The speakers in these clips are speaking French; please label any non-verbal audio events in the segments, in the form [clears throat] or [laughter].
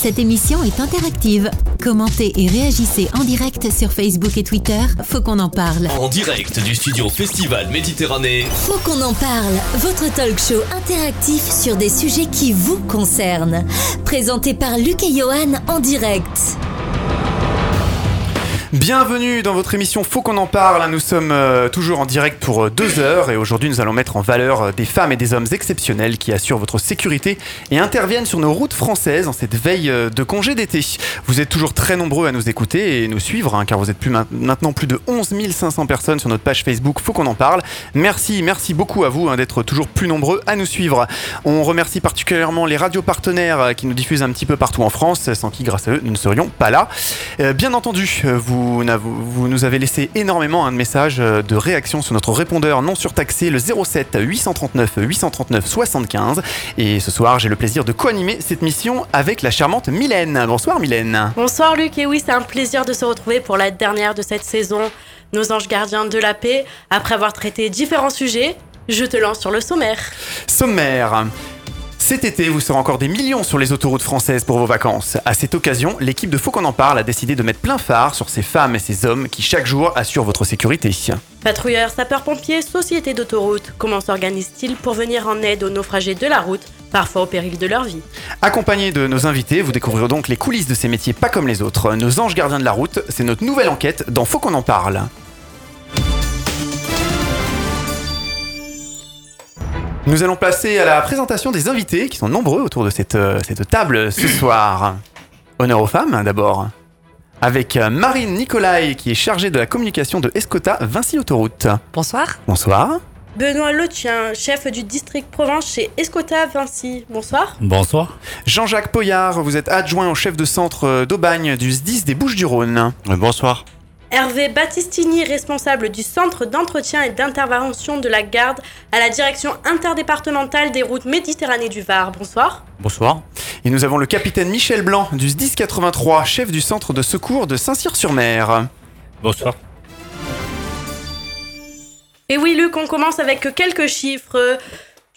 Cette émission est interactive. Commentez et réagissez en direct sur Facebook et Twitter. Faut qu'on en parle. En direct du studio Festival Méditerranée. Faut qu'on en parle. Votre talk show interactif sur des sujets qui vous concernent. Présenté par Luc et Johan en direct. Bienvenue dans votre émission Faut qu'on en parle. Nous sommes euh, toujours en direct pour euh, deux heures et aujourd'hui nous allons mettre en valeur euh, des femmes et des hommes exceptionnels qui assurent votre sécurité et interviennent sur nos routes françaises en cette veille de congé d'été. Vous êtes toujours très nombreux à nous écouter et nous suivre hein, car vous êtes maintenant plus de 11 500 personnes sur notre page Facebook Faut qu'on en parle. Merci, merci beaucoup à vous hein, d'être toujours plus nombreux à nous suivre. On remercie particulièrement les radios partenaires qui nous diffusent un petit peu partout en France, sans qui grâce à eux nous ne serions pas là. bien entendu, vous vous, nous avez laissé énormément un message euh, de réaction sur notre répondeur non surtaxé, le 07 839 839 75. Et ce soir, j'ai le plaisir de co-animer cette mission avec la charmante Mylène. Bonsoir Mylène. Bonsoir Luc, et oui, c'est un plaisir de se retrouver pour la dernière de cette saison, Nos anges gardiens de la paix. Après avoir traité différents sujets, je te lance sur le sommaire. Sommaire. Cet été, vous serez encore des millions sur les autoroutes françaises pour vos vacances. À cette occasion, l'équipe de Faut qu'on en parle a décidé de mettre plein phare sur ces femmes et ces hommes qui chaque jour assurent votre sécurité. Patrouilleurs, sapeurs-pompiers, sociétés d'autoroutes, comment s'organisent-ils pour venir en aide aux naufragés de la route parfois au péril de leur vie. Accompagnés de nos invités, vous découvrirez donc les coulisses de ces métiers pas comme les autres. Nos anges gardiens de la route, c'est notre nouvelle enquête dans Faut qu'on en parle. Nous allons passer à la présentation des invités qui sont nombreux autour de cette, euh, cette table ce [coughs] soir. Honneur aux femmes d'abord. Avec euh, Marine Nicolai qui est chargée de la communication de Escota Vinci Autoroute. Bonsoir. Bonsoir. Benoît Letien, chef du district Provence chez Escota Vinci. Bonsoir. Bonsoir. Jean-Jacques Poyard, vous êtes adjoint au chef de centre euh, d'Aubagne du SDIS des Bouches-du-Rhône. Bonsoir. Hervé Battistini, responsable du centre d'entretien et d'intervention de la garde à la direction interdépartementale des routes Méditerranée du Var. Bonsoir. Bonsoir. Et nous avons le capitaine Michel Blanc du SDIS 83, chef du centre de secours de Saint-Cyr-sur-Mer. Bonsoir. Et oui, Luc, on commence avec quelques chiffres.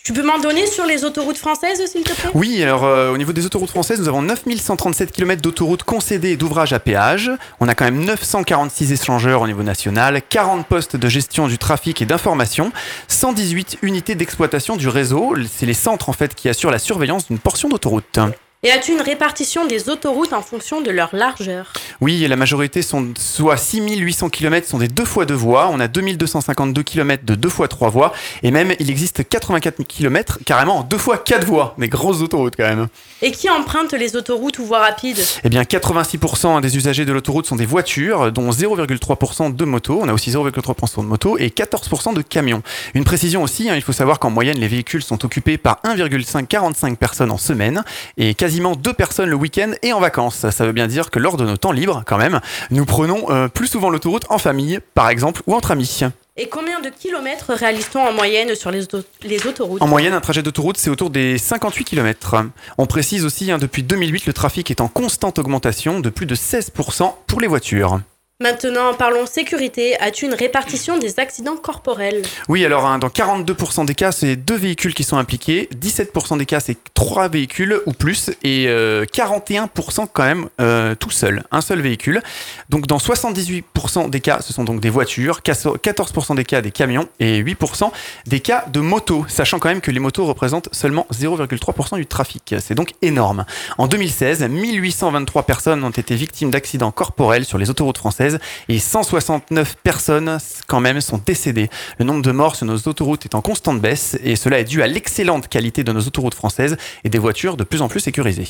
Tu peux m'en donner sur les autoroutes françaises, s'il te plaît? Oui, alors euh, au niveau des autoroutes françaises, nous avons 9137 km d'autoroutes concédées et d'ouvrages à péage. On a quand même 946 échangeurs au niveau national, 40 postes de gestion du trafic et d'information, 118 unités d'exploitation du réseau. C'est les centres en fait qui assurent la surveillance d'une portion d'autoroute. Et as-tu une répartition des autoroutes en fonction de leur largeur? Oui, la majorité sont soit 6800 km sont des 2 fois 2 voies, on a 2252 km de 2 fois 3 voies, et même il existe 84 km carrément en 2 fois 4 voies, des grosses autoroutes quand même. Et qui empruntent les autoroutes ou voies rapides? Eh bien 86% des usagers de l'autoroute sont des voitures, dont 0,3% de motos, on a aussi 0,3% de motos et 14% de camions. Une précision aussi, hein, il faut savoir qu'en moyenne les véhicules sont occupés par 1,545 personnes en semaine, et quasi quasiment deux personnes le week-end et en vacances. Ça veut bien dire que lors de nos temps libres, quand même, nous prenons euh, plus souvent l'autoroute en famille, par exemple, ou entre amis. Et combien de kilomètres réalise-t-on en moyenne sur les, les autoroutes? En moyenne, un trajet d'autoroute, c'est autour des 58 km. On précise aussi, hein, depuis 2008, le trafic est en constante augmentation de plus de 16% pour les voitures. Maintenant, parlons sécurité. As-tu une répartition des accidents corporels? Oui, alors hein, dans 42% des cas, c'est deux véhicules qui sont impliqués, 17% des cas, c'est trois véhicules ou plus, et 41% euh, quand même euh, tout seul, un seul véhicule. Donc dans 78% des cas, ce sont donc des voitures, 14% des cas des camions et 8% des cas de motos, sachant quand même que les motos représentent seulement 0,3% du trafic. C'est donc énorme. En 2016, 1823 personnes ont été victimes d'accidents corporels sur les autoroutes françaises et 169 personnes quand même sont décédées. Le nombre de morts sur nos autoroutes est en constante baisse et cela est dû à l'excellente qualité de nos autoroutes françaises et des voitures de plus en plus sécurisées.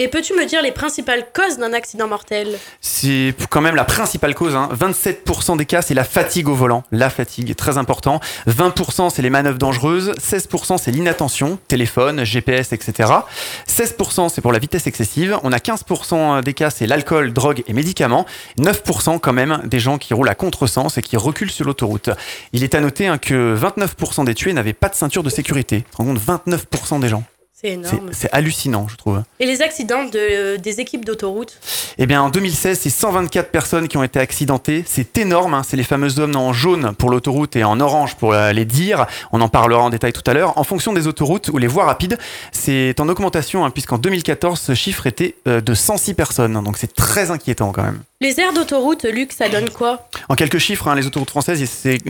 Et peux-tu me dire les principales causes d'un accident mortel? C'est quand même la principale cause. Hein. 27% des cas, c'est la fatigue au volant. La fatigue, très important. 20% c'est les manœuvres dangereuses. 16% c'est l'inattention, téléphone, GPS, etc. 16% c'est pour la vitesse excessive. On a 15% des cas, c'est l'alcool, drogue et médicaments. 9% quand même des gens qui roulent à contresens et qui reculent sur l'autoroute. Il est à noter hein, que 29% des tués n'avaient pas de ceinture de sécurité. Tu te rends compte 29% des gens C'est énorme. C'est hallucinant, je trouve. Et les accidents de, des équipes d'autoroute Eh bien, en 2016, c'est 124 personnes qui ont été accidentées. C'est énorme. Hein. C'est les fameux zones en jaune pour l'autoroute et en orange pour euh, les dires. On en parlera en détail tout à l'heure. En fonction des autoroutes ou les voies rapides, c'est en augmentation, hein, puisqu'en 2014, ce chiffre était euh, de 106 personnes. Donc c'est très inquiétant quand même. Les aires d'autoroute, Luc, ça donne quoi En quelques chiffres, hein, les autoroutes françaises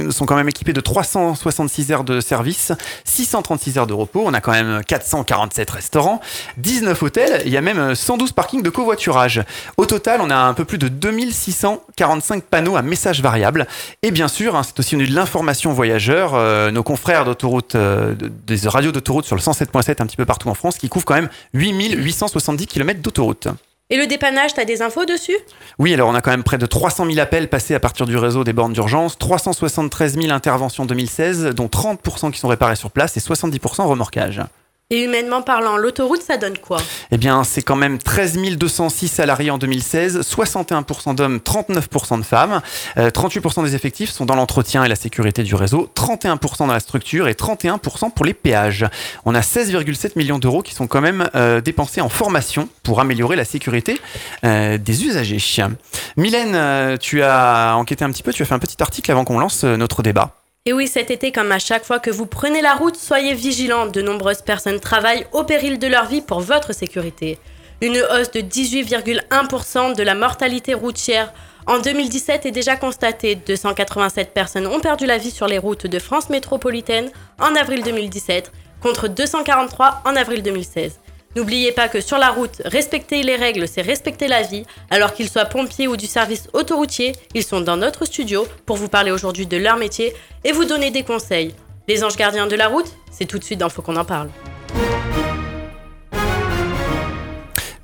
sont quand même équipées de 366 aires de service, 636 aires de repos, on a quand même 447 restaurants, 19 hôtels, il y a même 112 parkings de covoiturage. Au total, on a un peu plus de 2645 panneaux à messages variables. Et bien sûr, hein, c'est aussi de l'information voyageur. Euh, nos confrères d'autoroute, euh, des radios d'autoroute sur le 107.7 un petit peu partout en France, qui couvrent quand même 8870 km d'autoroute. Et le dépannage, tu as des infos dessus? Oui, alors on a quand même près de 300 000 appels passés à partir du réseau des bornes d'urgence, 373 000 interventions 2016, dont 30% qui sont réparées sur place et 70% remorquage. Et humainement parlant, l'autoroute, ça donne quoi? Eh bien, c'est quand même 13 206 salariés en 2016, 61% d'hommes, 39% de femmes. 38% euh, des effectifs sont dans l'entretien et la sécurité du réseau, 31% dans la structure et 31% pour les péages. On a 16,7 millions d'euros qui sont quand même euh, dépensés en formation pour améliorer la sécurité euh, des usagers. Mylène, tu as enquêté un petit peu, tu as fait un petit article avant qu'on lance notre débat. Et oui, cet été, comme à chaque fois que vous prenez la route, soyez vigilants. De nombreuses personnes travaillent au péril de leur vie pour votre sécurité. Une hausse de 18,1% de la mortalité routière en 2017 est déjà constatée. 287 personnes ont perdu la vie sur les routes de France métropolitaine en avril 2017 contre 243 en avril 2016. N'oubliez pas que sur la route, respecter les règles, c'est respecter la vie. Alors qu'ils soient pompiers ou du service autoroutier, ils sont dans notre studio pour vous parler aujourd'hui de leur métier et vous donner des conseils. Les anges gardiens de la route, c'est tout de suite dans qu'on en parle.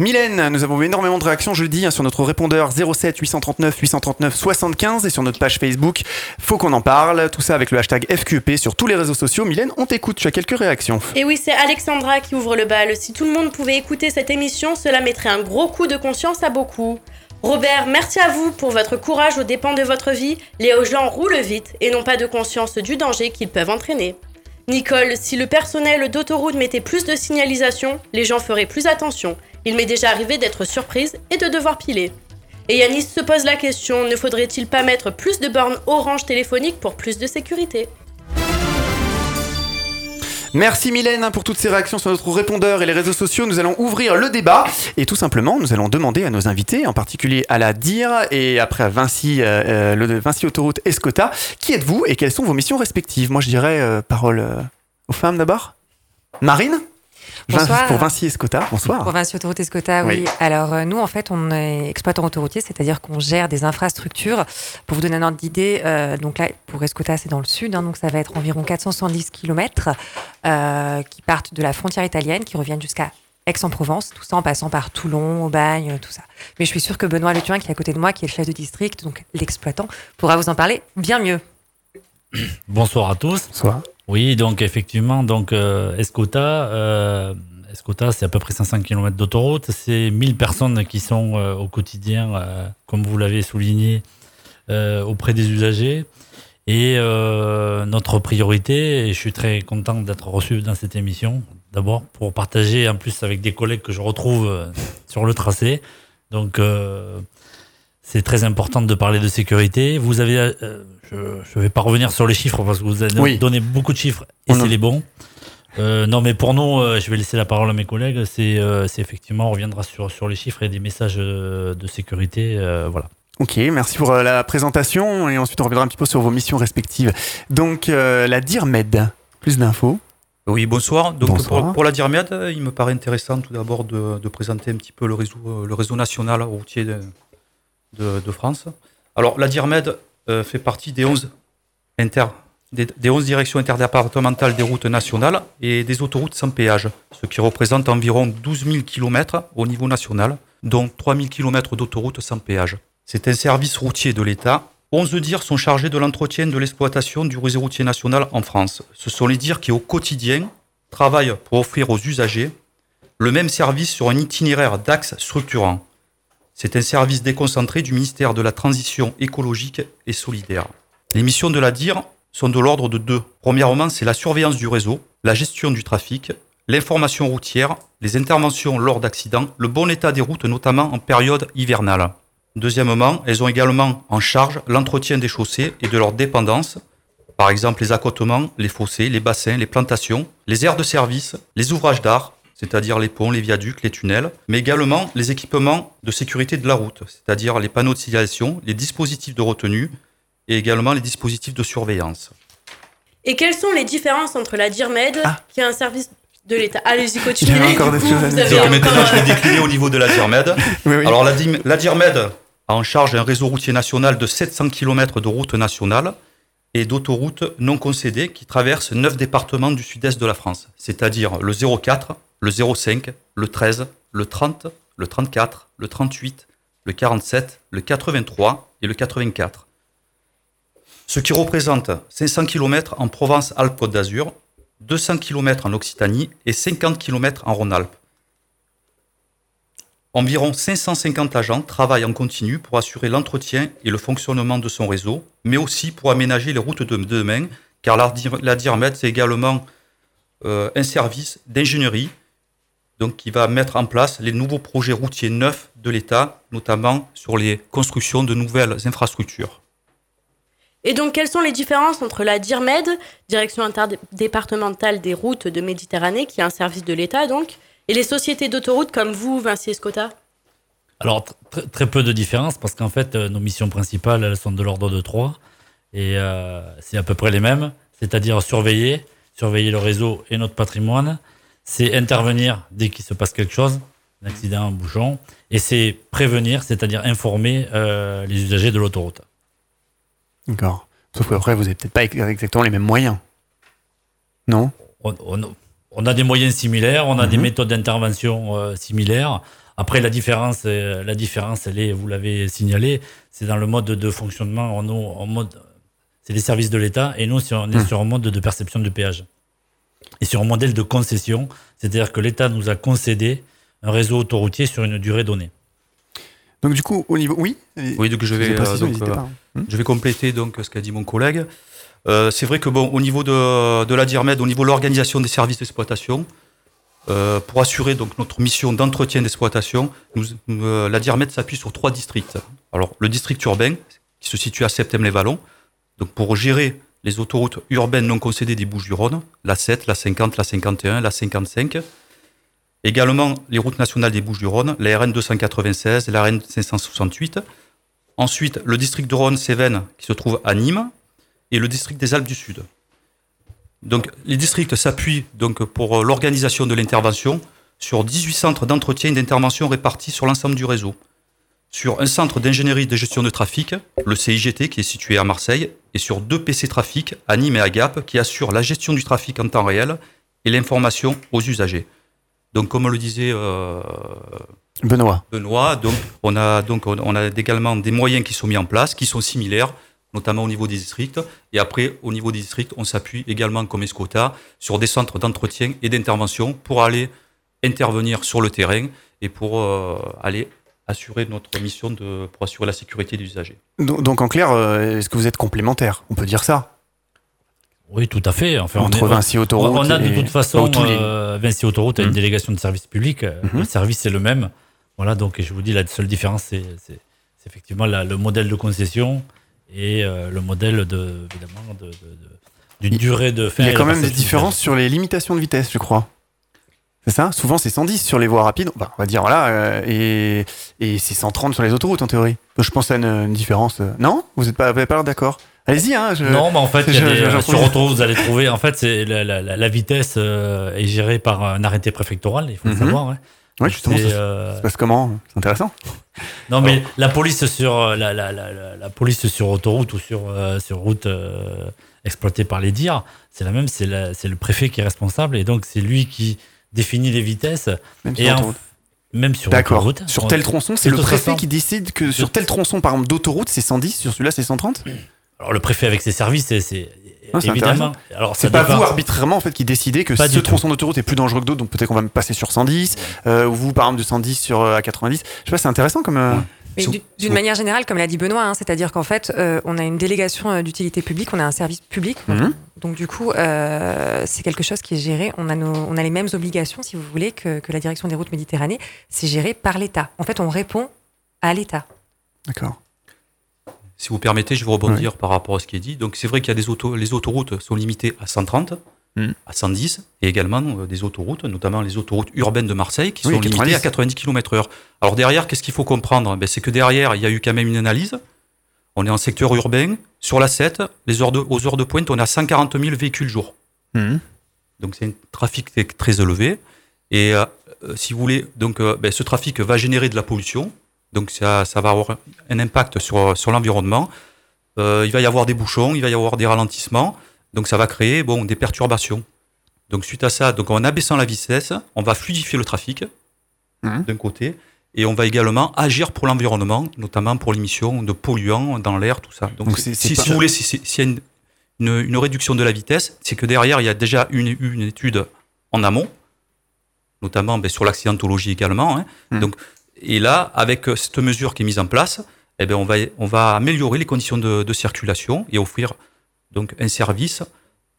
Mylène, nous avons eu énormément de réactions jeudi hein, sur notre répondeur 07 839 839 75 et sur notre page Facebook. Faut qu'on en parle. Tout ça avec le hashtag FQP sur tous les réseaux sociaux. Mylène, on t'écoute. Tu as quelques réactions. Et oui, c'est Alexandra qui ouvre le bal. Si tout le monde pouvait écouter cette émission, cela mettrait un gros coup de conscience à beaucoup. Robert, merci à vous pour votre courage aux dépens de votre vie. Les gens roulent vite et n'ont pas de conscience du danger qu'ils peuvent entraîner. Nicole, si le personnel d'autoroute mettait plus de signalisation, les gens feraient plus attention. Il m'est déjà arrivé d'être surprise et de devoir piler. Et Yanis se pose la question, ne faudrait-il pas mettre plus de bornes orange téléphoniques pour plus de sécurité? Merci Mylène pour toutes ces réactions sur notre répondeur et les réseaux sociaux. Nous allons ouvrir le débat et tout simplement nous allons demander à nos invités, en particulier à la DIR et après à Vinci, euh, euh, le Vinci Autoroute Escota, qui êtes-vous et quelles sont vos missions respectives? Moi je dirais euh, parole aux femmes d'abord. Marine? Bonsoir. Pour Vinci Escota, bonsoir. Pour Vinci Autoroute Escota, oui. Alors, euh, nous, en fait, on est exploitant autoroutier, c'est-à-dire qu'on gère des infrastructures. Pour vous donner un ordre d'idée, euh, donc là, pour Escota, c'est dans le sud, hein, donc ça va être environ 470 km euh, qui partent de la frontière italienne, qui reviennent jusqu'à Aix-en-Provence, tout ça en passant par Toulon, Aubagne, tout ça. Mais je suis sûre que Benoît Le qui est à côté de moi, qui est le chef de district, donc l'exploitant, pourra vous en parler bien mieux. [clears throat] Bonsoir à tous. Bonsoir. Oui, donc effectivement, donc euh, Escota, euh, Escota, c'est à peu près 500 km d'autoroute. C'est 1000 personnes qui sont euh, au quotidien, comme vous l'avez souligné, auprès des usagers. Et notre priorité, et je suis très content d'être reçu dans cette émission, d'abord pour partager en plus avec des collègues que je retrouve sur le tracé. Donc c'est très important de parler de sécurité. Vous avez je ne vais pas revenir sur les chiffres parce que vous avez donné beaucoup de chiffres et c'est les bons. Euh, non, mais pour nous, euh, je vais laisser la parole à mes collègues. C'est euh, effectivement, on reviendra sur, sur les chiffres et des messages de sécurité. voilà. Ok, merci pour la présentation et ensuite on reviendra un petit peu sur vos missions respectives. Donc, la DIRMED, plus d'infos. Oui, bonsoir. Donc Pour, la DIRMED, il me paraît intéressant tout d'abord de, de, présenter un petit peu le réseau, le réseau national routier de, de, France. Alors, la DIRMED, euh, fait partie des 11, inter, des, directions interdépartementales des routes nationales et des autoroutes sans péage, ce qui représente environ 12 000 km au niveau national, dont 3 000 km d'autoroutes sans péage. C'est un service routier de l'État 11 dires sont chargés de l'entretien de l'exploitation du réseau routier national en France. Ce sont les dires qui, au quotidien, travaillent pour offrir aux usagers le même service sur un itinéraire d'axes structurants. C'est un service déconcentré du ministère de la Transition écologique et solidaire. Les missions de la DIR sont de l'ordre de deux. Premièrement, c'est la surveillance du réseau, la gestion du trafic, l'information routière, les interventions lors d'accidents, le bon état des routes, notamment en période hivernale. Deuxièmement, elles ont également en charge l'entretien des chaussées et de leurs dépendances, par exemple les accotements, les fossés, les bassins, les plantations, les aires de service, les ouvrages d'art, c'est-à-dire les ponts, les viaducs, les tunnels, mais également les équipements de sécurité de la route, c'est-à-dire les panneaux de signalisation, les dispositifs de retenue et également les dispositifs de surveillance. Et quelles sont les différences entre la DIRMED, Ah. qui est un service de l'État? Allez-y, continuez. Encore des choses à dire. Donc maintenant, encore, je vais décliner au niveau de la DIRMED. [laughs] Oui, oui. Alors la DIRMED a en charge un réseau routier national de 700 km de routes nationales et d'autoroutes non concédées qui traversent 9 départements du sud-est de la France, c'est-à-dire le 04, le 05, le 13, le 30, le 34, le 38, le 47, le 83 et le 84. Ce qui représente 500 km en Provence-Alpes-Côte d'Azur, 200 km en Occitanie et 50 km en Rhône-Alpes. Environ 550 agents travaillent en continu pour assurer l'entretien et le fonctionnement de son réseau, mais aussi pour aménager les routes de demain, car la, Dir- la DIRMED, c'est également euh, un service d'ingénierie qui va mettre en place les nouveaux projets routiers neufs de l'État, notamment sur les constructions de nouvelles infrastructures. Et donc, quelles sont les différences entre la DIRMED, Direction interdépartementale des routes de Méditerranée, qui est un service de l'État donc, et les sociétés d'autoroutes comme vous, Vinci Escota Alors, tr- tr- très peu de différence parce qu'en fait, euh, nos missions principales, elles sont de l'ordre de trois. Et euh, c'est à peu près les mêmes, c'est-à-dire surveiller, surveiller le réseau et notre patrimoine. C'est intervenir dès qu'il se passe quelque chose, un accident, un bouchon. Et c'est prévenir, c'est-à-dire informer euh, les usagers de l'autoroute. D'accord. Sauf qu'après, vous avez peut-être pas exactement les mêmes moyens. Non? On, on- on a des moyens similaires, on a des Mhm. méthodes d'intervention euh, similaires. Après, la différence, euh, la différence, elle est, vous l'avez signalé, c'est dans le mode de fonctionnement. On, est en mode, c'est les services de l'État et nous, si on est Mhm. sur un mode de perception de péage et sur un modèle de concession, c'est-à-dire que l'État nous a concédé un réseau autoroutier sur une durée donnée. Donc, du coup, au niveau. Oui Oui, donc je vais, euh, donc, euh, pas. hein. Je vais compléter donc ce qu'a dit mon collègue. Euh, c'est vrai que bon, au niveau de, la DIRMED, au niveau de l'organisation des services d'exploitation, euh, pour assurer donc notre mission d'entretien d'exploitation, euh, la DIRMED s'appuie sur trois districts. Alors le district urbain qui se situe à Septem-les-Vallons, donc pour gérer les autoroutes urbaines non concédées des Bouches-du-Rhône, la 7, la 50, la 51, la 55. Également les routes nationales des Bouches-du-Rhône, la RN 296, la RN 568. Ensuite, le district de Rhône-Cévennes qui se trouve à Nîmes et le district des Alpes du Sud. Donc, les districts s'appuient donc pour euh, l'organisation de l'intervention sur 18 centres d'entretien et d'intervention répartis sur l'ensemble du réseau. Sur un centre d'ingénierie de gestion de trafic, le CIGT qui est situé à Marseille, et sur deux PC trafic à Nîmes et à Gap qui assurent la gestion du trafic en temps réel et l'information aux usagers. Donc, comme le disait euh, Benoît. Benoît. Donc, on a donc on on a également des moyens qui sont mis en place, qui sont similaires, notamment au niveau des districts. Et après, au niveau des districts, on s'appuie également, comme Escota, sur des centres d'entretien et d'intervention pour aller intervenir sur le terrain et pour euh, aller assurer notre mission de, pour assurer la sécurité des usagers. Donc, donc, en clair, euh, est-ce que vous êtes complémentaires? On peut dire ça? Oui, tout à fait. Enfin, on Entre est- Vinci Autoroute. On a de et- toute façon, euh, Vinci Autoroute a une Mhm. délégation de service public. Mhm. Le service, c'est le même. Voilà, donc je vous dis, la seule différence, c'est effectivement la- le modèle de concession et euh, le modèle, de, évidemment, de, de- de- d'une Il- durée de fin. Il y a quand même des différences sur les limitations de vitesse, je crois. C'est ça? Souvent, c'est 110 sur les voies rapides. Enfin, on va dire, voilà. euh, et et c'est 130 sur les autoroutes, en théorie. Je pense à une, une différence. euh, Non? Vous n'êtes pas, vous d'accord? Allez-y, hein. je- Non, mais en fait, je- des- je- sur autoroute, vous allez trouver. En fait, c'est la, la- la- la vitesse est gérée par un arrêté préfectoral. Il faut le Mhm. savoir. hein. Ouais, justement, ça, euh, ça se passe comment? C'est intéressant. Non, mais la police sur euh, la, la, la, police sur autoroute ou sur, euh, sur route exploitée par les DIR, c'est la même, c'est le préfet qui est responsable et donc c'est lui qui définit les vitesses. Même Et sur autoroute. même sur D'accord. Sur tel tronçon, c'est le préfet qui décide que sur tel tronçon, par exemple, d'autoroute, c'est 110, sur celui-là, c'est 130 Alors le préfet avec ses services, c'est- c'est Ah, c'est évidemment. Alors ça C'est pas dépend. vous arbitrairement en fait qui décidez que Pas ce tronçon d'autoroute est plus dangereux que d'autres, donc peut-être qu'on va me passer sur 110, euh, ou vous par exemple de 110 sur euh, à 90. Je sais pas, c'est intéressant comme. euh, D'une manière générale, comme l'a dit Benoît, hein, c'est-à-dire qu'en fait, euh, on a une délégation d'utilité publique, on a un service public. Mhm. Donc, du coup, euh, c'est quelque chose qui est géré. On a, on a les mêmes obligations, si vous voulez, que, que la direction des routes Méditerranée. C'est géré par l'État. En fait, on répond à l'État. D'accord. Si vous permettez, je vais rebondir par rapport à ce qui est dit. Donc, c'est vrai qu'il y a des autos, les autoroutes sont limitées à 130. Hmm. à 110 et également euh, des autoroutes, notamment les autoroutes urbaines de Marseille qui sont limitées à 90 km/h. Alors derrière, qu'est-ce qu'il faut comprendre? Ben, C'est que derrière, il y a eu quand même une analyse. On est en secteur urbain. Sur la 7, les heures de, aux heures de pointe, on a 140 000 véhicules jour. Hmm. Donc c'est un trafic très élevé. Et euh, euh, si vous voulez, donc, ben, ce trafic va générer de la pollution. Donc ça, ça va avoir un impact sur, sur l'environnement. il va y avoir des bouchons, il va y avoir des ralentissements. Donc ça va créer bon, des perturbations. Donc suite à ça, donc en abaissant la vitesse, on va fluidifier le trafic mmh. d'un côté, et on va également agir pour l'environnement, notamment pour l'émission de polluants dans l'air, tout ça. Donc, si, vous voulez, s'il y a une, réduction de la vitesse, c'est que derrière, il y a déjà une, une étude en amont, notamment ben, sur l'accidentologie également. Hein. Mmh. Donc, et là, avec cette mesure qui est mise en place, eh ben, on, va, on va améliorer les conditions de, de circulation et offrir donc un service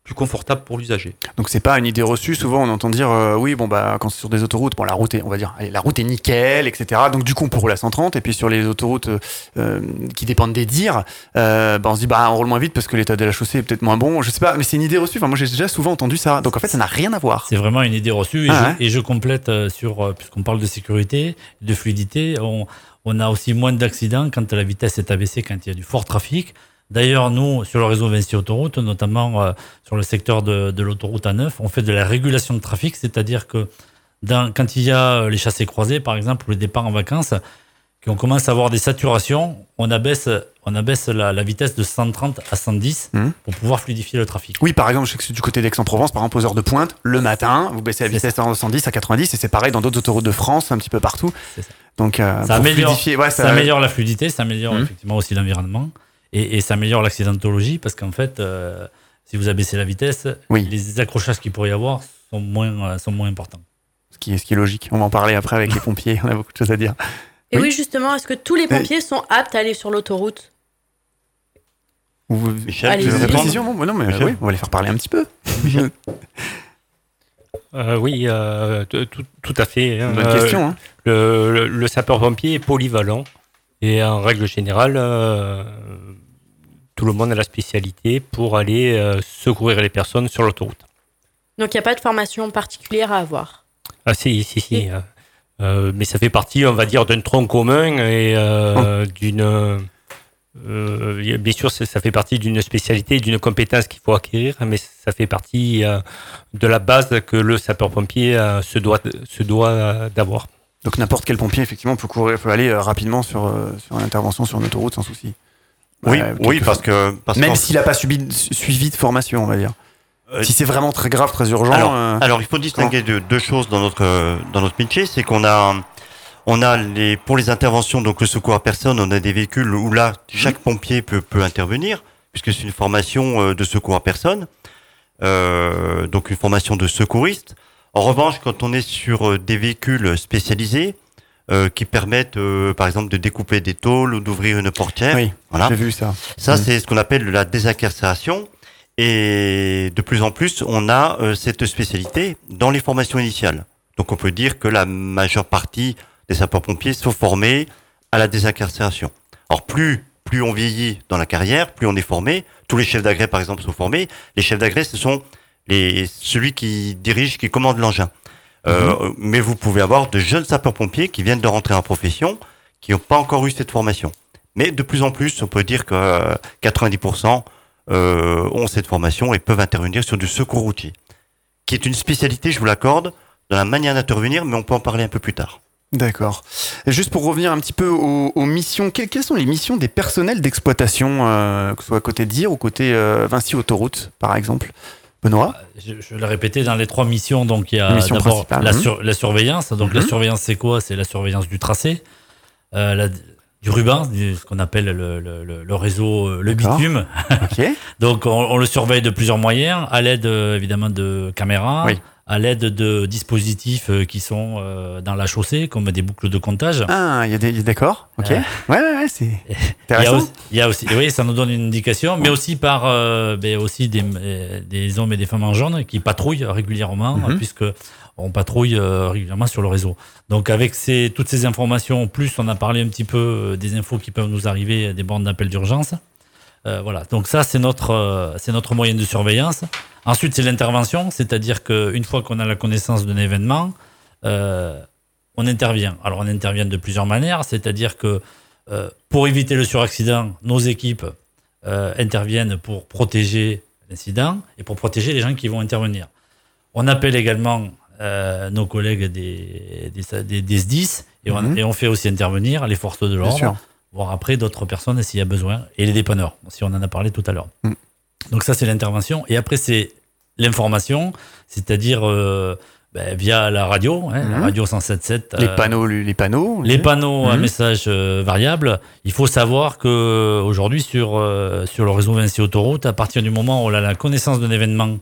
plus confortable pour l'usager. Donc c'est pas une idée reçue. Souvent on entend dire euh, oui bon bah quand c'est sur des autoroutes bon la route est on va dire la route est nickel etc. Donc du coup on peut la 130 et puis sur les autoroutes euh, qui dépendent des dires euh, bah, on se dit bah on roule moins vite parce que l'état de la chaussée est peut-être moins bon. Je sais pas mais c'est une idée reçue. Enfin moi j'ai déjà souvent entendu ça. Donc en fait ça n'a rien à voir. C'est vraiment une idée reçue et, ah je, complète sur puisqu'on parle de sécurité de fluidité on, on a aussi moins d'accidents quand la vitesse est abaissée quand il y a du fort trafic. D'ailleurs, nous, sur le réseau Vinci Autoroute, notamment euh, sur le secteur de, de l'autoroute A9, on fait de la régulation de trafic, c'est-à-dire que dans, quand il y a euh, les chassés croisés, par exemple, ou les départs en vacances, qu'on commence à avoir des saturations, on abaisse, on abaisse la, la vitesse de 130 à 110 mmh. pour pouvoir fluidifier le trafic. Oui, par exemple, je sais que du côté d'Aix-en-Provence, par exemple, aux heures de pointe, le matin, vous baissez la vitesse de 110 à 90, et c'est pareil dans d'autres autoroutes de France, un petit peu partout. Ça. Donc, euh, ça, améliore, ouais, ça... ça, améliore, la fluidité, ça améliore mmh. effectivement aussi l'environnement et, ça améliore l'accidentologie parce qu'en fait, euh, si vous abaissez la vitesse, les accrochages qu'il pourrait y avoir sont moins, euh, sont moins importants. Ce qui, est, ce qui est logique. On va en parler après avec les pompiers. On a beaucoup de choses à dire. Et oui, justement, est-ce que tous les pompiers sont aptes à aller sur l'autoroute? Vous, Michel, vous avez précision Non, mais oui, on va les faire parler un petit peu. [laughs] Euh, oui, tout, à fait. Hein. Bonne question. Hein. le sapeur-pompier est polyvalent. Et en règle générale, tout le monde a la spécialité pour aller euh, secourir les personnes sur l'autoroute. Donc il n'y a pas de formation particulière à avoir? Ah si, si, si. Euh, euh, mais ça fait partie, on va dire, d'un tronc commun et oh. d'une... bien sûr, ça fait partie d'une spécialité, d'une compétence qu'il faut acquérir, mais ça fait partie de la base que le sapeur-pompier se doit, se doit d'avoir. Donc n'importe quel pompier, effectivement, peut, courir, peut aller rapidement sur, sur une intervention sur une autoroute sans souci. Oui, oui parce que. Même s'il n'a pas subi, suivi de formation, on va dire. Euh, si c'est vraiment très grave, très urgent. Alors, euh, alors il faut distinguer de, deux choses dans notre, dans notre métier. C'est qu'on a. On a les, pour les interventions, donc le secours à personne, on a des véhicules où là, chaque pompier peut, peut intervenir, puisque c'est une formation euh, de secours à personne. Donc une formation de secouriste. En revanche, quand on est sur des véhicules spécialisés, euh, qui permettent, euh, par exemple, de découper des tôles ou d'ouvrir une portière. Oui, voilà. j'ai vu ça. Ça, mm. c'est ce qu'on appelle la désincarcération. Et de plus en plus, on a euh, cette spécialité dans les formations initiales. Donc, on peut dire que la majeure partie des sapeurs-pompiers sont formés à la désincarcération. Alors, plus plus on vieillit dans la carrière, plus on est formé. Tous les chefs d'agrès, par exemple, sont formés. Les chefs d'agrès, ce sont les celui qui dirige, qui commande l'engin. Euh, mhm. Mais vous pouvez avoir de jeunes sapeurs-pompiers qui viennent de rentrer en profession, qui n'ont pas encore eu cette formation. Mais de plus en plus, on peut dire que 90% euh, ont cette formation et peuvent intervenir sur du secours routier, qui est une spécialité, je vous l'accorde, dans la manière d'intervenir, mais on peut en parler un peu plus tard. D'accord. Juste pour revenir un petit peu aux, missions, quelles, sont les missions des personnels d'exploitation, euh, que ce soit côté DIR ou côté Vinci Autoroute, par exemple? Benoît je, je l'ai répété dans les trois missions. Donc, il y a d'abord la, hein. la, surveillance. Donc, la mhm. surveillance, c'est quoi? C'est la surveillance du tracé, euh, du ruban, ce qu'on appelle le, le, le, réseau, euh, le bitume. [laughs] donc, on, le surveille de plusieurs moyens, à l'aide euh, évidemment de caméras, à l'aide de dispositifs euh, qui sont euh, dans la chaussée, comme des boucles de comptage. Ah, il y a des. D'accord, ok. Euh, ouais, ouais, ouais, c'est. [laughs] Intéressant. il y a aussi- oui, ça nous donne une indication, mais aussi par euh, ben, aussi des, des hommes et des femmes en jaune qui patrouillent régulièrement, Mhm. puisque on patrouille régulièrement sur le réseau. Donc avec ces, toutes ces informations, plus on a parlé un petit peu des infos qui peuvent nous arriver, des bornes d'appel d'urgence. Euh, voilà. Donc ça, c'est notre, euh, c'est notre moyen de surveillance. Ensuite, c'est l'intervention, c'est-à-dire qu'une fois qu'on a la connaissance d'un événement, euh, on intervient. Alors on intervient de plusieurs manières, c'est-à-dire que pour éviter le suraccident, nos équipes interviennent pour protéger l'incident et pour protéger les gens qui vont intervenir. On appelle également nos collègues des, des, des- des SDIS et, on, Mhm. et on fait aussi intervenir les forces de l'ordre, voire après d'autres personnes s'il y a besoin, et les dépanneurs, si on en a parlé tout à l'heure. Mhm. Donc ça, c'est l'intervention. Et après, c'est l'information, c'est-à-dire euh, ben, via la radio, hein, la Mhm. radio 107.7. Les euh, panneaux, les panneaux. les panneaux à Mhm. message euh, variable, il faut savoir que aujourd'hui sur, euh, sur le réseau Vinci Autoroute, à partir du moment où on a la connaissance d'un événement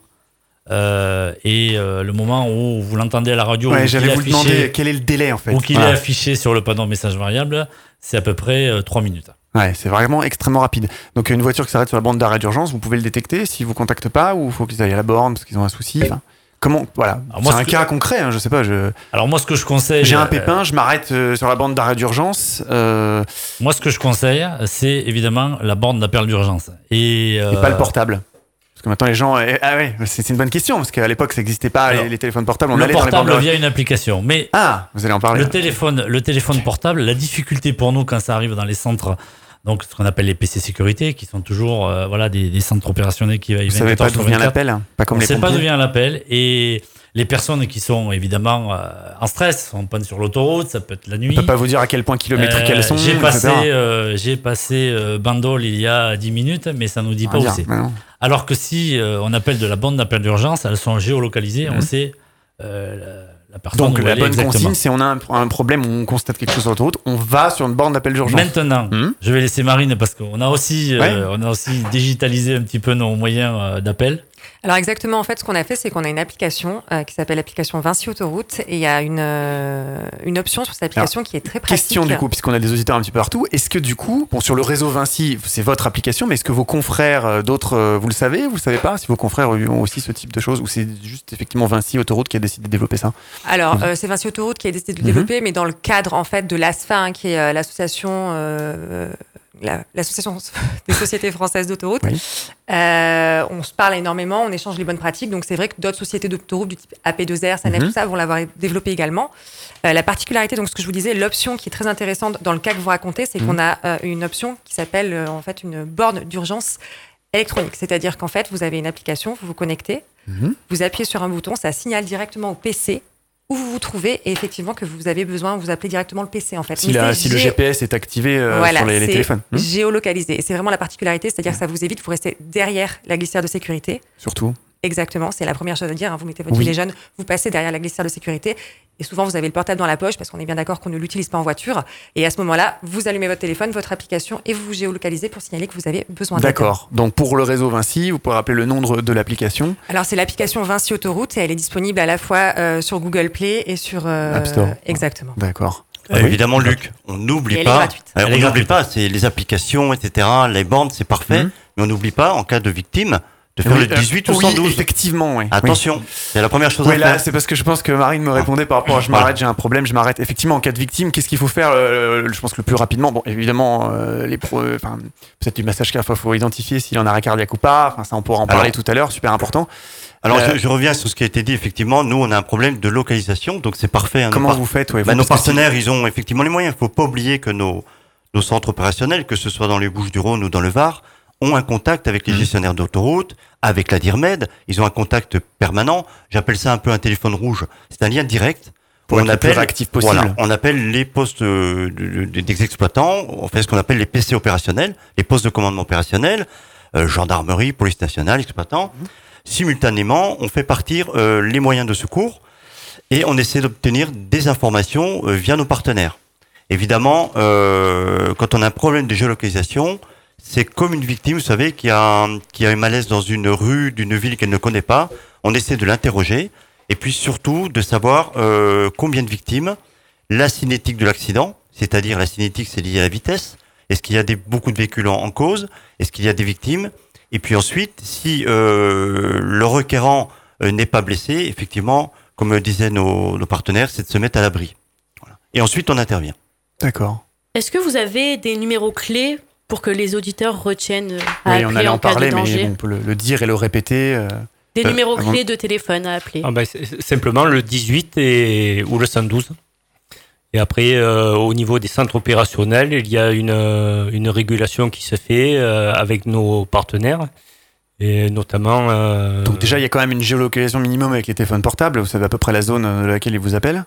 euh, et euh, le moment où vous l'entendez à la radio ou Ouais, j'allais vous affiché- demander quel est le délai en fait? ou qu'il est affiché sur le panneau message variable, c'est à peu près euh, 3 minutes. Ouais, c'est vraiment extrêmement rapide. Donc une voiture qui s'arrête sur la bande d'arrêt d'urgence, vous pouvez le détecter si vous contactez pas ou il faut qu'ils aillent à la borne parce qu'ils ont un souci. Enfin, comment Voilà. C'est ce un que- cas concret. hein, je sais pas. Je... Alors moi ce que je conseille, J'ai un euh, pépin, je m'arrête euh, sur la bande d'arrêt d'urgence. Euh, moi ce que je conseille, c'est évidemment la borne d'appel d'urgence et, et euh, pas le portable. Que maintenant les gens. eh, Ah ouais, c'est une bonne question parce qu'à l'époque ça n'existait pas Alors, les, téléphones portables. On le allait dans les portable bornes. via une application. Mais Ah, vous allez en parler. Le téléphone, le téléphone portable, la difficulté pour nous quand ça arrive dans les centres, donc ce qu'on appelle les PC sécurité, qui sont toujours euh, voilà des, des centres opérationnels qui va Vous savez pas d'où vient l'appel, hein, pas comme on les sait pas pompiers. d'où vient l'appel et les personnes qui sont évidemment euh, en stress, en panne sur l'autoroute, ça peut être la nuit. On peut pas vous dire à quel point kilométrique Euh, elles sont. J'ai passé, euh, j'ai passé Bandol il y a 10 minutes, mais ça nous dit pas Ah, où c'est. non. Alors que si on appelle de la bande d'appel d'urgence, elles sont géolocalisées, on Mhm. sait la, personne Donc la bonne exactement. consigne, c'est on a un, un problème, on constate quelque chose sur l'autoroute, on va sur une borne d'appel d'urgence. Maintenant, Hmm. je vais laisser Marine parce qu'on a aussi, euh, on a aussi digitalisé un petit peu nos moyens d'appel. Alors exactement, en fait, ce qu'on a fait, c'est qu'on a une application euh, qui s'appelle l'application Vinci Autoroute et il y a une, euh, une option sur cette application qui est très pratique. Question du coup, puisqu'on a des auditeurs un petit peu partout, est-ce que du coup, bon sur le réseau Vinci, c'est votre application, mais est-ce que vos confrères, euh, d'autres, vous le savez, vous le savez pas, si vos confrères ont aussi ce type de choses, ou c'est juste effectivement Vinci Autoroute qui a décidé de développer ça? Alors, euh, c'est Vinci Autoroute qui a décidé de le Mhm. développer, mais dans le cadre en fait de l'ASFA, hein, qui est l'association, euh, la- l'association [laughs] des sociétés françaises d'autoroute. Oui. Euh, on se parle énormément, on échange les bonnes pratiques. Donc, c'est vrai que d'autres sociétés d'autoroute du type AP2R, SANEF, Mhm. tout ça, vont l'avoir développé également. Euh, la particularité, donc ce que je vous disais, l'option qui est très intéressante dans le cas que vous racontez, c'est Mhm. qu'on a euh, une option qui s'appelle en fait une borne d'urgence électronique. C'est-à-dire qu'en fait, vous avez une application, vous vous connectez, Mhm. vous appuyez sur un bouton, ça signale directement au PC où vous vous trouvez et effectivement que vous avez besoin, vous appelez directement le PC en fait. si, la- le GPS est activé euh, Voilà, sur les, téléphones, Hmm géolocalisé. Et c'est vraiment la particularité, c'est-à-dire que ça vous évite, vous restez derrière la glissière de sécurité. surtout. Exactement, c'est la première chose à dire. hein. Vous mettez votre Oui. gilet jaune, vous passez derrière la glissière de sécurité. Et souvent, vous avez le portable dans la poche parce qu'on est bien d'accord qu'on ne l'utilise pas en voiture. Et à ce moment-là, vous allumez votre téléphone, votre application et vous vous géolocalisez pour signaler que vous avez besoin d'aide. D'accord. Donc pour le réseau Vinci, vous pouvez rappeler le nom de, de l'application. Alors, c'est l'application Vinci Autoroute et elle est disponible à la fois euh, sur Google Play et sur euh, App Store. Exactement. D'accord. Euh, Oui. Évidemment, Luc, on n'oublie elle est pas. Elle on n'oublie pas, c'est les applications, etc. Les bandes, c'est parfait. Mhm. Mais on n'oublie pas, en cas de victime, de faire Oui, le euh, 18 ou oui, 112. effectivement, oui. Attention, c'est la première chose Oui, à là, faire. c'est parce que je pense que Marine me répondait par rapport à je Voilà. m'arrête, j'ai un problème, je m'arrête. Effectivement, en cas de victime, qu'est-ce qu'il faut faire euh, Je pense que le plus rapidement, bon, évidemment, euh, les pro, enfin, peut-être du massage cardiaque, il faut identifier s'il en a arrêt cardiaque ou pas. Enfin, ça, on pourra en parler tout à l'heure, super important. Alors, Euh, je, je reviens sur ce qui a été dit. Effectivement, nous, on a un problème de localisation, donc c'est parfait. hein, Comment par- vous faites ouais, Bah, vous, nos partenaires, ils ont effectivement les moyens. Il faut pas oublier que nos, nos centres opérationnels, que ce soit dans les Bouches-du-Rhône ou dans le Var, ont un contact avec les Mhm. gestionnaires d'autoroute, avec la DIRMED. Ils ont un contact permanent. J'appelle ça un peu un téléphone rouge. C'est un lien direct. Pour où être le plus réactif possible. Voilà, on appelle les postes euh, de- de- des exploitants, on fait ce qu'on appelle les PC opérationnels, les postes de commandement opérationnel, euh, gendarmerie, police nationale, exploitants. Mhm. Simultanément, on fait partir euh, les moyens de secours et on essaie d'obtenir des informations euh, via nos partenaires. Évidemment, quand on a un problème de géolocalisation, c'est comme une victime, vous savez, qui a, qui a un malaise dans une rue d'une ville qu'elle ne connaît pas. On essaie de l'interroger. et puis surtout de savoir euh, combien de victimes, la cinétique de l'accident, c'est-à-dire la cinétique c'est lié à la vitesse, est-ce qu'il y a des, beaucoup de véhicules en, cause, est-ce qu'il y a des victimes, et puis ensuite si euh, le requérant euh, n'est pas blessé, effectivement, comme disaient nos, nos partenaires, c'est de se mettre à l'abri. Voilà. Et ensuite on intervient. D'accord. Est-ce que vous avez des numéros clés pour que les auditeurs retiennent à Oui, on allait en, parler, mais on peut le, le, dire et le répéter. Euh, des euh, numéros clés de téléphone à appeler ah ben, Simplement le 18 et, ou le 112. Et après, euh, au niveau des centres opérationnels, il y a une, euh, une régulation qui se fait euh, avec nos partenaires. Et notamment. Euh, Donc, déjà, il y a quand même une géolocalisation minimum avec les téléphones portables. Vous savez à peu près la zone de laquelle ils vous appellent?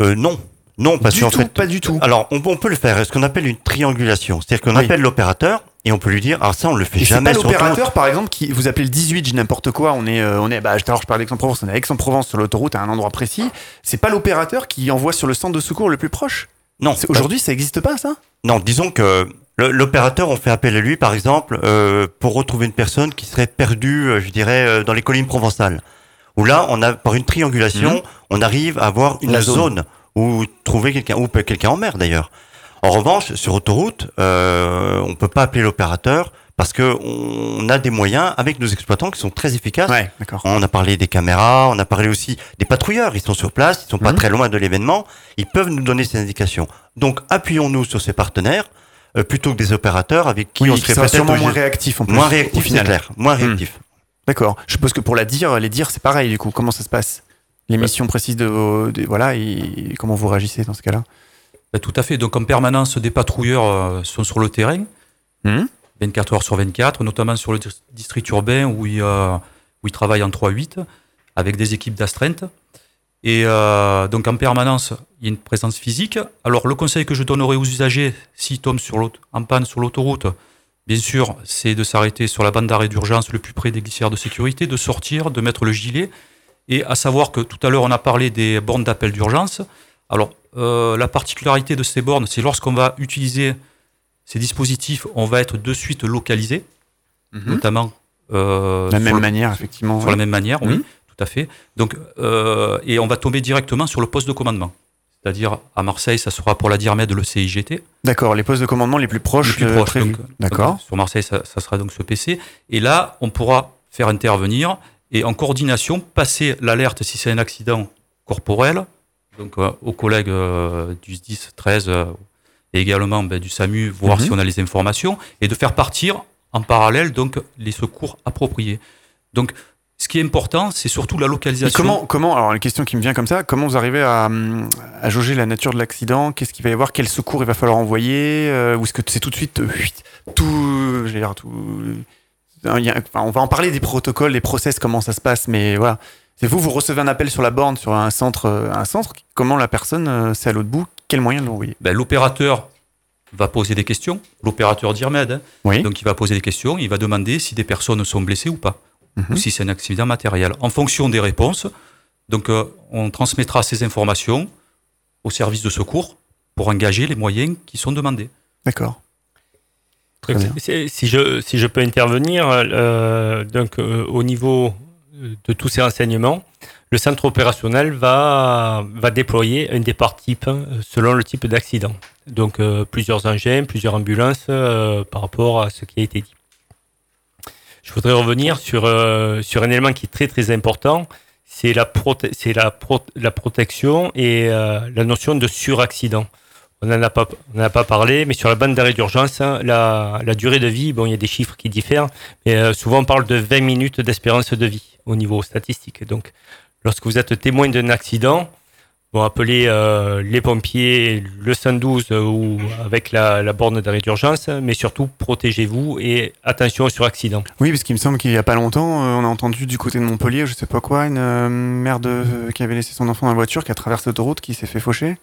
Non. Non, parce qu'en fait. Pas du tout. Alors, on, on peut le faire. Ce qu'on appelle une triangulation. C'est-à-dire qu'on oui. appelle l'opérateur et on peut lui dire, alors ça, on le fait et jamais. C'est pas l'opérateur, par exemple, qui vous appelez le 18, j'ai n'importe quoi. On est, euh, on est, bah, alors je parle d'Aix-en-Provence, on est à Aix-en-Provence sur l'autoroute à un endroit précis. C'est pas l'opérateur qui envoie sur le centre de secours le plus proche? Non. Aujourd'hui, ça n'existe pas, ça? Non, disons que l'opérateur, on fait appel à lui, par exemple, euh, pour retrouver une personne qui serait perdue, euh, je dirais, dans les collines provençales. Où là, on a, par une triangulation, mmh. on arrive à avoir une zone. Où trouver quelqu'un, ou quelqu'un en mer d'ailleurs. En revanche, sur autoroute, euh, on peut pas appeler l'opérateur parce que on a des moyens avec nos exploitants qui sont très efficaces. Ouais, on a parlé des caméras, on a parlé aussi des patrouilleurs. Ils sont sur place, ils sont pas Mhm. très loin de l'événement. Ils peuvent nous donner ces indications. Donc, appuyons-nous sur ces partenaires euh, plutôt que des opérateurs avec qui Oui, on serait sera peut-être moins réactif en plus. moins réactif, c'est clair. Moins Hmm. réactif. D'accord. Je suppose que pour la dire, les dire, c'est pareil, du coup. Comment ça se passe? Les missions précises de, vos- de- Voilà, et comment vous réagissez dans ce cas-là? Ben, tout à fait. Donc en permanence, des patrouilleurs euh, sont sur le terrain, Mhm. 24 heures sur 24, notamment sur le dis- district urbain où ils, euh, où ils travaillent en 3-8, avec des équipes d'astreinte. Et euh, donc en permanence, il y a une présence physique. Alors le conseil que je donnerai aux usagers, s'ils tombent sur en panne sur l'autoroute, bien sûr, c'est de s'arrêter sur la bande d'arrêt d'urgence le plus près des glissières de sécurité, de sortir, de mettre le gilet. Et à savoir que tout à l'heure, on a parlé des bornes d'appel d'urgence. Alors, euh, la particularité de ces bornes, c'est lorsqu'on va utiliser ces dispositifs, on va être de suite localisé, notamment euh, De la même le- manière, effectivement. sur ouais. la même manière, oui, Mhm. tout à fait. Donc, euh, et on va tomber directement sur le poste de commandement. C'est-à-dire à Marseille, ça sera pour la DIRMED le CIGT, D'accord, les postes de commandement les plus proches. le plus euh, proche. prévus. donc, D'accord. donc, sur Marseille, ça, ça sera donc ce PC. Et là, on pourra faire intervenir et en coordination passer l'alerte si c'est un accident corporel, donc euh, aux collègues euh, du 10, 13 euh, et également ben, du SAMU, voir Mhm. si on a les informations et de faire partir en parallèle donc les secours appropriés. Donc, ce qui est important, c'est surtout la Et localisation. comment, comment, alors une question qui me vient comme ça, comment vous arrivez à, à jauger la nature de l'accident? Qu'est-ce qu'il va y avoir? Quel secours il va falloir envoyer? Ou est-ce que c'est tout de suite tout, tout, il y a- enfin, On va en parler des protocoles, des process, comment ça se passe, mais voilà. C'est vous, vous recevez un appel sur la borne, sur un centre, euh, un centre. Comment la personne, euh, c'est à l'autre bout? Quel moyen de l'envoyer Ben, L'opérateur va poser des questions, l'opérateur d'IRMED. hein. Oui. Donc il va poser des questions, il va demander si des personnes sont blessées ou pas, Mhm. ou si c'est un accident matériel. En fonction des réponses, donc euh, on transmettra ces informations au service de secours pour engager les moyens qui sont demandés. D'accord. Très Donc, bien. c'est- Si je, si je peux intervenir, euh, donc, euh, au niveau de tous ces renseignements, le centre opérationnel va, va déployer un départ type euh, selon le type d'accident. Donc euh, plusieurs engins, plusieurs ambulances euh, par rapport à ce qui a été dit. Je voudrais revenir sur, euh, sur un élément qui est très très important, c'est la, prote- la, pro- la protection et euh, la notion de suraccident. On n'en a pas, on n'en a pas parlé, mais sur la bande d'arrêt d'urgence, hein, la, durée de vie, bon, il y a des chiffres qui diffèrent, mais euh, souvent on parle de 20 minutes d'espérance de vie au niveau statistique. Donc, lorsque vous êtes témoin d'un accident, bon, appelez euh, les pompiers, le 112 euh, ou avec la, borne d'arrêt d'urgence, mais surtout protégez-vous et attention sur accident. Oui, parce qu'il me semble qu'il y a pas longtemps, on a entendu du côté de Montpellier, je sais pas quoi, une mère de, qui avait laissé son enfant dans la voiture, qui a traversé l'autoroute, qui s'est fait faucher.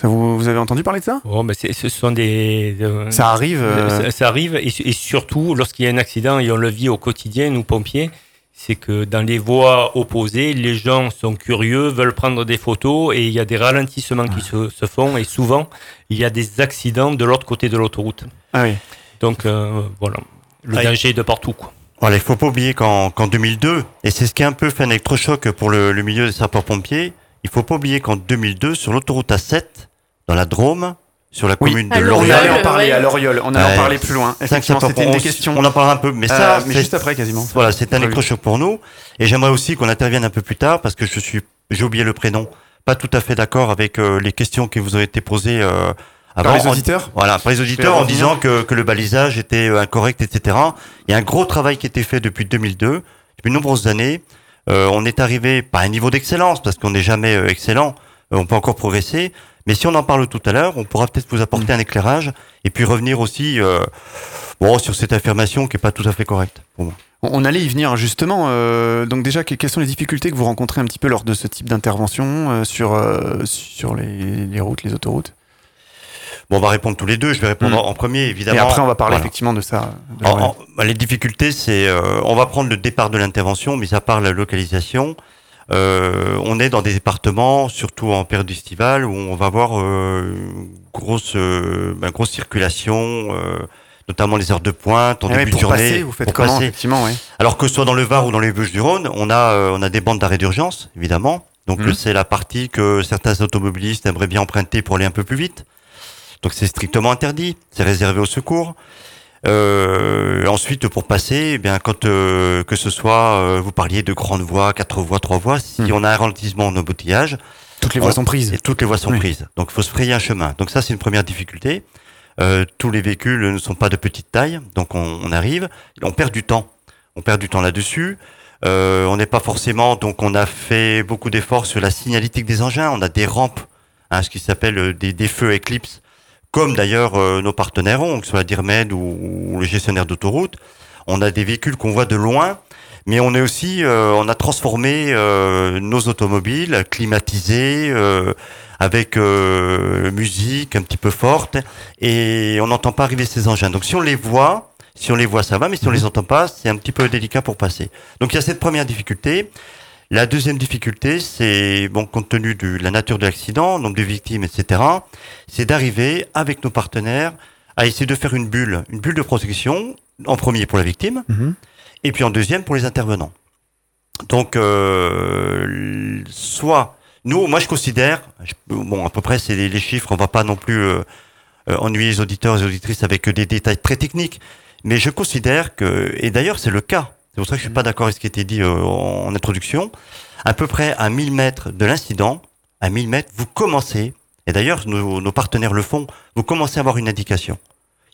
Ça vous, vous avez entendu parler de ça? Mais c'est- ce sont des. euh, Ça arrive. euh, Ça, ça arrive, et, et surtout lorsqu'il y a un accident et on le vit au quotidien, nous pompiers, c'est que dans les voies opposées, les gens sont curieux, veulent prendre des photos et il y a des ralentissements qui se, se font et souvent il y a des accidents de l'autre côté de l'autoroute. Ah oui. Donc euh, voilà, le Ah, danger est de partout. Quoi. Voilà, il faut pas oublier qu'en 2002, et c'est ce qui a un peu fait un électrochoc pour le, le milieu des sapeurs-pompiers, il faut pas oublier qu'en 2002, sur l'autoroute A7, dans la Drôme, sur la commune de Loriol. Loriol. On allait en parler à Loriol, on allait en parler plus loin. Effectivement, c'était une des questions. On en parlera un peu, mais ça, euh, mais juste après quasiment. Voilà, c'est un électrochoc pour nous. Et j'aimerais aussi qu'on intervienne un peu plus tard parce que je suis, j'ai oublié le prénom, pas tout à fait d'accord avec euh, les questions qui vous ont été posées. Euh, avant, par les auditeurs en, Voilà, par les auditeurs en disant que, que le balisage était incorrect, etc. Il y a un gros travail qui a été fait depuis 2002, depuis de nombreuses années. On est arrivé, pas à un niveau d'excellence, parce qu'on n'est jamais excellent, on peut encore progresser, mais si on en parle tout à l'heure, on pourra peut-être vous apporter un éclairage et puis revenir aussi euh, bon, sur cette affirmation qui n'est pas tout à fait correcte pour moi. On allait y venir justement. Euh, donc déjà, quelles sont les difficultés que vous rencontrez un petit peu lors de ce type d'intervention euh, sur, euh, sur les, les, routes, les autoroutes? Bon, on va répondre tous les deux. Je vais répondre mmh. en premier, évidemment. Et après, on va parler voilà. effectivement de ça. De en, en, bah, les difficultés, c'est, euh, on va prendre le départ de l'intervention, mis à part la localisation. Euh, on est dans des départements, surtout en période estivale, où on va avoir euh, grosse, euh, ben, grosse circulation, euh, notamment les heures de pointe, en et début pour de journée. Passer, vous faites pour comment, passer. effectivement, ouais. Alors que ce soit dans le Var ou dans les Bouches-du-Rhône, on a, euh, on a des bandes d'arrêt d'urgence, évidemment. Donc mmh. c'est la partie que certains automobilistes aimeraient bien emprunter pour aller un peu plus vite. Donc c'est strictement interdit, c'est réservé au secours. Euh, ensuite, pour passer, eh bien quand euh, que ce soit, euh, vous parliez de grandes voies, quatre voies, trois voies, si Hmm. on a un ralentissement en embouteillage, toutes les voies sont prises. Et toutes les voies sont Oui. prises. Donc, il faut se frayer un chemin. Donc ça, c'est une première difficulté. Euh, tous les véhicules ne sont pas de petite taille, donc on, on arrive, on perd du temps. On perd du temps là-dessus. Euh, on n'est pas forcément, donc on a fait beaucoup d'efforts sur la signalétique des engins. On a des rampes, hein, ce qui s'appelle euh, des, des feux Eclipse, comme d'ailleurs euh, nos partenaires ont, que ce soit la Dirmed ou, ou le gestionnaire d'autoroute. On a des véhicules qu'on voit de loin, mais on est aussi, euh, on a transformé euh, nos automobiles climatisés, euh, avec euh, musique un petit peu forte, et on n'entend pas arriver ces engins. Donc si on les voit, si on les voit, ça va, mais si on les entend pas, c'est un petit peu délicat pour passer. Donc il y a cette première difficulté. La deuxième difficulté, c'est, bon, compte tenu de la nature de l'accident, nombre de victimes, etc., c'est d'arriver avec nos partenaires à essayer de faire une bulle, une bulle de protection, en premier pour la victime, Mhm. et puis en deuxième pour les intervenants. Donc, euh, soit, nous, moi je considère, je- bon, à peu près c'est les, les chiffres, on va pas non plus euh, euh, ennuyer les auditeurs et les auditrices avec des détails très techniques, mais je considère que, et d'ailleurs c'est le cas, c'est pour ça que je suis pas d'accord avec ce qui a été dit euh, en introduction, à peu près à 1000 mètres de l'incident, à 1000 mètres, vous commencez, et d'ailleurs nos, nos partenaires le font, vous commencez à avoir une indication.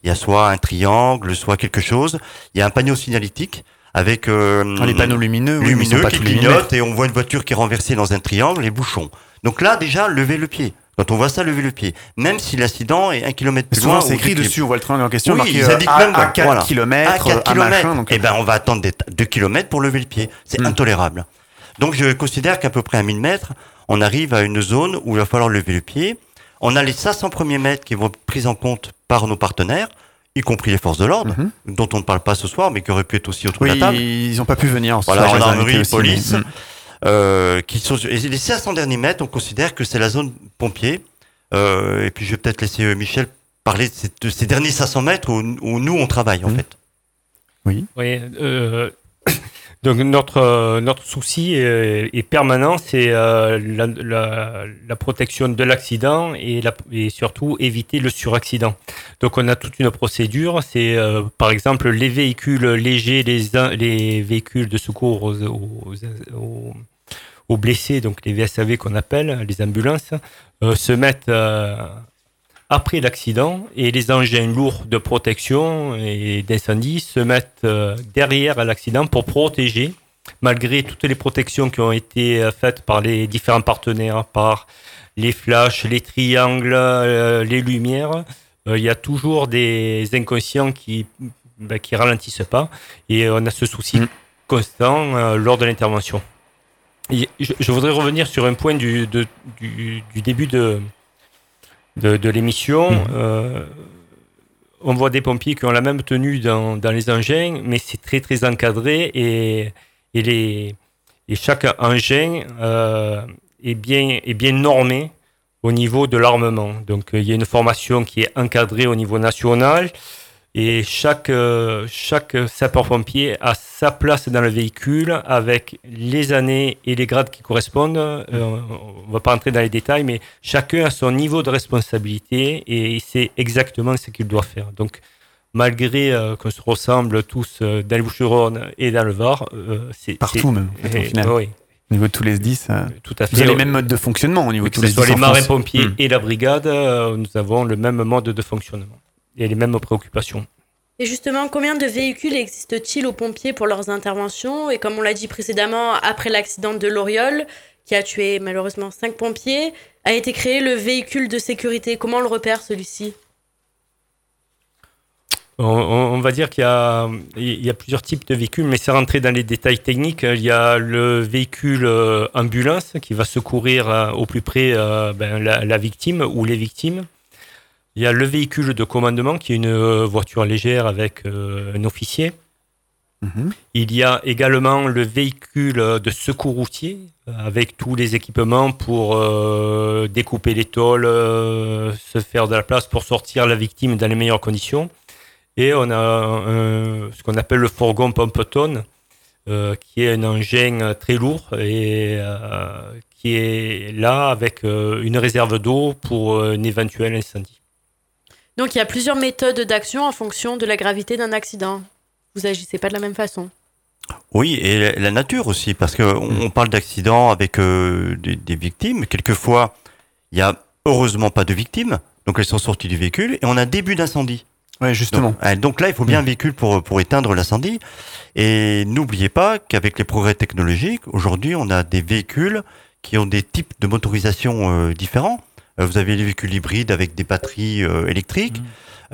Il y a soit un triangle, soit quelque chose, il y a un panneau signalétique avec euh, Ah, les panneaux lumineux, lumineux qui clignotent et on voit une voiture qui est renversée dans un triangle, les bouchons. Donc là, déjà, levez le pied. Quand on voit ça, levez le pied. Même si l'incident est un kilomètre plus loin. c'est écrit dessus, on voit le en question, oui, marqué ils euh, indiquent à, même, à 4 voilà. km, à 4 à km. machin. Donc, Eh ben, on va attendre 2 km pour lever le pied. C'est Hmm. intolérable. Donc, je considère qu'à peu près à 1000 mètres, on arrive à une zone où il va falloir lever le pied. On a les 500 premiers mètres qui vont être pris en compte par nos partenaires, y compris les forces de l'ordre, Mhm. dont on ne parle pas ce soir, mais qui auraient pu être aussi autour de oui, la table. ils n'ont pas pu venir. ce Voilà, gendarmerie, police. Mm. Euh, qui sont et les 500 derniers mètres, on considère que c'est la zone pompier. Euh, et puis je vais peut-être laisser euh, Michel parler de ces, de ces derniers 500 mètres où, où nous on travaille en Mhm. fait. Oui. euh, donc notre euh, notre souci est, permanent, c'est euh, la, protection de l'accident et, surtout éviter le suraccident. Donc on a toute une procédure. C'est euh, par exemple les véhicules légers, les véhicules de secours aux, blessés, donc les VSAV qu'on appelle, les ambulances, se mettent après l'accident et les engins lourds de protection et d'incendie se mettent euh, derrière l'accident pour protéger, malgré toutes les protections qui ont été euh, faites par les différents partenaires, par les flashs, les triangles, euh, les lumières. Il y a toujours des inconscients qui ben, qui ralentissent pas et on a ce souci Mm. constant euh, lors de l'intervention. Je, je voudrais revenir sur un point du, de- du, du début de, de, de l'émission. Mhm. Euh, on voit des pompiers qui ont la même tenue dans, dans les engins, mais c'est très très encadré et, et, les, et chaque engin euh, est, bien, est bien normé au niveau de l'armement. Donc euh, il y a une formation qui est encadrée au niveau national Et chaque, euh, chaque sapeur-pompier a sa place dans le véhicule avec les années et les grades qui correspondent. Euh, on ne va pas entrer dans les détails, mais chacun a son niveau de responsabilité et sait exactement ce qu'il doit faire. Donc, malgré euh, qu'on se ressemble tous dans les Bouches-du-Rhône et dans le Var, c'est partout même. au final. Oui. Au niveau de tous les 10, tout à fait. Vous avez les mêmes modes de fonctionnement au niveau de tous les 10. Que ce soit les marins-pompiers hmm. et la brigade, nous avons le même mode de fonctionnement et les mêmes préoccupations. Et justement, combien de véhicules existe-t-il aux pompiers pour leurs interventions? Et comme on l'a dit précédemment, après l'accident de l'Oriole, qui a tué malheureusement cinq pompiers, a été créé le véhicule de sécurité. Comment on le repère celui-ci? On, va dire qu'il y, y, a plusieurs types de véhicules, mais c'est rentrer dans les détails techniques. Il y a le véhicule euh, ambulance qui va secourir euh, au plus près euh, ben, la, victime ou les victimes. Il y a le véhicule de commandement qui est une euh, voiture légère avec euh, un officier. Mhm. Il y a également le véhicule de secours routier avec tous les équipements pour euh, découper les tôles, se faire de la place pour sortir la victime dans les meilleures conditions. Et on a ce qu'on appelle le fourgon pompe-tonne, qui est un engin très lourd et qui est là avec une réserve d'eau pour un éventuel incendie. Donc il y a plusieurs méthodes d'action en fonction de la gravité d'un accident. Vous agissez pas de la même façon. Oui, et la nature aussi, parce qu'on on parle d'accidents avec euh, des, victimes. Quelquefois, il y a heureusement pas de victimes, donc elles sont sorties du véhicule, et on a un début d'incendie. Oui, justement. Donc, là, il faut bien un mm. véhicule pour, pour éteindre l'incendie. Et n'oubliez pas qu'avec les progrès technologiques, aujourd'hui, on a des véhicules qui ont des types de motorisation euh, différents. Euh, vous avez des véhicules hybrides avec des batteries euh, électriques. Mmh.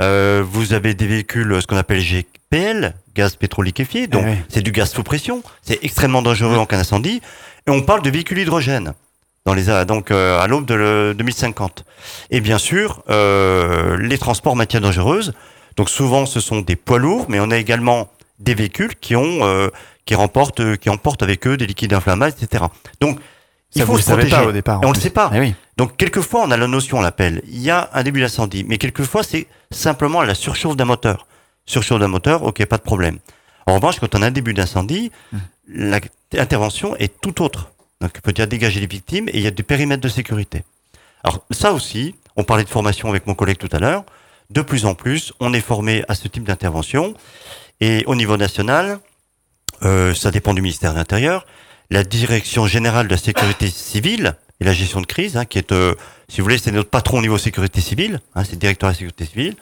Euh, vous avez des véhicules, ce qu'on appelle GPL, gaz pétrole liquéfié. Donc, eh c'est du gaz sous pression. C'est extrêmement dangereux en cas d'incendie. Et on parle de véhicules hydrogène. Dans les, donc à l'aube de 2050. Et bien sûr, euh, les transports matières dangereuses. Donc souvent, ce sont des poids lourds, mais on a également des véhicules qui ont euh, qui remportent qui emportent avec eux des liquides inflammables, etc. Donc il faut se protéger. Pas au départ. on ne le sait pas. Eh Donc quelquefois on a la notion, on l'appelle. Il y a un début d'incendie, mais quelquefois c'est simplement la surchauffe d'un moteur. Surchauffe d'un moteur, ok, pas de problème. En revanche, quand on a un début d'incendie, hmm. l'intervention est tout autre. Donc il peut y dégager les victimes et il y a des périmètres de sécurité. Alors ça aussi, on parlait de formation avec mon collègue tout à l'heure. De plus en plus, on est formé à ce type d'intervention. Et au niveau national, euh, ça dépend du ministère de l'Intérieur, la Direction générale de la sécurité civile et la gestion de crise, hein, qui est, euh, si vous voulez, c'est notre patron au niveau sécurité civile, hein, c'est le directeur de la sécurité civile,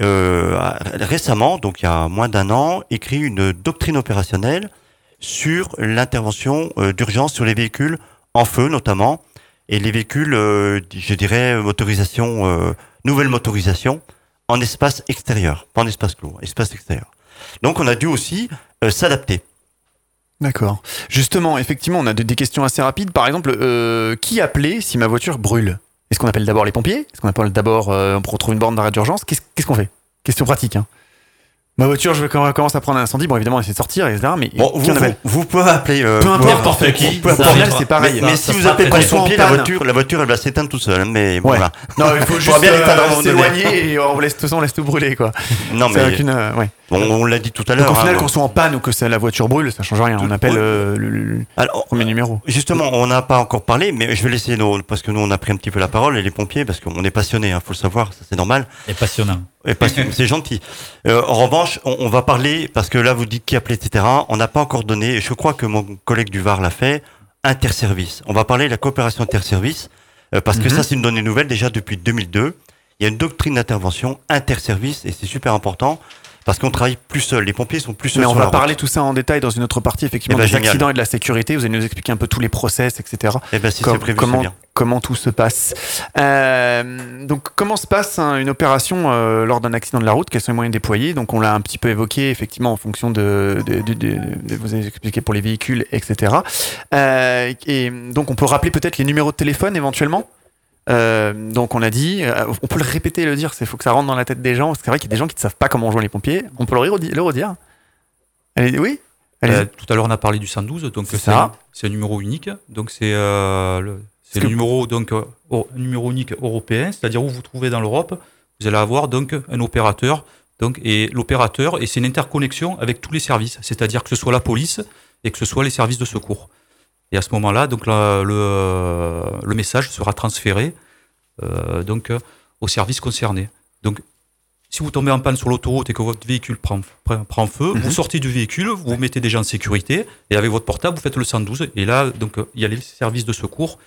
euh, récemment, donc il y a moins d'un an, écrit une doctrine opérationnelle sur l'intervention euh, d'urgence sur les véhicules en feu notamment, et les véhicules, je dirais, motorisation, nouvelle motorisation, en espace extérieur, pas en espace clos, espace extérieur. Donc on a dû aussi s'adapter. D'accord. Justement, effectivement, on a des questions assez rapides. Par exemple, euh, qui appeler si ma voiture brûle? Est-ce qu'on appelle d'abord les pompiers? Est-ce qu'on appelle d'abord, euh, on retrouve une borne d'arrêt d'urgence Qu'est-ce qu'on fait? Question pratique. Hein. Ma voiture, je commence à prendre un incendie. Bon, évidemment, essayer de sortir, etc. Mais bon, vous, vous, vous, pouvez appeler. Euh, peu importe qui. Peu c'est pareil. Mais, si vous appelez pas les pompiers, la voiture, la voiture, elle va s'éteindre tout seul. Mais voilà. Non, il faut [laughs] juste euh, s'éloigner et on laisse tout ça, on laisse tout brûler, quoi. Non, mais. Euh, ouais. on l'a dit tout à l'heure. Au final, hein, qu'on soit en panne ou que la voiture brûle, ça change rien. On appelle le premier numéro. Justement, on n'a pas encore parlé, mais je vais laisser nos, parce que nous, on a pris un petit peu la parole et les pompiers, parce qu'on est passionnés, il faut le savoir, c'est normal. Et passionnant. C'est gentil. Euh, en revanche, on, va parler, parce que là vous dites qui appelait, etc. On n'a pas encore donné, je crois que mon collègue du Var l'a fait, interservice. On va parler de la coopération interservice, euh, parce que ça mhm. c'est une donnée nouvelle déjà depuis 2002. Il y a une doctrine d'intervention interservice, et c'est super important, parce qu'on travaille plus seul. Les pompiers sont plus seuls. Mais on va parler tout ça en détail dans une autre partie, effectivement, eh ben, des accidents et de la sécurité. Vous allez nous expliquer un peu tous les process, etc. Eh ben, si prévu, comment, comment tout se passe. Euh, donc, comment se passe hein, une opération euh, lors d'un accident de la route? Quels sont les moyens déployés? Donc, on l'a un petit peu évoqué, effectivement, en fonction de, de, de, de, vous avez expliqué pour les véhicules, etc. Euh, et donc, on peut rappeler peut-être les numéros de téléphone éventuellement? Euh, donc on a dit, euh, on peut le répéter et le dire, il faut que ça rentre dans la tête des gens. C'est vrai qu'il y a des gens qui ne savent pas comment joindre les pompiers. On peut le redire, le redire. oui? Euh, Tout à l'heure on a parlé du 112, donc c'est un, un, numéro unique. Donc c'est le, le numéro donc numéro unique européen, c'est-à-dire où vous vous trouvez dans l'Europe, vous allez avoir donc un opérateur Donc, et l'opérateur, et c'est une interconnexion avec tous les services, c'est-à-dire que ce soit la police et que ce soit les services de secours. Et à ce moment-là, donc le, le, message sera transféré euh, donc aux services concernés. Donc, si vous tombez en panne sur l'autoroute et que votre véhicule prend, prend feu, vous mhm. sortez du véhicule, vous mettez des gens en sécurité, et avec votre portable, vous faites le 112. Et là, donc, il y a les services de secours,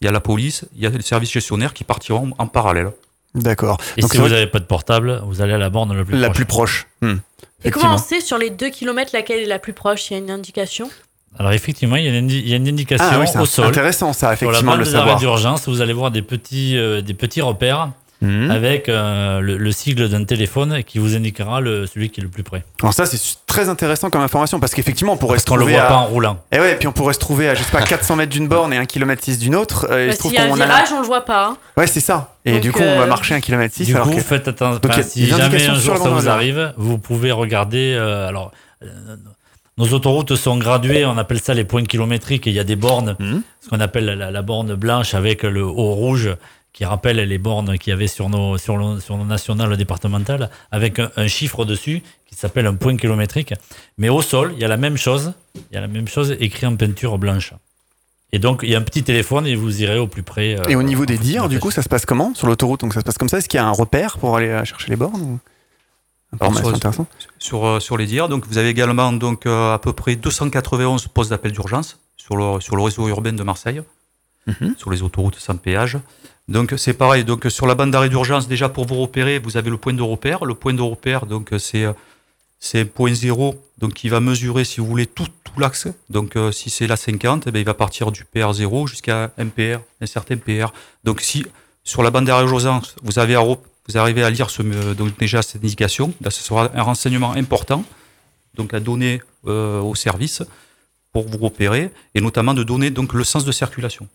il y a la police, il y a les services gestionnaires qui partiront en parallèle. D'accord. Et si vous n'avez pas de portable, vous allez à la borne la plus la proche. Plus proche. Hmm. Et comment on sait sur les 2 km laquelle est la plus proche? Il y a une indication? Alors effectivement, il y a une, il y a une indication ah au sol. Intéressant ça, effectivement, sur la le savoir. d'urgence, vous allez voir des petits, euh, des petits repères Mhm. avec euh, le, sigle d'un téléphone qui vous indiquera le, celui qui est le plus près. Alors ça c'est très intéressant comme information parce qu'effectivement on pourrait se trouver le voit pas en roulant. Et eh ouais, puis on pourrait se trouver à je sais pas [laughs] 400 mètres d'une borne et 1 km 6 d'une autre. Euh, bah, S'il y a un virage, on le voit pas. Hein. Ouais, c'est ça. Et du coup, on va euh, marcher 1 km 6 Du coup, faites attention. si jamais un jour ça vous arrive, vous pouvez regarder alors nos autoroutes sont graduées, on appelle ça les points kilométriques, et il y a des bornes, mhm. ce qu'on appelle la, la, borne blanche avec le haut rouge, qui rappelle les bornes qu'il y avait sur nos, sur, nos, sur nos nationales départementales, avec un, chiffre dessus qui s'appelle un point kilométrique. Mais au sol, il y a la même chose, il y a la même chose écrit en peinture blanche. Et donc, il y a un petit téléphone et vous irez au plus près. et au niveau des dires, du coup, ça se passe comment sur l'autoroute? Donc, ça se passe comme ça? Est-ce qu'il y a un repère pour aller euh, chercher les bornes sur, sur, euh, sur, les dires, donc vous avez également donc euh, à peu près 291 postes d'appel d'urgence sur le, sur le réseau urbain de Marseille, mhm. sur les autoroutes sans péage. Donc c'est pareil. Donc sur la bande d'arrêt d'urgence, déjà pour vous repérer, vous avez le point de repère. Le point de repère, donc c'est c'est point zéro, donc qui va mesurer, si vous voulez, tout, tout l'axe. Donc euh, si c'est la 50, eh ben, il va partir du PR0 jusqu'à un PR, un certain PR. Donc si sur la bande d'arrêt d'urgence, vous avez vous arrivez à lire ce, donc déjà cette indication, là ce sera un renseignement important, donc à donner euh, au service pour vous repérer et notamment de donner donc le sens de circulation.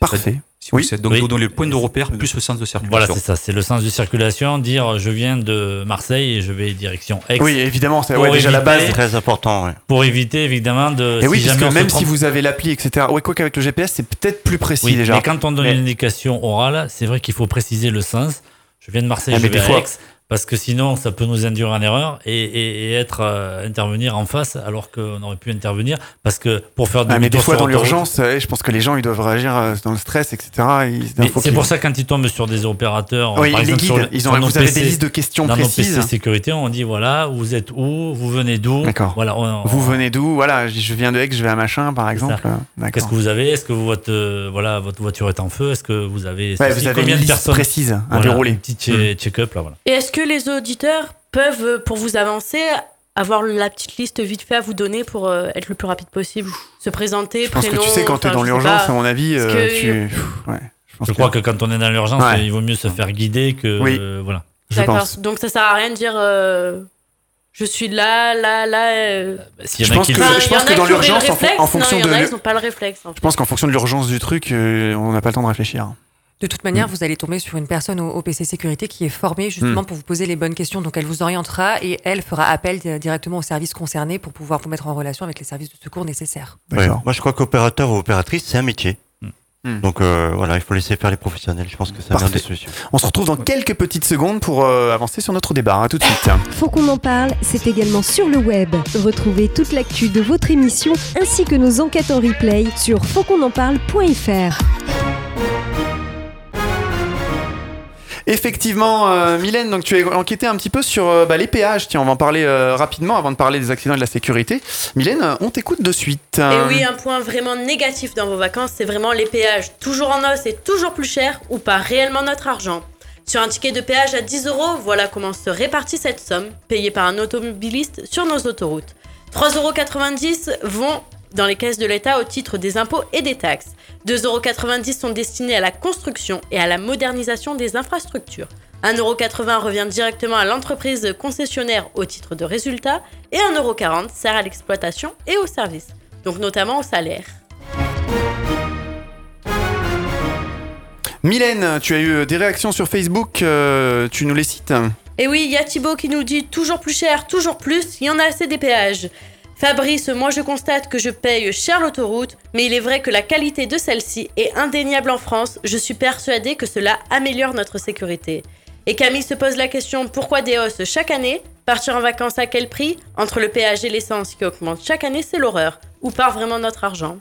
Parfait. oui. donc oui. donner le point de repère plus le sens de circulation. Voilà, c'est ça, c'est le sens de circulation. Dire je viens de Marseille et je vais direction Aix. Oui, évidemment, c'est ouais, déjà la base. Très important. Pour éviter évidemment de. Et oui, parce que même si vous avez l'appli, etc. Ouais, quoi qu'avec le GPS, c'est peut-être plus précis oui, déjà. Mais quand on donne une indication orale, c'est vrai qu'il faut préciser le sens. Je viens de Marseille, ah, je vais à Aix parce que sinon ça peut nous induire en erreur et, et, et être euh, intervenir en face alors qu'on aurait pu intervenir. Parce que pour faire ah, mais des fois dans l'urgence je pense que les gens ils doivent réagir euh, dans le stress etc c'est pour ça quand ils tombent sur des opérateurs oui, par exemple sur, ils ont, vous avez des listes de questions dans précises. Nos PC sécurité on dit voilà vous êtes où vous venez d'où voilà vous venez d'où voilà je viens de Aix je vais à machin par exemple. Qu'est-ce que vous avez? Est-ce que votre euh, voilà votre voiture est en feu? Est-ce que vous avez ouais, vous avez combien une de personnes? précises un voilà, déroulé un petit hmm. check-up là voilà. Et est-ce que les auditeurs peuvent, pour vous avancer, avoir la petite liste vite fait à vous donner pour euh, être le plus rapide possible Se présenter, je pense que tu sais, quand tu es dans l'urgence, à mon avis, euh, tu... ouais, je, crois que quand on est dans l'urgence, il vaut mieux se faire guider que. Oui. Euh, voilà. D'accord. Donc ça sert à rien de dire je suis là, là, là. Bah, je pense que, je pense que dans l'urgence, en, fonction de. ils pas le réflexe. Je pense qu'en fonction de l'urgence du truc, on n'a pas le temps de réfléchir. De toute manière, mm. vous allez tomber sur une personne au, PC Sécurité qui est formée justement mm. pour vous poser les bonnes questions. Donc, elle vous orientera et elle fera appel directement aux services concernés pour pouvoir vous mettre en relation avec les services de secours nécessaires. Moi, je crois qu'opérateur ou opératrice, c'est un métier. Mm. Donc euh, voilà, il faut laisser faire les professionnels. Je pense que ça vient des solutions. On se retrouve dans quelques petites secondes pour euh, avancer sur notre débat. À tout de suite. [laughs] Faut qu'on en parle. C'est également sur le web. Retrouvez toute l'actu de votre émission ainsi que nos enquêtes en replay sur fautquonenparle.fr. Effectivement, euh, Mylène, donc tu as enquêté un petit peu sur euh, bah, les péages. Tiens, on va en parler euh, rapidement avant de parler des accidents et de la sécurité. Mylène, on t'écoute de suite. Et oui, un point vraiment négatif dans vos vacances, c'est vraiment les péages. Toujours en os et toujours plus cher ou pas réellement notre argent. Sur un ticket de péage à 10 euros, voilà comment se répartit cette somme, payée par un automobiliste sur nos autoroutes. 3,90 euros vont dans les caisses de l'État au titre des impôts et des taxes. 2,90€ sont destinés à la construction et à la modernisation des infrastructures. 1,80€ revient directement à l'entreprise concessionnaire au titre de résultat et 1,40€ sert à l'exploitation et au service, donc notamment au salaire. Mylène, tu as eu des réactions sur Facebook, euh, tu nous les cites Et oui, il y a Thibaut qui nous dit toujours plus cher, toujours plus, il y en a assez des péages. Fabrice, moi je constate que je paye cher l'autoroute, mais il est vrai que la qualité de celle-ci est indéniable en France. Je suis persuadée que cela améliore notre sécurité. Et Camille se pose la question pourquoi des hausses chaque année? Partir en vacances à quel prix? Entre le péage et l'essence qui augmente chaque année, c'est l'horreur. Où part vraiment notre argent?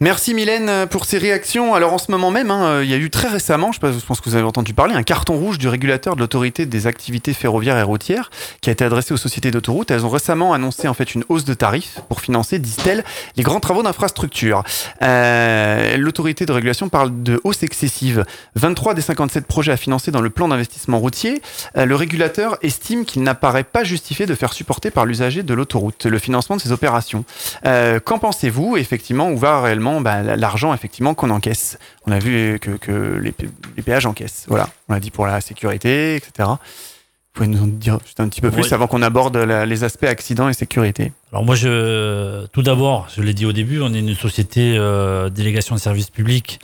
Merci Mylène pour ces réactions. Alors en ce moment même, hein, il y a eu très récemment, je pense que vous avez entendu parler, un carton rouge du régulateur de l'autorité des activités ferroviaires et routières qui a été adressé aux sociétés d'autoroutes. Elles ont récemment annoncé en fait une hausse de tarifs pour financer, disent-elles, les grands travaux d'infrastructure. Euh, l'autorité de régulation parle de hausse excessive. 23 des 57 projets à financer dans le plan d'investissement routier. Euh, le régulateur estime qu'il n'apparaît pas justifié de faire supporter par l'usager de l'autoroute le financement de ces opérations. Euh, qu'en pensez-vous Effectivement, où va réellement bah, l'argent effectivement qu'on encaisse. On a vu que, que les, péages encaissent. Voilà, on l'a dit pour la sécurité, etc. Vous pouvez nous en dire juste un petit peu plus avant qu'on aborde les aspects accidents et sécurité Alors moi, je, tout d'abord, je l'ai dit au début, on est une société euh, délégation de services publics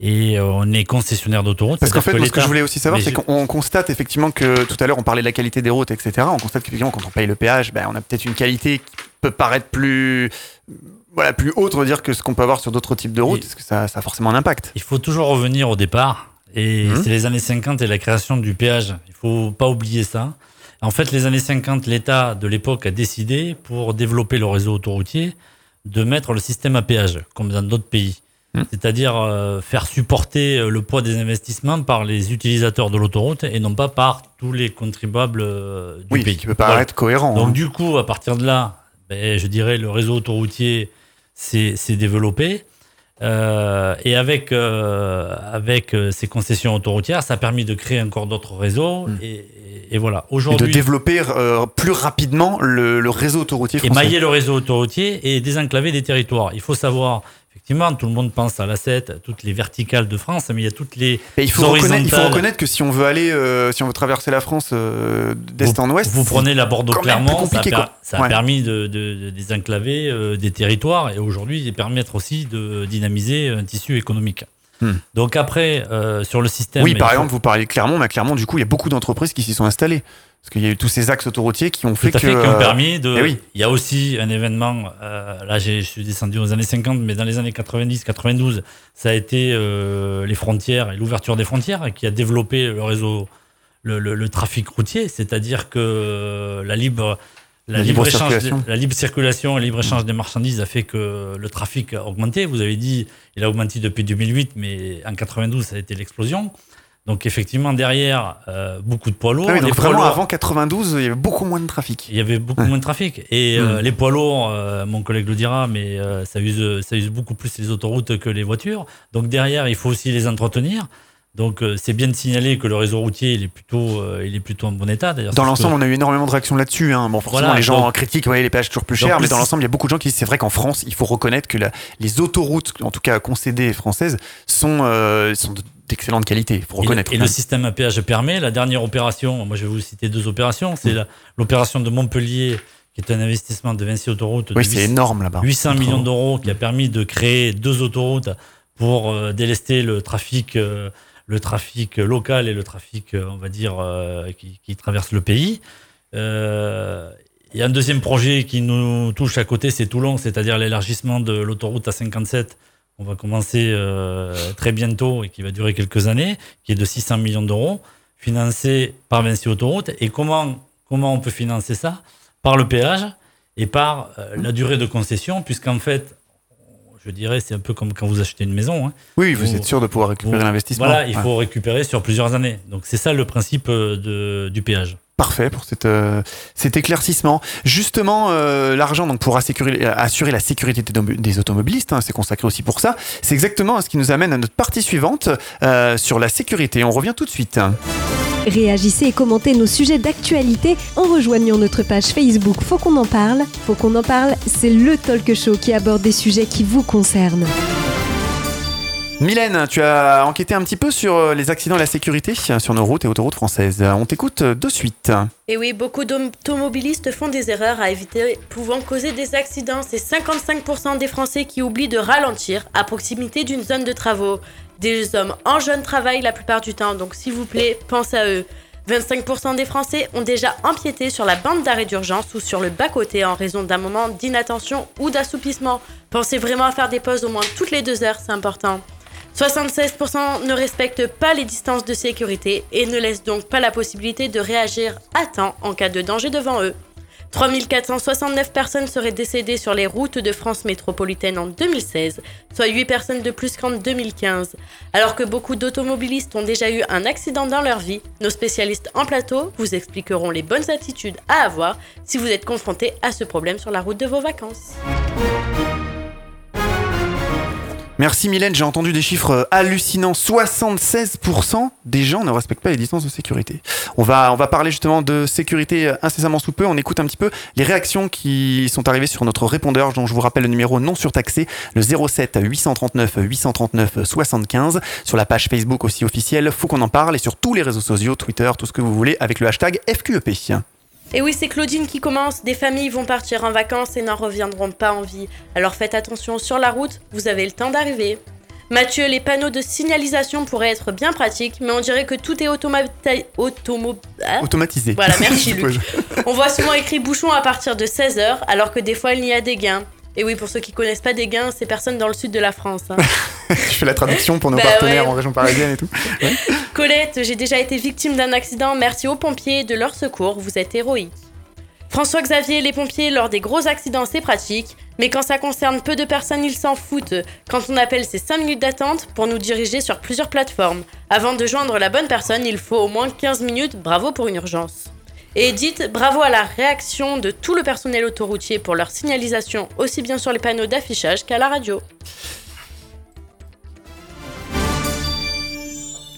et euh, on est concessionnaire d'autoroutes. Parce qu'en fait, ce que je voulais aussi savoir, c'est qu'on constate effectivement que tout à l'heure, on parlait de la qualité des routes, etc. On constate qu'effectivement, quand on paye le péage, ben, on a peut-être une qualité qui peut paraître plus voilà, plus haute, on dire, que ce qu'on peut avoir sur d'autres types de routes, parce que ça, ça, a forcément un impact. Il faut toujours revenir au départ. Et mmh. c'est les années 50 et la création du péage. Il faut pas oublier ça. En fait, les années 50, l'État de l'époque a décidé, pour développer le réseau autoroutier, de mettre le système à péage, comme dans d'autres pays. Mmh. C'est-à-dire euh, faire supporter euh, le poids des investissements par les utilisateurs de l'autoroute et non pas par tous les contribuables euh, du oui, pays. qui peut paraître cohérent. Donc hein. du coup, à partir de là, ben, je dirais le réseau autoroutier s'est développé. Euh, et avec, euh, avec euh, ces concessions autoroutières, ça a permis de créer encore d'autres réseaux. Hmm. Et, et, voilà. Aujourd'hui, de développer plus rapidement le, le, réseau autoroutier français. Et mailler le réseau autoroutier et désenclaver des territoires. Il faut savoir effectivement, tout le monde pense à la 7, toutes les verticales de France, mais il y a toutes les il faut Reconnaître, il faut reconnaître que si on veut aller, euh, si on veut traverser la France euh, d'est en ouest, vous prenez la Bordeaux-Clermont, ça, a, permis de, désenclaver euh, des territoires et aujourd'hui, de permettre aussi de dynamiser un tissu économique. Hmm. Donc après, sur le système... Oui, par exemple, vous parlez de Clermont, mais à Clermont, du coup, il y a beaucoup d'entreprises qui s'y sont installées. Parce qu'il y a eu tous ces axes autoroutiers qui ont fait, Tout à fait que. Qui ont permis de. Eh oui. Il y a aussi un événement. Euh, là, je suis descendu aux années 50, mais dans les années 90, 92, ça a été euh, les frontières et l'ouverture des frontières qui a développé le réseau, le, le, trafic routier. C'est-à-dire que la libre. La, libre, circulation. la libre circulation et le libre échange des marchandises a fait que le trafic a augmenté. Vous avez dit, il a augmenté depuis 2008, mais en 92, ça a été l'explosion. Donc effectivement derrière euh, beaucoup de poids lourds. Ah donc vraiment avant 92, il y avait beaucoup moins de trafic. Il y avait beaucoup moins de trafic et euh, hmm. les poids lourds, euh, mon collègue le dira, mais ça use ça use beaucoup plus les autoroutes que les voitures. Donc derrière, il faut aussi les entretenir. Donc c'est bien de signaler que le réseau routier il est plutôt il est plutôt en bon état d'ailleurs. Dans l'ensemble, on a eu énormément de réactions là-dessus. Hein. Bon, forcément, les gens critiquent ouais, les péages toujours plus chers, mais dans l'ensemble, il y a beaucoup de gens qui disent c'est vrai qu'en France, il faut reconnaître que les autoroutes, en tout cas concédées françaises, sont sont de d'excellente qualité, il faut reconnaître. Et, le, système à péage permet, la dernière opération, moi je vais vous citer deux opérations, c'est l'opération de Montpellier, qui est un investissement de Vinci Autoroute. Oui, c'est énorme là-bas. 800 millions d'euros qui a permis de créer deux autoroutes pour euh, délester le trafic, euh, le trafic local et le trafic, euh, on va dire, qui, qui, traverse le pays. Il y a un deuxième projet qui nous touche à côté, c'est Toulon, c'est-à-dire l'élargissement de l'autoroute à 57 on va commencer euh, très bientôt et qui va durer quelques années, qui est de 600 millions d'euros, financé par Vinci Autoroute. Et comment, comment on peut financer ça? Par le péage et par euh, la durée de concession, puisqu'en fait, je dirais, c'est un peu comme quand vous achetez une maison. Hein. oui, vous, êtes sûr de pouvoir récupérer l'investissement. Voilà, il faut récupérer sur plusieurs années. Donc c'est ça le principe euh, de, du péage. Parfait pour cette, euh, cet éclaircissement. Justement, euh, l'argent donc pour assurer, assurer, la sécurité des automobilistes, hein, c'est consacré aussi pour ça. C'est exactement ce qui nous amène à notre partie suivante euh, sur la sécurité. On revient tout de suite. Réagissez et commentez nos sujets d'actualité en rejoignant notre page Facebook Faut qu'on en parle. Faut qu'on en parle, c'est le talk show qui aborde des sujets qui vous concernent. Mylène, tu as enquêté un petit peu sur euh, les accidents et la sécurité sur nos routes et autoroutes françaises. On t'écoute de suite. Et oui, beaucoup d'automobilistes font des erreurs à éviter pouvant causer des accidents. C'est 55% des Français qui oublient de ralentir à proximité d'une zone de travaux. Des hommes en jeune travail la plupart du temps, donc s'il vous plaît, pensez à eux. 25% des Français ont déjà empiété sur la bande d'arrêt d'urgence ou sur le bas-côté en raison d'un moment d'inattention ou d'assoupissement. Pensez vraiment à faire des pauses au moins toutes les deux heures, c'est important. 76% ne respectent pas les distances de sécurité et ne laissent donc pas la possibilité de réagir à temps en cas de danger devant eux. 3469 personnes seraient décédées sur les routes de France métropolitaine en 2016, soit 8 personnes de plus qu'en 2015. Alors que beaucoup d'automobilistes ont déjà eu un accident dans leur vie, nos spécialistes en plateau vous expliqueront les bonnes attitudes à avoir si vous êtes confronté à ce problème sur la route de vos vacances. Merci Mylène, j'ai entendu des chiffres euh, hallucinants. 76% des gens ne respectent pas les distances de sécurité. On va, on va parler justement de sécurité euh, incessamment sous peu. On écoute un petit peu les réactions qui sont arrivées sur notre répondeur, dont je vous rappelle le numéro non surtaxé, le 07 839 839 75. Sur la page Facebook aussi officielle, faut qu'on en parle. Et sur tous les réseaux sociaux, Twitter, tout ce que vous voulez, avec le hashtag FQEP. Et oui, c'est Claudine qui commence. Des familles vont partir en vacances et n'en reviendront pas en vie. Alors faites attention sur la route, vous avez le temps d'arriver. Mathieu, les panneaux de signalisation pourraient être bien pratiques, mais on dirait que tout est automatisé. Hein automatisé. Voilà, [laughs] merci Luc. on voit souvent écrit bouchon à partir de 16h, alors que des fois il y a des gains. Et oui, pour ceux qui connaissent pas des gains, c'est personne dans le sud de la France. Hein. [laughs] Je fais la traduction pour nos bah partenaires en région parisienne et tout. [laughs] Colette, j'ai déjà été victime d'un accident. Merci aux pompiers de leur secours. Vous êtes héroïque. François Xavier, les pompiers, lors des gros accidents, c'est pratique. Mais quand ça concerne peu de personnes, ils s'en foutent. Quand on appelle, ces 5 minutes d'attente pour nous diriger sur plusieurs plateformes. Avant de joindre la bonne personne, il faut au moins 15 minutes. Bravo pour une urgence. Et Edith, bravo à la réaction de tout le personnel autoroutier pour leur signalisation, aussi bien sur les panneaux d'affichage qu'à la radio.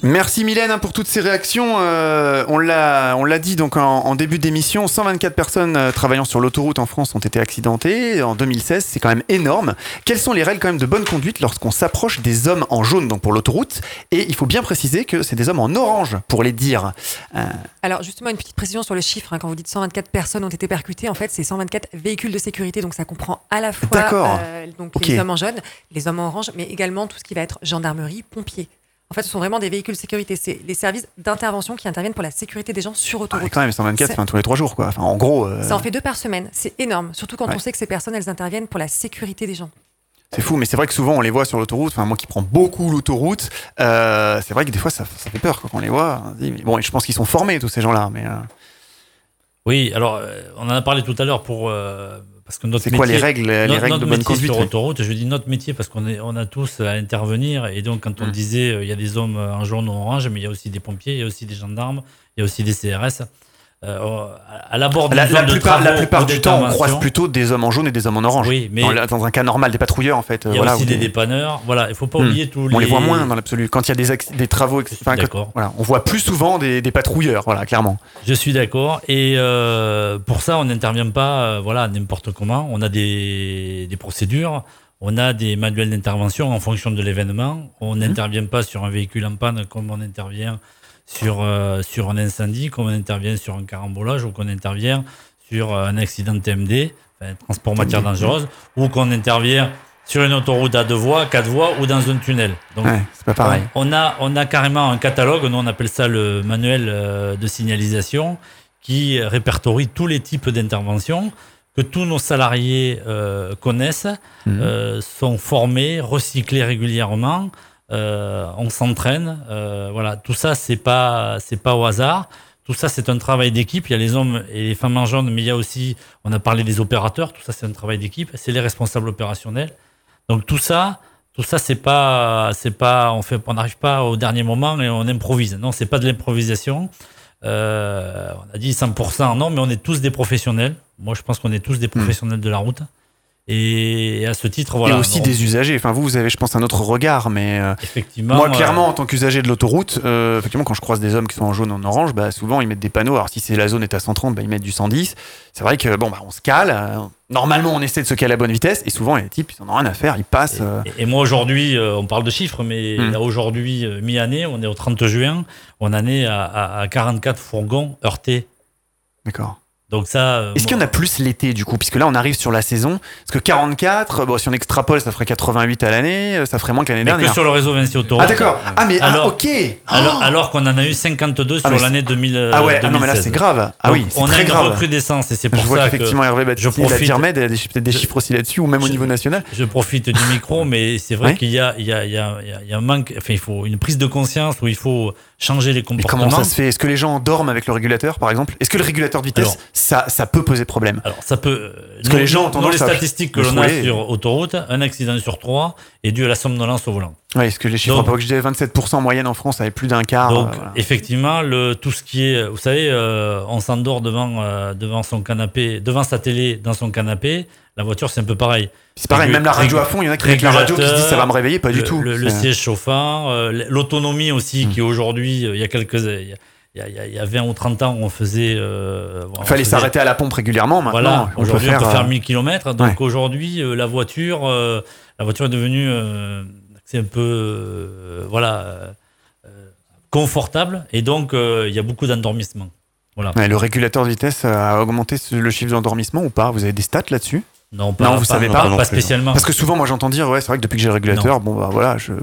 Merci Mylène hein, pour toutes ces réactions. Euh, on l'a, on l'a dit donc en, début d'émission, 124 personnes euh, travaillant sur l'autoroute en France ont été accidentées en 2016. C'est quand même énorme. Quelles sont les règles quand même de bonne conduite lorsqu'on s'approche des hommes en jaune donc pour l'autoroute? Et il faut bien préciser que c'est des hommes en orange pour les dire. Euh, Alors justement une petite précision sur le chiffre. Hein. quand vous dites 124 personnes ont été percutées, en fait c'est 124 véhicules de sécurité. Donc ça comprend à la fois donc les hommes en jaune, les hommes en orange, mais également tout ce qui va être gendarmerie, pompiers. En fait, ce sont vraiment des véhicules de sécurité. C'est les services d'intervention qui interviennent pour la sécurité des gens sur ah, autoroute. quand même, 124, tous les trois jours, quoi. Enfin, en gros. Euh, Ça en fait deux par semaine. C'est énorme. Surtout quand on sait que ces personnes, elles interviennent pour la sécurité des gens. C'est fou, mais c'est vrai que souvent on les voit sur l'autoroute. Enfin, moi qui prends beaucoup l'autoroute, euh, c'est vrai que des fois ça, fait peur quand on les voit. bon, je pense qu'ils sont formés tous ces gens-là, mais. Euh, oui, alors on en a parlé tout à l'heure pour c'est quoi les règles, les règles de bonne conduite sur autoroute Je dis notre métier parce qu'on on a tous à intervenir et donc quand on mm. disait euh, il y a des hommes en jaune ou orange, mais il y a aussi des pompiers, il y a aussi des gendarmes, il y a aussi des CRS. Euh, à la, la, plupart, la plupart du temps, on croise plutôt des hommes en jaune et des hommes en orange. Oui, mais dans, un cas normal, des patrouilleurs en fait. Il y a aussi des dépanneurs. Voilà, il faut pas hmm. oublier tous les. On les voit moins dans l'absolu. Quand il y a des, des travaux, enfin, voilà, on voit plus souvent des, des, patrouilleurs. Voilà, clairement. Je suis d'accord. Et euh, pour ça, on n'intervient pas, euh, voilà, n'importe comment. On a des, des procédures. On a des manuels d'intervention en fonction de l'événement. On hmm. n'intervient pas sur un véhicule en panne comme on intervient sur, euh, sur un incendie, qu'on intervient sur un carambolage ou qu'on intervient sur euh, un accident TMD, transport matière dangereuse, ou qu'on intervient sur une autoroute à deux voies, quatre voies ou dans un tunnel. Donc, c'est pas pareil. On a, on a carrément un catalogue, nous on appelle ça le manuel euh, de signalisation, qui répertorie tous les types d'interventions que tous nos salariés connaissent, mmh. sont formés, recyclés régulièrement. Euh, on s'entraîne. Euh, voilà, tout ça, c'est pas, c'est pas au hasard. Tout ça, c'est un travail d'équipe. Il y a les hommes et les femmes en jaune, mais il y a aussi, on a parlé des opérateurs. Tout ça, c'est un travail d'équipe. C'est les responsables opérationnels. Donc tout ça, tout ça, c'est pas, c'est pas, on fait, on n'arrive pas au dernier moment et on improvise. Non, c'est pas de l'improvisation. Euh, on a dit 100%, non, mais on est tous des professionnels. Moi, je pense qu'on est tous des professionnels de la route. Et à ce titre, voilà. Et aussi des usagers. Enfin, vous, vous avez, je pense, un autre regard, mais euh, effectivement, moi, clairement, en tant qu'usager de l'autoroute, euh, effectivement, quand je croise des hommes qui sont en jaune ou en orange, bah, souvent ils mettent des panneaux. Alors, si c'est la zone est à 130, bah, ils mettent du 110. C'est vrai que bon, bah, on se cale. Euh, normalement, on essaie de se caler à la bonne vitesse, et souvent, les types, ils n'en ont rien à faire, ils passent. Et, moi, aujourd'hui, on parle de chiffres, mais hmm. aujourd'hui, mi-année, on est au 30 juin, on en est à, à 44 fourgons heurtés. D'accord. Donc ça. euh, Est-ce qu'il y en a plus l'été du coup? Puisque là on arrive sur la saison. Parce que 44, bon, si on extrapole, ça ferait 88 à l'année, euh, ça ferait moins que l'année mais que dernière. sur le réseau Vinci Autoroute. Ah d'accord. Ah mais ah, Alors- ok. Alors, alors qu'on en a eu 52 Ah, sur mais l'année 2000. Ah ouais, ah non mais là 2016. c'est grave. Ah Donc, oui, on a très une grave. recrudescence et c'est pour Je vois ça que qu'effectivement Hervé Baptiste, je la profite- Dirmed, elle a des- peut-être des chiffres aussi là-dessus, ou même au niveau national. je profite du micro, mais c'est vrai qu'il y a, il y, a, il y, a, il y a- il y a un manque, enfin il faut une prise de conscience où il faut changer les comportements. comment ça se fait? Est-ce que les gens dorment avec le régulateur par exemple? Est-ce que le régulateur de vitesse, ça, ça peut poser problème Alors ça peut. Parce que les gens ont nous, tendance les statistiques que l'on a sur autoroute, un accident sur trois est dû à la somnolence au volant. Ouais, est-ce que les chiffres, Donc- que je disais 27% en moyenne en France, avec plus d'un quart. Donc euh, voilà. effectivement, le tout ce qui est, vous savez, euh, on s'endort devant euh, devant son canapé, devant sa télé, dans son canapé. La voiture, c'est un peu pareil. C'est pareil, même la radio à fond, il y en a qui avec la radio qui se disent ça va me réveiller, pas du le- tout. Le, siège chauffant, euh, l'autonomie aussi, Hmm. qui aujourd'hui, euh, il y a quelques, il y a, il y a- il y a 20 ou 30 ans, on faisait. euh, Il fallait s'arrêter à la pompe régulièrement. Maintenant, Voilà, aujourd'hui on faire. peut faire euh, 1000 km. Donc aujourd'hui, euh, la voiture, euh, la voiture est devenue, euh, c'est un peu, euh, voilà, euh, euh, confortable. Et donc euh, il y a beaucoup d'endormissement. Voilà. ouais, le régulateur de vitesse a augmenté le chiffre d'endormissement ou pas? Vous avez des stats là-dessus? Non, pas, Non, vous pas- savez non, pas? pas, non plus. spécialement. Parce que souvent, moi j'entends dire, ouais, c'est vrai que depuis que j'ai le régulateur, bon bah voilà, je.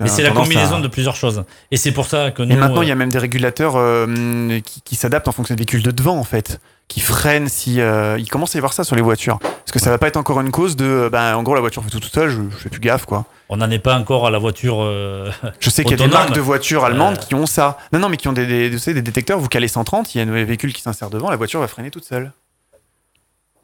Mais c'est la combinaison à- de plusieurs choses. Et c'est pour ça que nous. Et maintenant, il y euh, a même des régulateurs euh, qui, qui s'adaptent en fonction des véhicules de devant, en fait, qui freinent si. euh, il commence à y avoir ça sur les voitures. Parce que ça va pas être encore une cause de. euh, Ben, en gros, la voiture fait tout tout seul, je, je fais plus gaffe, quoi. on n'en est pas encore à la voiture. euh, [laughs] Je sais qu'il y a des marques de voitures allemandes Euh, qui ont ça. Non, non, mais qui ont des, des, savez, des détecteurs. Vous calez 130, il y a un véhicule qui s'insère devant, la voiture va freiner toute seule.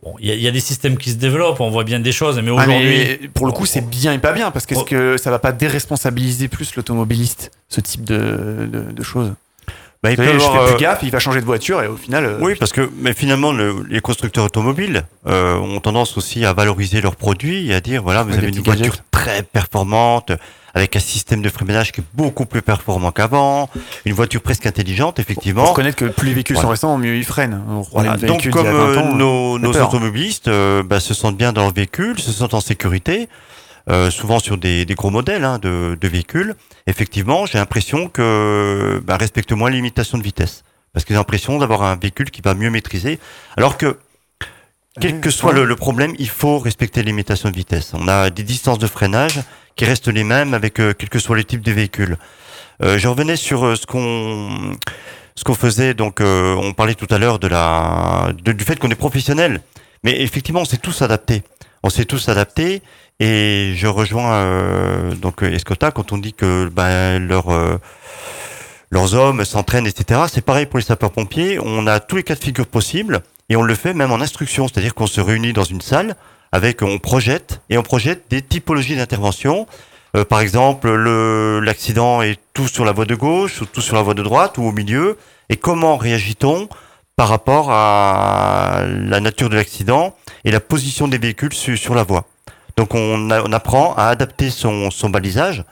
Bon, il y, a- il y a des systèmes qui se développent, on voit bien des choses, mais Ah, aujourd'hui. pour le coup, c'est bien et pas bien, parce qu'est-ce Oh. que ça va pas déresponsabiliser plus l'automobiliste, ce type de, de, de choses? Bah, il peut je fais euh, plus gaffe, il va changer de voiture et au final. euh, Oui, parce que mais finalement, le- les constructeurs automobiles euh, ont tendance aussi à valoriser leurs produits et à dire voilà, vous avez une voiture gadgets. très performante, avec un système de freinage qui est beaucoup plus performant qu'avant, une voiture presque intelligente, Faut effectivement. reconnaître que plus les véhicules Voilà. sont récents, mieux ils freinent. Voilà. Donc, comme d'il y a 20 euh, ans, nos, nos automobilistes euh, bah, se sentent bien dans leur véhicule, se sentent en sécurité, euh, souvent sur des, des gros modèles hein, de, de véhicules, effectivement, j'ai l'impression que bah, respectent moins les limitations de vitesse. Parce qu'ils ont l'impression d'avoir un véhicule qui va mieux maîtriser. Alors que, quel que soit le, le problème, il faut respecter les limitations de vitesse. On a des distances de freinage qui restent les mêmes avec euh, quel que soit le type de véhicule. Euh, je revenais sur ce qu'on ce qu'on faisait. Donc, euh, on parlait tout à l'heure de la de- du fait qu'on est professionnel. Mais effectivement, on s'est tous adaptés. On s'est tous adaptés. Et je rejoins euh, donc euh, Escota quand on dit que ben, leur, euh, leurs hommes s'entraînent, etc. C'est pareil pour les sapeurs-pompiers. On a tous les cas de figure possibles et on le fait même en instruction, c'est-à-dire qu'on se réunit dans une salle avec, on projette et on projette des typologies d'intervention. Euh, par exemple, le- l'accident est tout sur la voie de gauche, ou tout sur la voie de droite ou au milieu. Et comment réagit-on par rapport à la nature de l'accident et la position des véhicules su- sur la voie? Donc on, apprend à adapter son, balisage,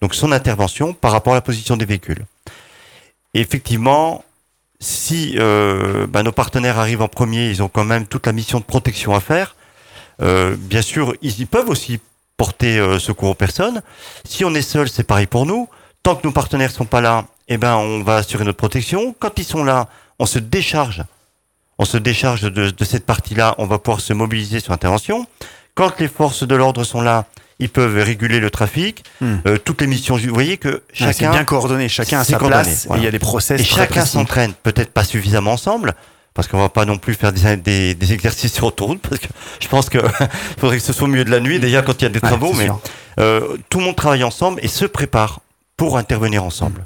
donc son intervention par rapport à la position des véhicules. Et effectivement, si euh, bah, nos partenaires arrivent en premier, ils ont quand même toute la mission de protection à faire. Euh, bien sûr, ils, ils peuvent aussi porter euh, secours aux personnes. Si on est seul, c'est pareil pour nous. Tant que nos partenaires sont pas là, eh ben, on va assurer notre protection. Quand ils sont là, on se décharge. On se décharge de, de cette partie-là. On va pouvoir se mobiliser sur intervention. Quand les forces de l'ordre sont là, ils peuvent réguler le trafic. Hmm. Euh, toutes les missions. Vous voyez que c'est chacun bien coordonné, chacun a sa coordonné, place voilà. et il y a des process. et chacun s'entraîne, peut-être pas suffisamment ensemble, parce qu'on va pas non plus faire des, des, des exercices sur autoroute, parce que je pense que [laughs] faudrait que ce soit au milieu de la nuit, déjà quand il y a des travaux, mais euh, tout le monde travaille ensemble et se prépare pour intervenir ensemble.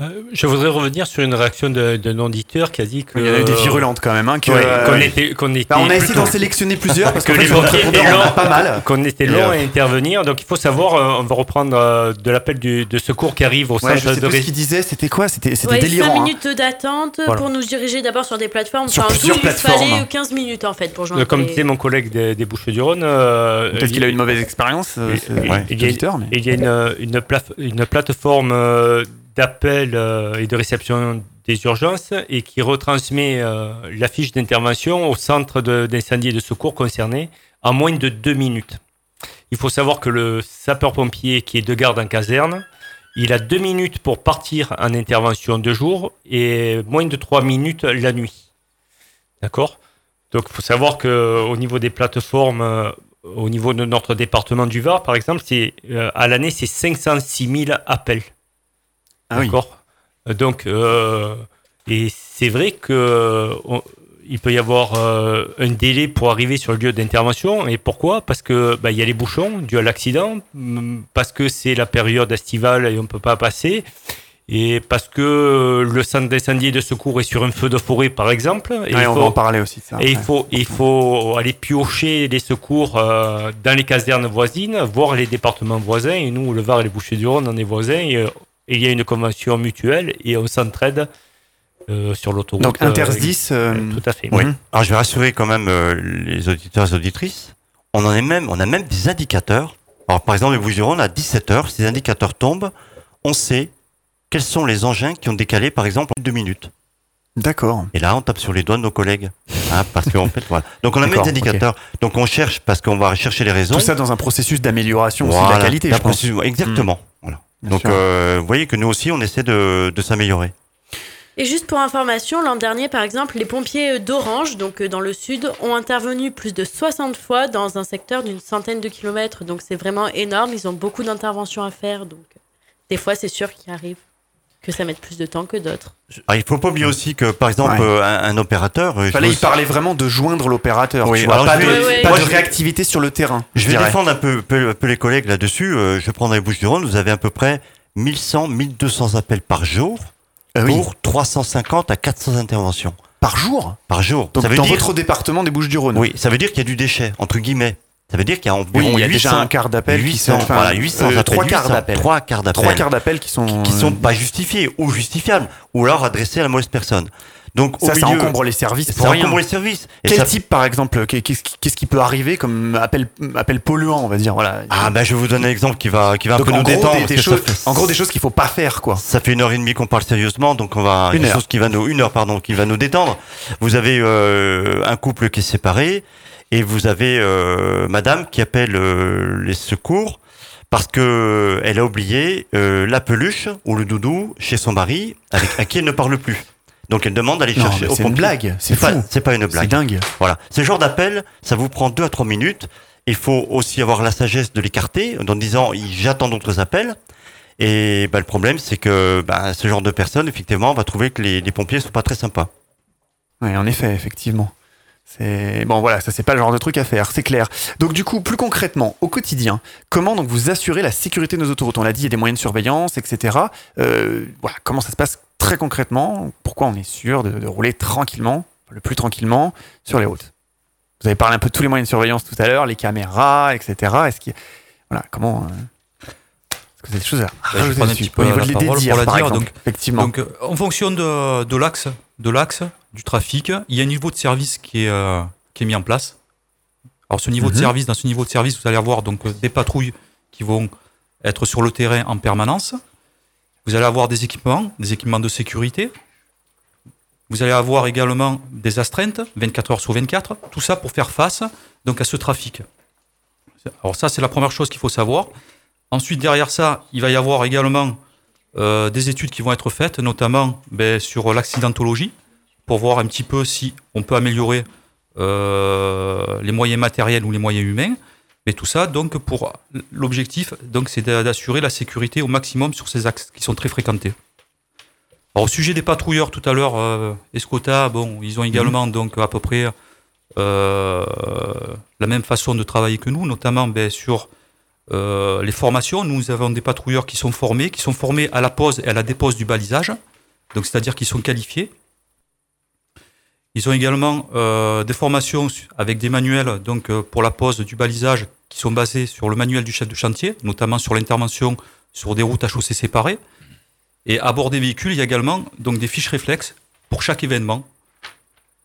Euh, Je voudrais revenir sur une réaction d'un auditeur qui a dit que. Il y en a eu des virulentes quand même. Hein, que, Ouais, euh, qu'on était, qu'on était bah, on a essayé d'en sélectionner plusieurs parce [laughs] que les on pas mal. Qu'on était long euh, à intervenir. Donc il faut savoir, euh, on va reprendre euh, de l'appel du, de secours qui arrive au Ouais, je centre sais de plus ce qu'il disait, c'était quoi? C'était c'était Ouais, 5 délirant. hein. minutes d'attente Voilà. pour nous diriger d'abord sur des plateformes. Sur enfin, plusieurs tout, il plateformes. fallait 15 minutes en fait pour joindre. Euh, Comme les- disait mon collègue des, des Bouches-du-Rhône. euh, Peut-être qu'il a eu une mauvaise expérience, euh, il- il- ouais, il y a- auditeur, mais- il y a une, une, plate- une plateforme euh, d'appel euh, et de réception des urgences et qui retransmet euh, la fiche d'intervention au centre d'incendie et de secours concerné en moins de deux minutes. Il faut savoir que le sapeur-pompier qui est de garde en caserne, il a deux minutes pour partir en intervention de jour et moins de trois minutes la nuit. D'accord? Donc, il faut savoir qu'au niveau des plateformes, euh, au niveau de notre département du Var, par exemple, c'est euh, à l'année, c'est 506 000 appels. Ah oui. D'accord Donc, euh, et c'est vrai que on- il peut y avoir euh, un délai pour arriver sur le lieu d'intervention. Et pourquoi? Parce que bah, il y a les bouchons dus à l'accident, parce que c'est la période estivale et on peut pas passer. Et parce que le centre d'incendie et de secours est sur un feu de forêt, par exemple. Et Ouais, il on faut- va en parler aussi de ça. et il faut, il faut aller piocher les secours euh, dans les casernes voisines, voir les départements voisins. Et nous, le Var et les Bouches-du-Rhône, on est voisins. Et, il y a une convention mutuelle et on s'entraide euh, sur l'autoroute. Donc euh, Interdis. euh, tout à fait. Oui. Mhm. Alors je vais rassurer quand même euh, les auditeurs et auditrices. On en est même, on a même des indicateurs. Alors par exemple, les Bouches-du-Rhône, à 17h, ces indicateurs tombent, on sait quels sont les engins qui ont décalé, par exemple, en deux minutes. D'accord. Et là, on tape sur les doigts de nos collègues. Hein, parce qu'en fait, voilà. Donc on a même D'accord, des indicateurs. Donc on cherche, parce qu'on va chercher les raisons. Tout ça dans un processus d'amélioration aussi de la qualité, d'un je pense. processus- Exactement. Voilà. Bien Donc euh, vous voyez que nous aussi, on essaie de, de s'améliorer. Et juste pour information, l'an dernier, par exemple, les pompiers d'Orange, donc euh, dans le sud, ont intervenu plus de 60 fois dans un secteur d'une centaine de kilomètres. Donc c'est vraiment énorme. Ils ont beaucoup d'interventions à faire. Donc des fois, c'est sûr qu'il arrive que ça mette plus de temps que d'autres. Ah, il faut pas oublier aussi que, par exemple, Ouais. euh, un, un opérateur. Fallait veux- y parler vraiment de joindre l'opérateur. Oui, pas de, vais- Ouais, ouais. pas de réactivité sur le terrain. Je vais dirais. défendre un peu, peu- peu les collègues là-dessus. Euh, je prends dans les Bouches-du-Rhône, vous avez à peu près 1100, 1200 appels par jour Ah oui. pour 350 à 400 interventions Par jour? Par jour. Donc ça veut dans dire, votre département des Bouches-du-Rhône. oui, ça veut dire qu'il y a du déchet entre guillemets. Ça veut dire qu'il y a environ Oui, il y a 800, déjà un quart d'appel qui 800, sont- enfin, voilà, 800 euh, trois quarts 800, d'appels. trois quarts d'appels qui sont qui sont pas justifiés ou justifiables, ou alors adressés à la mauvaise personne. Donc ça, ça milieu, encombre les services pour ça rien. encombre les services. Et Quel ça- type, par exemple, qu'est- qu'est-ce qui, peut arriver comme appel, appel polluant, on va dire voilà. Ah ben je vais vous donner un exemple qui va qui va un peu nous gros, détendre. des, parce des que ça choses, fait- en gros, des choses qu'il faut pas faire, quoi. Ça fait une heure et demie qu'on parle sérieusement, donc on va Une chose qui va nous une heure pardon, qui va nous détendre. Vous avez euh, un couple qui est séparé et vous avez euh, Madame qui appelle euh, les secours parce que elle a oublié euh, la peluche ou le doudou chez son mari avec à qui elle ne parle plus. Donc elle demande d'aller chercher. c'est une blague, c'est C'est fou. c'est pas une C'est blague. dingue. Voilà. Ce genre d'appel, ça vous prend deux à trois minutes. Il faut aussi avoir la sagesse de l'écarter en disant j'attends d'autres appels. Et bah, le problème, c'est que bah, ce genre de personne, effectivement, va trouver que les, les pompiers sont pas très sympas. Oui, en effet, effectivement. C'est bon, voilà, ça c'est pas le genre de truc à faire, c'est clair. Donc du coup, plus concrètement, au quotidien, comment donc vous assurez la sécurité de nos autoroutes? On l'a dit, il y a des moyens de surveillance, etc. Euh, voilà, comment ça se passe très concrètement? Pourquoi on est sûr de, de rouler tranquillement, le plus tranquillement, sur les routes? Vous avez parlé un peu de tous les moyens de surveillance tout à l'heure, les caméras, etc. Est-ce qu'il, voilà, comment euh, Est-ce que vous avez des choses à je vais rajouter prendre un petit peu Au niveau la de- des parole pour la dire, exemple, donc- effectivement. Donc, euh, en fonction de, de l'axe, de l'axe du trafic, il y a un niveau de service qui est, euh, qui est mis en place. Alors, ce niveau de Mhm. service, dans ce niveau de service, vous allez avoir donc euh, des patrouilles qui vont être sur le terrain en permanence. Vous allez avoir des équipements, des équipements de sécurité. Vous allez avoir également des astreintes, 24 heures sur 24. Tout ça pour faire face donc à ce trafic. Alors ça, c'est la première chose qu'il faut savoir. Ensuite, derrière ça, il va y avoir également euh, des études qui vont être faites, notamment ben, sur l'accidentologie, pour voir un petit peu si on peut améliorer euh, les moyens matériels ou les moyens humains. Mais tout ça, donc, pour l'objectif, donc, c'est d'a- d'assurer la sécurité au maximum sur ces axes qui sont très fréquentés. Alors, au sujet des patrouilleurs, tout à l'heure, euh, Escota, bon, ils ont également donc à peu près euh, la même façon de travailler que nous, notamment ben, sur euh, les formations. Nous avons des patrouilleurs qui sont formés, qui sont formés à la pose et à la dépose du balisage, donc c'est-à-dire qu'ils sont qualifiés. Ils ont également euh, des formations avec des manuels donc euh, pour la pose du balisage qui sont basés sur le manuel du chef de chantier, notamment sur l'intervention sur des routes à chaussée séparées. Et à bord des véhicules, il y a également donc des fiches réflexes pour chaque événement.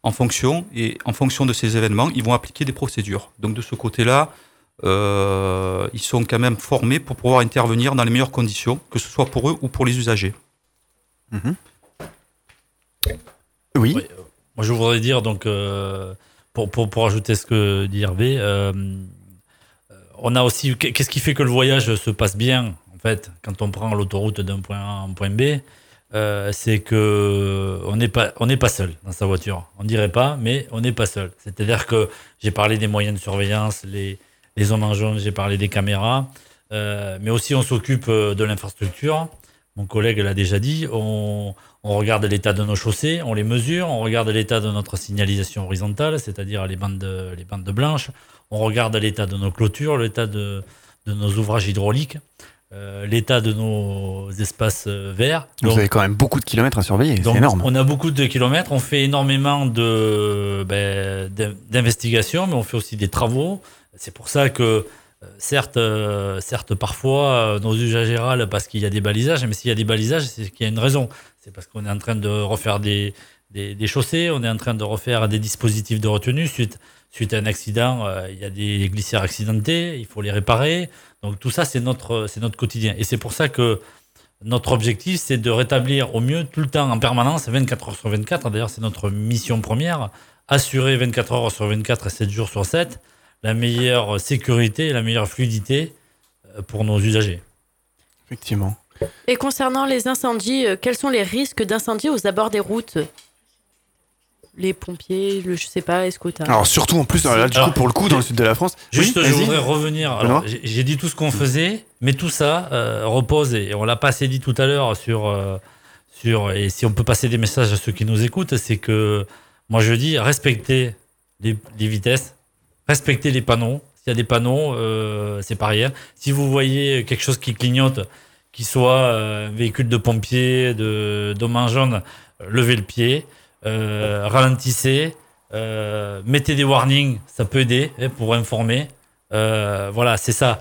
En fonction et en fonction de ces événements, ils vont appliquer des procédures. Donc de ce côté-là, euh, ils sont quand même formés pour pouvoir intervenir dans les meilleures conditions, que ce soit pour eux ou pour les usagers. oui. Oui. Je voudrais dire, donc, euh, pour, pour, pour ajouter ce que dit Hervé, euh, on a aussi. Qu'est-ce qui fait que le voyage se passe bien, en fait, quand on prend l'autoroute d'un point A à un point B euh, c'est que on n'est pas pas seul dans sa voiture. On dirait pas, mais on n'est pas seul. C'est-à-dire que j'ai parlé des moyens de surveillance, les les hommes en jaune, j'ai parlé des caméras, euh, mais aussi on s'occupe euh, de l'infrastructure. Mon collègue l'a déjà dit, on regarde l'état de nos chaussées, on les mesure, on regarde l'état de notre signalisation horizontale, c'est-à-dire les bandes les bandes blanches, on regarde l'état de nos clôtures, l'état de, de nos ouvrages hydrauliques. Euh, l'état de nos espaces euh, verts. Donc, Vous avez quand même beaucoup de kilomètres à surveiller, c'est énorme. On a beaucoup de kilomètres, on fait énormément de ben, d'investigations, mais on fait aussi des travaux. C'est pour ça que euh, certes, certes parfois nos usagers râlent parce qu'il y a des balisages, mais s'il y a des balisages, c'est qu'il y a une raison. C'est parce qu'on est en train de refaire des, des, chaussées, on est en train de refaire des dispositifs de retenue suite suite à un accident, il y a des glissières accidentés, il faut les réparer. Donc tout ça, c'est notre, c'est notre quotidien. Et c'est pour ça que notre objectif, c'est de rétablir au mieux tout le temps en permanence, 24 heures sur 24. D'ailleurs, c'est notre mission première, assurer 24 heures sur 24 et 7 jours sur 7 la meilleure sécurité et la meilleure fluidité euh, pour nos usagers. Effectivement. Et concernant les incendies, euh, quels sont les risques d'incendie aux abords des routes? Les pompiers, le, je sais pas, Escota. Alors surtout en plus, là, du coup, pour le coup, dans le sud de la France. Juste, je voudrais revenir. J'ai dit tout ce qu'on faisait, mais tout ça euh, repose, et on l'a pas assez dit tout à l'heure sur, euh, sur, et si on peut passer des messages à ceux qui nous écoutent, c'est que moi je dis respectez les, vitesses, respectez les panneaux. S'il y a des panneaux, euh, c'est rien. Si vous voyez quelque chose qui clignote, qui soit un véhicule de pompiers, de d'homme jaune, levez le pied. Euh, ralentissez, euh, mettez des warnings, ça peut aider hein, pour informer. Euh, voilà, c'est ça.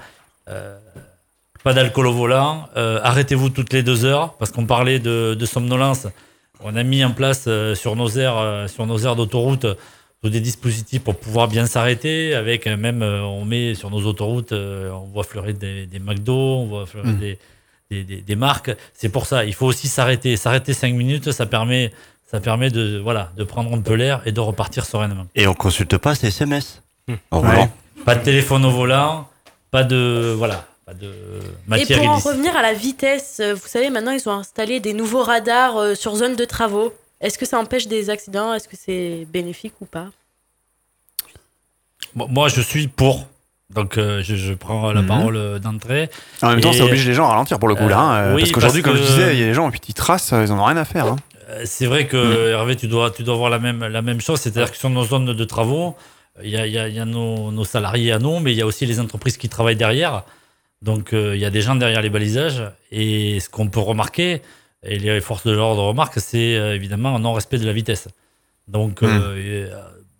pas d'alcool au volant. Arrêtez-vous toutes les deux heures parce qu'on parlait de, somnolence. On a mis en place sur nos aires, sur nos aires d'autoroute des dispositifs pour pouvoir bien s'arrêter. Avec même, on met sur nos autoroutes, on voit fleurir des, des McDo, on voit fleurir mmh. des, des, des, marques. C'est pour ça, il faut aussi s'arrêter. S'arrêter cinq minutes, ça permet ça permet de, voilà, de prendre un peu l'air et de repartir sereinement. Et on consulte pas ces SMS hmm. Pas de téléphone au volant, pas de. Voilà. Pas de matière et pour en revenir à la vitesse, euh, vous savez, maintenant ils ont installé des nouveaux radars euh, sur zone de travaux. Est-ce que ça empêche des accidents? Est-ce que c'est bénéfique ou pas? Moi, je suis pour. Donc, euh, je, prends la mhm. parole d'entrée. En même temps, ça oblige les gens à ralentir pour le coup, là. Hein, parce qu'aujourd'hui, comme je disais, il y a des gens, qui tracent, ils en ont rien à faire. Hein. Euh, c'est vrai que mm. Hervé, tu dois, tu dois avoir la même, la même chose, c'est-à-dire que sur nos zones de travaux, il y a, y a, y a nos, nos, salariés à nous, mais il y a aussi les entreprises qui travaillent derrière. Donc euh, il y a des gens derrière les balisages. Et ce qu'on peut remarquer, et les forces de l'ordre remarquent, c'est euh, évidemment un non-respect de la vitesse. Donc mm.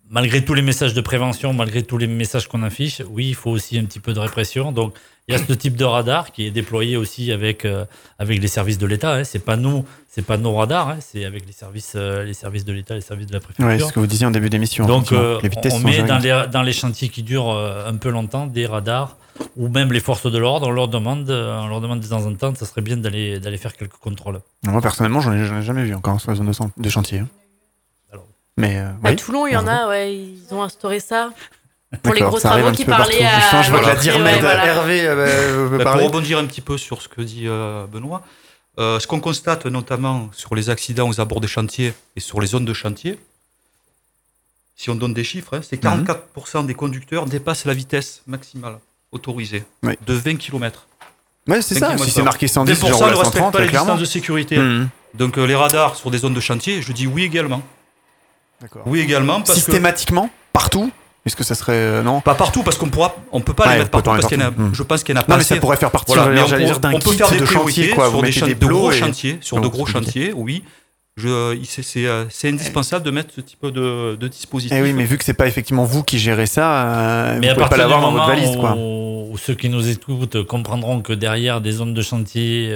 malgré tous les messages de prévention, malgré tous les messages qu'on affiche, oui, il faut aussi un petit peu de répression. Donc il y a ce type de radar qui est déployé aussi avec, euh, avec les services de l'État. Hein. C'est pas nous, c'est pas nos radars, hein. c'est avec les services, euh, les services de l'État, les services de la préfecture. Oui, ce que vous disiez en début d'émission. Donc, euh, on met dans les, dans les chantiers qui durent un peu longtemps des radars ou même les forces de l'ordre. On leur demande, on leur demande de temps en temps, ça serait bien d'aller, d'aller faire quelques contrôles. Moi, personnellement, j'en ai, ai, jamais vu encore sur la zone de, de chantier. Hein. Mais, à Toulon, il y en a, ouais, ils ont instauré ça. Pour les gros travaux qui parlaient à... Je vois la Dirmed, Hervé euh, bah, Pour rebondir un petit peu sur ce que dit euh, Benoît, euh, ce qu'on constate notamment sur les accidents aux abords des chantiers et sur les zones de chantier, si on donne des chiffres, hein, c'est 44% mhm. des conducteurs dépassent la vitesse maximale autorisée de 20 km. Ouais, c'est ça, si c'est marqué 110, 20% ne respectent pas les distances de sécurité. Mhm. Donc les radars sur des zones de chantier, je dis oui également. Oui également. Parce Systématiquement Partout est-ce que ça serait euh, non Pas partout parce qu'on pourra, on peut pas les mettre partout parce qu'il y a, je pense qu'il y en a pas. Non, mais ça pourrait faire partie. Voilà, on, on peut faire des chantiers quoi. Sur des, des de gros chantiers, sur de gros chantiers, oui. Euh, c'est indispensable de mettre ce type de, de dispositif. Eh oui, mais vu que c'est pas effectivement vous qui gérez ça, euh, mais vous pouvez pas l'avoir dans votre valise, quoi. Où, ceux qui nous écoutent comprendront que derrière des zones de chantier,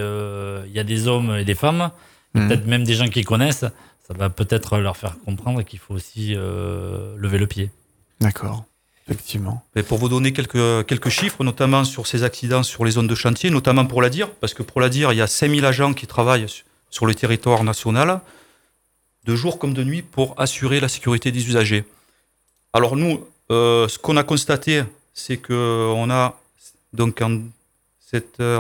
il y a des hommes et des femmes, hmm. peut-être même des gens qui connaissent. Ça va peut-être leur faire comprendre qu'il faut aussi lever le pied. D'accord. Effectivement. Et pour vous donner quelques, quelques chiffres, notamment sur ces accidents sur les zones de chantier, notamment pour la dire, parce que pour la dire, il y a 5000 agents qui travaillent sur le territoire national, de jour comme de nuit, pour assurer la sécurité des usagers. Alors nous, euh, ce qu'on a constaté, c'est que on a donc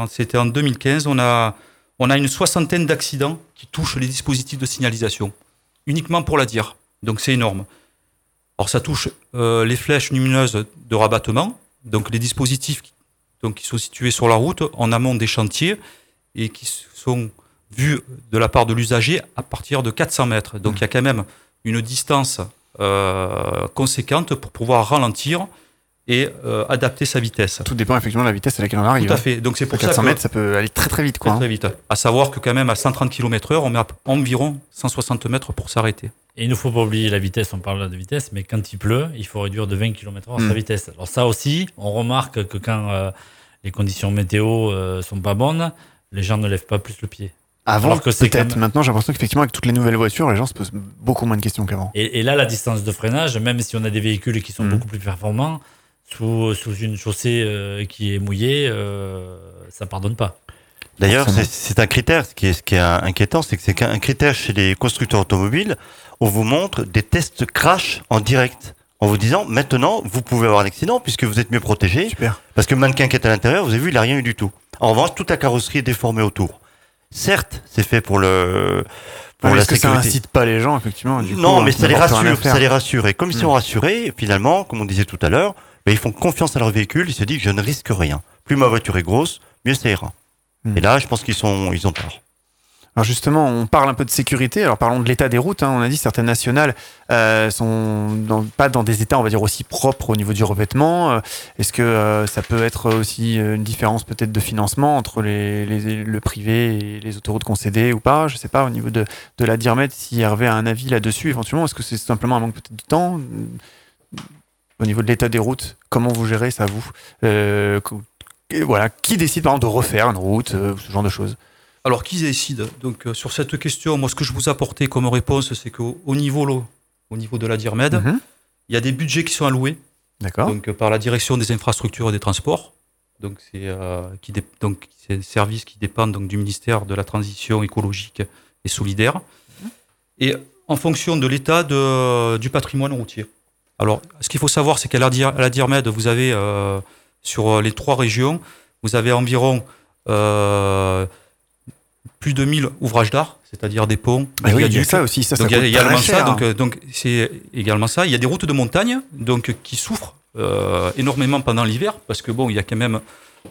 c'était en 2015, on a on a une soixantaine d'accidents qui touchent les dispositifs de signalisation, uniquement pour la dire. Donc c'est énorme. Alors ça touche euh, les flèches lumineuses de rabattement, donc les dispositifs qui, donc, qui sont situés sur la route en amont des chantiers et qui sont vus de la part de l'usager à partir de 400 mètres. Donc mmh. il y a quand même une distance euh, conséquente pour pouvoir ralentir et euh, adapter sa vitesse. Tout dépend effectivement de la vitesse à laquelle on arrive. Tout à fait. Donc c'est pour 400 mètres, ça peut aller très très vite. Quoi, très, hein. vite. À savoir que quand même à 130 km/h, on met environ 160 mètres pour s'arrêter. Et il ne faut pas oublier la vitesse, on parle de vitesse, mais quand il pleut, il faut réduire de 20 km/h sa hmm. vitesse. Alors ça aussi, on remarque que quand euh, les conditions météo euh, sont pas bonnes, les gens ne lèvent pas plus le pied. Avant, que peut-être. Maintenant, j'ai l'impression qu'effectivement, avec toutes les nouvelles voitures, les gens se posent beaucoup moins de questions qu'avant. Et, là, la distance de freinage, même si on a des véhicules qui sont hmm. beaucoup plus performants, sous, sous une chaussée euh, qui est mouillée, euh, ça pardonne pas. D'ailleurs, c'est un critère. Ce qui est, ce qui est inquiétant, c'est que c'est un critère chez les constructeurs automobiles. On vous montre des tests crash en direct en vous disant maintenant vous pouvez avoir un accident puisque vous êtes mieux protégé. Super. Parce que le mannequin qui est à l'intérieur, vous avez vu, il n'a rien eu du tout. En revanche, toute la carrosserie est déformée autour. Certes, c'est fait pour le pour la que ça incite pas les gens effectivement. non, mais ça les rassure, ça les rassure. Et comme ils sont hmm. rassurés, finalement, comme on disait tout à l'heure, ben, ils font confiance à leur véhicule. Ils se disent je ne risque rien. Plus ma voiture est grosse, mieux ça ira. Hmm. Et là, je pense qu'ils sont ils ont tort. Alors justement, on parle un peu de sécurité. Alors parlons de l'état des routes. Hein. On a dit certaines nationales euh, sont pas dans des états, on va dire aussi propres au niveau du revêtement. Euh, est-ce que euh, ça peut être aussi une différence peut-être de financement entre le privé et les autoroutes concédées ou pas? Je sais pas au niveau de, la Dirmet si Hervé a un avis là-dessus éventuellement. Est-ce que c'est simplement un manque peut-être de temps? Au niveau de l'état des routes Comment vous gérez ça vous? Voilà, qui décide par exemple de refaire une route, ce genre de choses alors, qui décide Donc, euh, sur cette question, moi, ce que je vous apportais comme réponse, c'est qu'au niveau, au niveau de la DIRMED, mhm. il y a des budgets qui sont alloués. Donc, par la direction des infrastructures et des transports. Donc, c'est euh, donc des services qui dépendent donc, du ministère de la Transition écologique et solidaire. Et en fonction de l'état du patrimoine routier. Alors, ce qu'il faut savoir, c'est qu'à la, DIRMED, vous avez, euh, sur les trois régions, vous avez environ plus de 1000 ouvrages d'art, c'est-à-dire des ponts, ah oui, Il y a ça aussi, ça, donc, ça il y a également ça, donc, euh, donc c'est également ça. Il y a des routes de montagne, donc qui souffrent euh, énormément pendant l'hiver, parce que bon, il y a quand même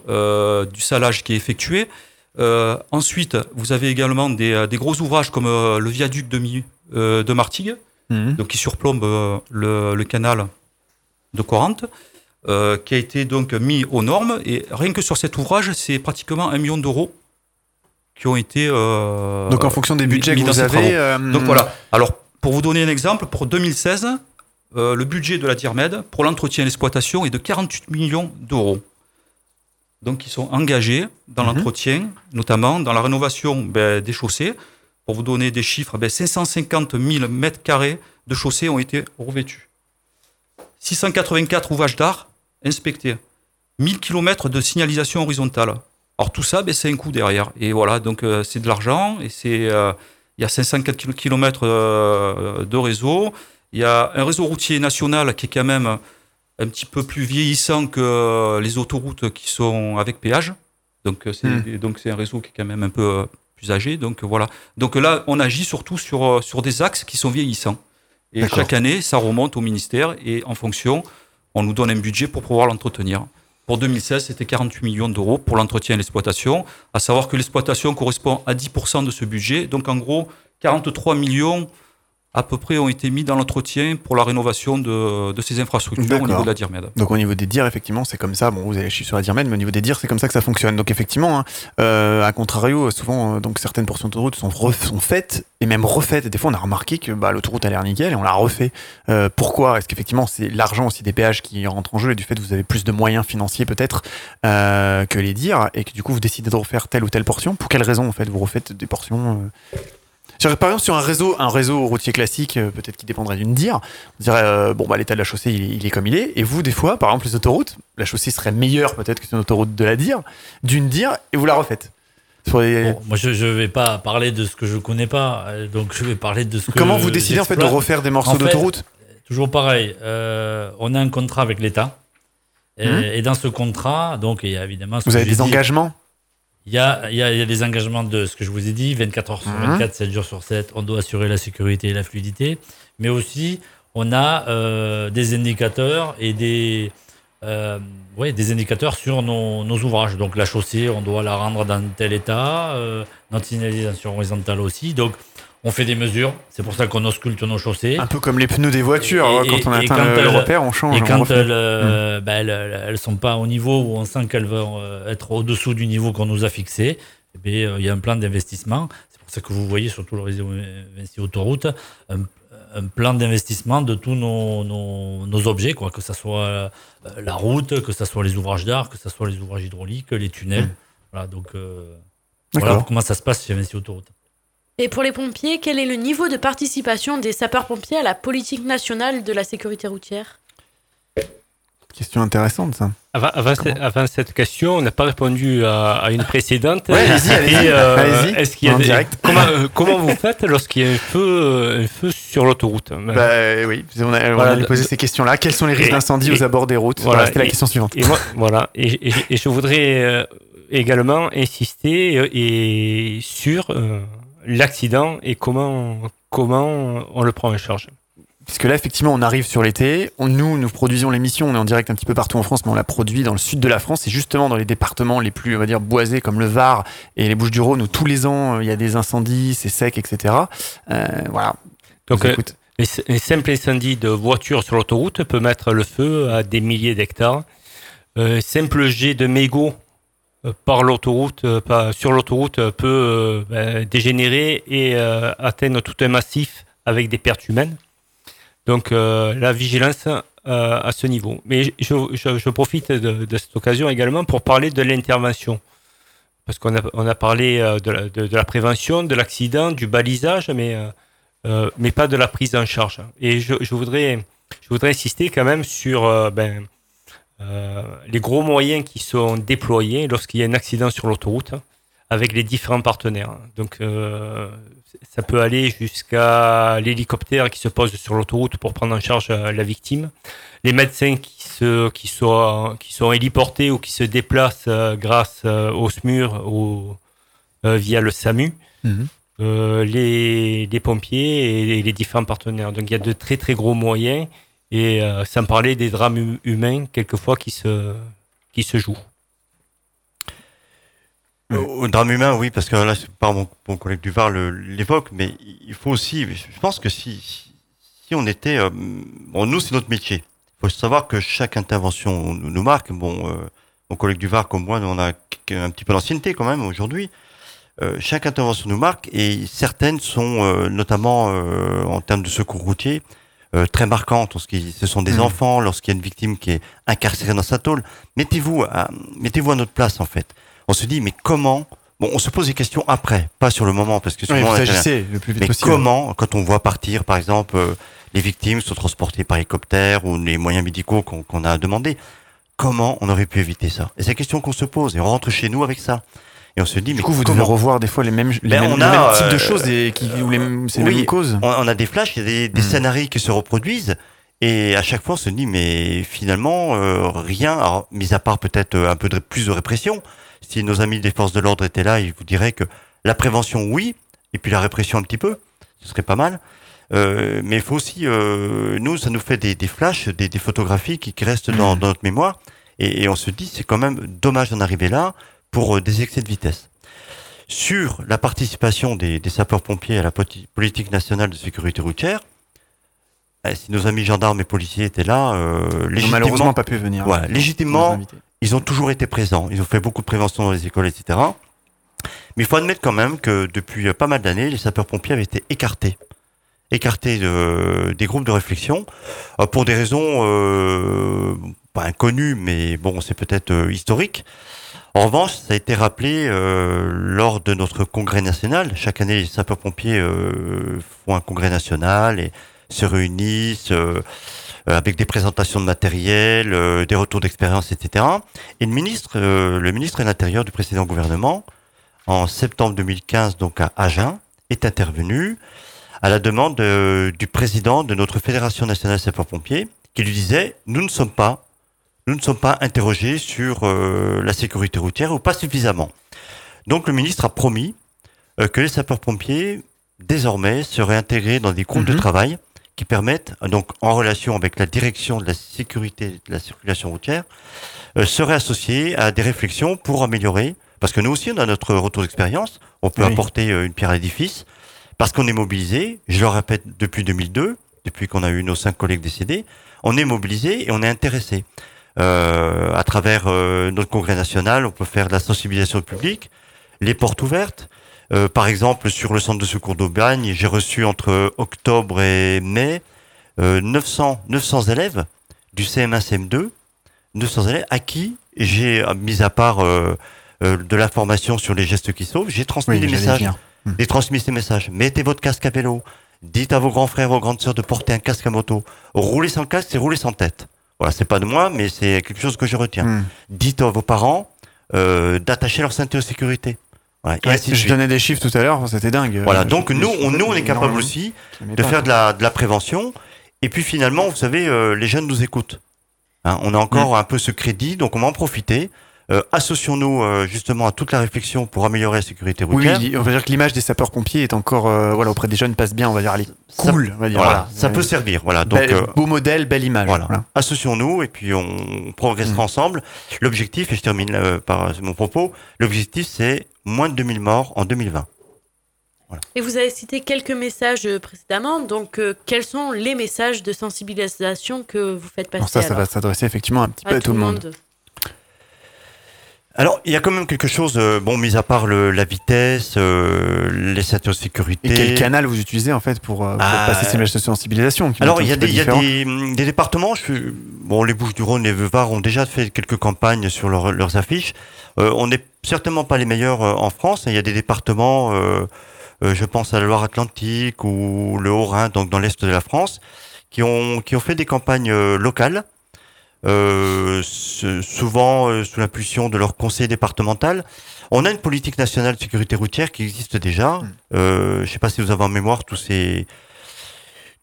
euh, du salage qui est effectué. ensuite, vous avez également des, des gros ouvrages comme le viaduc de, de Martigues, mhm. donc qui surplombe le, le, canal de Corinthe. Qui a été donc mis aux normes et rien que sur cet ouvrage, c'est pratiquement un million d'euros qui ont été. Euh, Donc en fonction des budgets que vous avez. Euh, Donc voilà. Alors pour vous donner un exemple, pour 2016, euh, le budget de la DIRMED pour l'entretien et l'exploitation est de 48 millions d'euros. Donc ils sont engagés dans mhm. l'entretien, notamment dans la rénovation ben, des chaussées. Pour vous donner des chiffres, ben, 550 000 mètres carrés de chaussées ont été revêtus. 684 ouvrages d'art inspectés. 1000 km de signalisation horizontale. Alors tout ça, ben, c'est un coût derrière. Et voilà, donc euh, c'est de l'argent. Et c'est, euh, il y a 504 km euh, de réseau. Il y a un réseau routier national qui est quand même un petit peu plus vieillissant que les autoroutes qui sont avec péage. Donc c'est, hmm. donc c'est un réseau qui est quand même un peu plus âgé. Donc voilà. Donc là, on agit surtout sur, sur des axes qui sont vieillissants. Et chaque année, ça remonte au ministère et en fonction, on nous donne un budget pour pouvoir l'entretenir. Pour 2016, c'était 48 millions d'euros pour l'entretien et l'exploitation, à savoir que l'exploitation correspond à 10% de ce budget. Donc en gros, 43 millions à peu près ont été mis dans l'entretien pour la rénovation de, de ces infrastructures au niveau de la DIRMED. Donc au niveau des DIR, effectivement, c'est comme ça. Bon, vous avez chiffre sur la DIRMED, mais au niveau des DIR, c'est comme ça que ça fonctionne. Donc effectivement, hein, euh, à contrario, souvent, euh, donc certaines portions d'autoroute sont, sont faites et même refaites. Et des fois, on a remarqué que bah, l'autoroute a l'air nickel et on l'a refait. Euh, pourquoi? Est-ce qu'effectivement, c'est l'argent aussi des péages qui rentre en jeu et du fait que vous avez plus de moyens financiers peut-être euh, que les DIR et que du coup, vous décidez de refaire telle ou telle portion? Pour quelle raison, en fait, vous refaites des portions par exemple, sur un réseau, un réseau routier classique, euh, peut-être qui dépendrait d'une dire, on dirait euh, bon bah l'état de la chaussée il est, comme il est. Et vous, des fois, par exemple, les autoroutes, la chaussée serait meilleure peut-être que une autoroute de la dire, d'une dire, et vous la refaites. moi, je ne vais pas parler de ce que je connais pas, euh, donc je vais parler de ce que. Comment vous décidez en fait de refaire des morceaux d'autoroute Toujours pareil. on a un contrat avec l'État, et, hum. dans ce contrat, donc il y a évidemment. vous avez des engagements Il y a, il y, a, il y a des engagements de ce que je vous ai dit, 24 heures sur 24, 7 jours sur 7, on doit assurer la sécurité et la fluidité, mais aussi on a euh, des indicateurs et des, euh, ouais, des indicateurs sur nos, nos, ouvrages. Donc la chaussée, on doit la rendre dans tel état, euh, notre signalisation horizontale aussi. Donc on fait des mesures, c'est pour ça qu'on ausculte nos chaussées. Un peu comme les pneus des voitures, hein, Et- quand on atteint quand le, repère, on change. Et quand elles, euh, bah, elles, elles sont pas au niveau où on sent qu'elles vont euh, être au-dessous du niveau qu'on nous a fixé, eh euh, il y a un plan d'investissement. C'est pour ça que vous voyez sur tout le réseau Vinci Autoroute un, un plan d'investissement de tous nos, nos, nos objets, quoi, que ce soit euh, la route, que ce soit les ouvrages d'art, que ce soit les ouvrages hydrauliques, les tunnels. Voilà, donc euh, voilà comment ça se passe chez Vinci Autoroute. Et pour les pompiers, quel est le niveau de participation des sapeurs-pompiers à la politique nationale de la sécurité routière? Question intéressante, ça. Avant, avant, ce- avant cette question, on n'a pas répondu à, à une précédente. Ouais, allez-y, C'était, allez-y. Allez-y, est-ce qu'il y a en des- direct. comment, euh, comment vous faites lorsqu'il y a un feu, euh, un feu sur l'autoroute? Bah, oui, on, a, on Voilà, allait poser de- ces questions-là. Quels sont les risques d'incendie aux abords des routes? voilà, Voilà, C'était la question suivante. Et moi, voilà. Et, et- et je voudrais euh, également insister euh, et sur euh, l'accident et comment, comment on le prend en charge. Puisque là, effectivement, on arrive sur l'été. Nous, nous produisons l'émission. On est en direct un petit peu partout en France, mais on la produit dans le sud de la France. Et justement, dans les départements les plus, on va dire, boisés, comme le Var et les Bouches-du-Rhône, où tous les ans, euh, il y a des incendies, c'est sec, etc. Euh, voilà. Donc, euh. Les, les simples incendies de voitures sur l'autoroute peut mettre le feu à des milliers d'hectares. Euh, simple jet de mégots par l'autoroute, euh, sur l'autoroute euh, peut euh, ben, dégénérer et euh, atteindre tout un massif avec des pertes humaines. Donc euh, la vigilance euh, à ce niveau. Mais je, je- je profite de, de cette occasion également pour parler de l'intervention. Parce qu'on a, on a parlé euh, de la, de- la prévention, de l'accident, du balisage, mais euh, euh, mais pas de la prise en charge. Et je, je voudrais, je voudrais insister quand même sur euh, ben, euh, les gros moyens qui sont déployés lorsqu'il y a un accident sur l'autoroute avec les différents partenaires. Donc, euh, ça peut aller jusqu'à l'hélicoptère qui se pose sur l'autoroute pour prendre en charge euh, la victime, les médecins qui, se, qui, sont, qui sont héliportés ou qui se déplacent euh, grâce euh, au SMUR ou euh, via le SAMU Mhm. euh, les, les pompiers et les, les différents partenaires. Donc il y a de très très gros moyens et euh, sans parler des drames hum- humains quelquefois qui se, qui se jouent. Au au drame humain, oui, parce que là, c'est pas mon, mon collègue du Var le- l'évoque, mais il faut aussi, je pense que si, si, on était, euh, bon, nous, c'est notre métier. Il faut savoir que chaque intervention nous, marque. Bon, euh, mon collègue du Var, comme moi, on a un petit peu d'ancienneté quand même aujourd'hui. Euh, chaque intervention nous marque et certaines sont, euh, notamment euh, en termes de secours routier, euh, très marquantes. Lorsqu'il- ce sont des Mhm. enfants, lorsqu'il y a une victime qui est incarcérée dans sa tôle. Mettez-vous à, mettez-vous à notre place, en fait. On se dit, mais comment Bon, on se pose des questions après, pas sur le moment, parce que Oui, souvent, vous on intervient. agissez le plus vite Mais possible. comment, quand on voit partir, par exemple, euh, les victimes sont transportées par hélicoptère ou les moyens médicaux qu'on qu'on a demandé, comment on aurait pu éviter ça? Et c'est la question qu'on se pose, et on rentre chez nous avec ça. Et on se dit, Du mais coup, vous devez revoir des fois les mêmes, les Ben, mêmes, on les a, mêmes types euh, de choses et qui, ou les, c'est les mêmes causes. on, a des flashs, il y a des, des Hmm. scénarios qui se reproduisent. Et à chaque fois, on se dit, mais finalement, euh, rien, alors, mis à part peut-être euh, un peu de, plus de répression. Si nos amis des forces de l'ordre étaient là, ils vous diraient que la prévention, oui, et puis la répression un petit peu, ce serait pas mal. Euh, mais il faut aussi, euh, nous, ça nous fait des, des flashs, des, des photographies qui, qui restent dans, Mhm. dans notre mémoire. Et, et on se dit, c'est quand même dommage d'en arriver là pour euh, des excès de vitesse. Sur la participation des, des sapeurs-pompiers à la politique nationale de sécurité routière, eh, si nos amis gendarmes et policiers étaient là, euh, légitimement, malheureusement pas pu venir. Ouais, Nos légitimement, ils ont toujours été présents. Ils ont fait beaucoup de prévention dans les écoles, etc. Mais il faut admettre quand même que depuis euh, pas mal d'années, les sapeurs-pompiers avaient été écartés. Écartés de- des groupes de réflexion euh, pour des raisons euh, pas inconnues, mais bon, c'est peut-être euh, historique. En revanche, ça a été rappelé euh, lors de notre congrès national. Chaque année, les sapeurs-pompiers euh, font un congrès national et se réunissent euh, euh, avec des présentations de matériel, des retours d'expérience, etc. Et le ministre, le ministre de l'Intérieur du précédent gouvernement, en septembre 2015, donc à Agen, est intervenu à la demande du président de notre Fédération nationale sapeurs-pompiers, qui lui disait nous ne sommes pas, nous ne sommes pas interrogés sur euh, la sécurité routière ou pas suffisamment. Donc le ministre a promis euh, que les sapeurs-pompiers, désormais, seraient intégrés dans des groupes de Mhm. travail qui permettent, donc en relation avec la direction de la sécurité de la circulation routière, euh, seraient associés à des réflexions pour améliorer, parce que nous aussi, on a notre retour d'expérience, on peut Oui. apporter une pierre à l'édifice, parce qu'on est mobilisé, je le répète depuis 2002, depuis qu'on a eu nos cinq collègues décédés, on est mobilisé et on est intéressé. Euh, à travers euh, notre congrès national, on peut faire de la sensibilisation publique, les portes ouvertes. Euh, par exemple, sur le centre de secours d'Aubagne, j'ai reçu entre octobre et mai euh, 900, 900 élèves du CM1, CM2, 900 élèves à qui j'ai, mis à part euh, euh, de la formation sur les gestes qui sauvent, j'ai transmis Oui, des messages. Hmm. J'ai transmis ces messages. Mettez votre casque à vélo. Dites à vos grands frères, vos grandes sœurs de porter un casque à moto. Rouler sans casque, c'est rouler sans tête. Voilà, c'est pas de moi, mais c'est quelque chose que je retiens. Hmm. Dites à vos parents euh, d'attacher leur ceinture de sécurité. Voilà, Ouais, je suite. donnais des chiffres tout à l'heure, c'était dingue. Voilà, donc nous, on, nous, on est capable aussi de faire de la, de la prévention. Et puis finalement, vous savez, euh, les jeunes nous écoutent. Hein, on a encore un peu ce crédit, donc on va en profiter. Euh, associons-nous euh, justement à toute la réflexion pour améliorer la sécurité routière. oui, on va dire que l'image des sapeurs-pompiers est encore, euh, voilà, auprès des jeunes passe bien, on va dire, elle est Ça- cool, on va dire. Voilà, voilà. ça peut servir. Voilà, donc euh, beau modèle, belle image. Voilà. voilà. Associons-nous et puis on progressera Mm. ensemble. L'objectif, et je termine euh, par mon propos, l'objectif c'est moins de 2000 morts en 2020. Et vous avez cité quelques messages précédemment, donc euh, quels sont les messages de sensibilisation que vous faites passer ça, ça va s'adresser effectivement un petit peu à à tout le monde. Alors, il y a quand même quelque chose, euh, bon, mis à part le, la vitesse, euh, les ceintures de sécurité. Et quel canal vous utilisez en fait pour, euh, pour Ah. passer ces messages de sensibilisation Alors, il y a des, y a des, hum, des départements, je bon, les Bouches-du-Rhône, les Var ont déjà fait quelques campagnes sur leur- leurs affiches. Euh, on n'est certainement pas les meilleurs euh, en France. Il y a des départements, euh, euh, je pense à la Loire-Atlantique ou le Haut-Rhin, donc dans l'est de la France, qui ont, qui ont fait des campagnes locales, euh, souvent euh, sous l'impulsion de leur conseil départemental. On a une politique nationale de sécurité routière qui existe déjà. Euh, je ne sais pas si vous avez en mémoire tous ces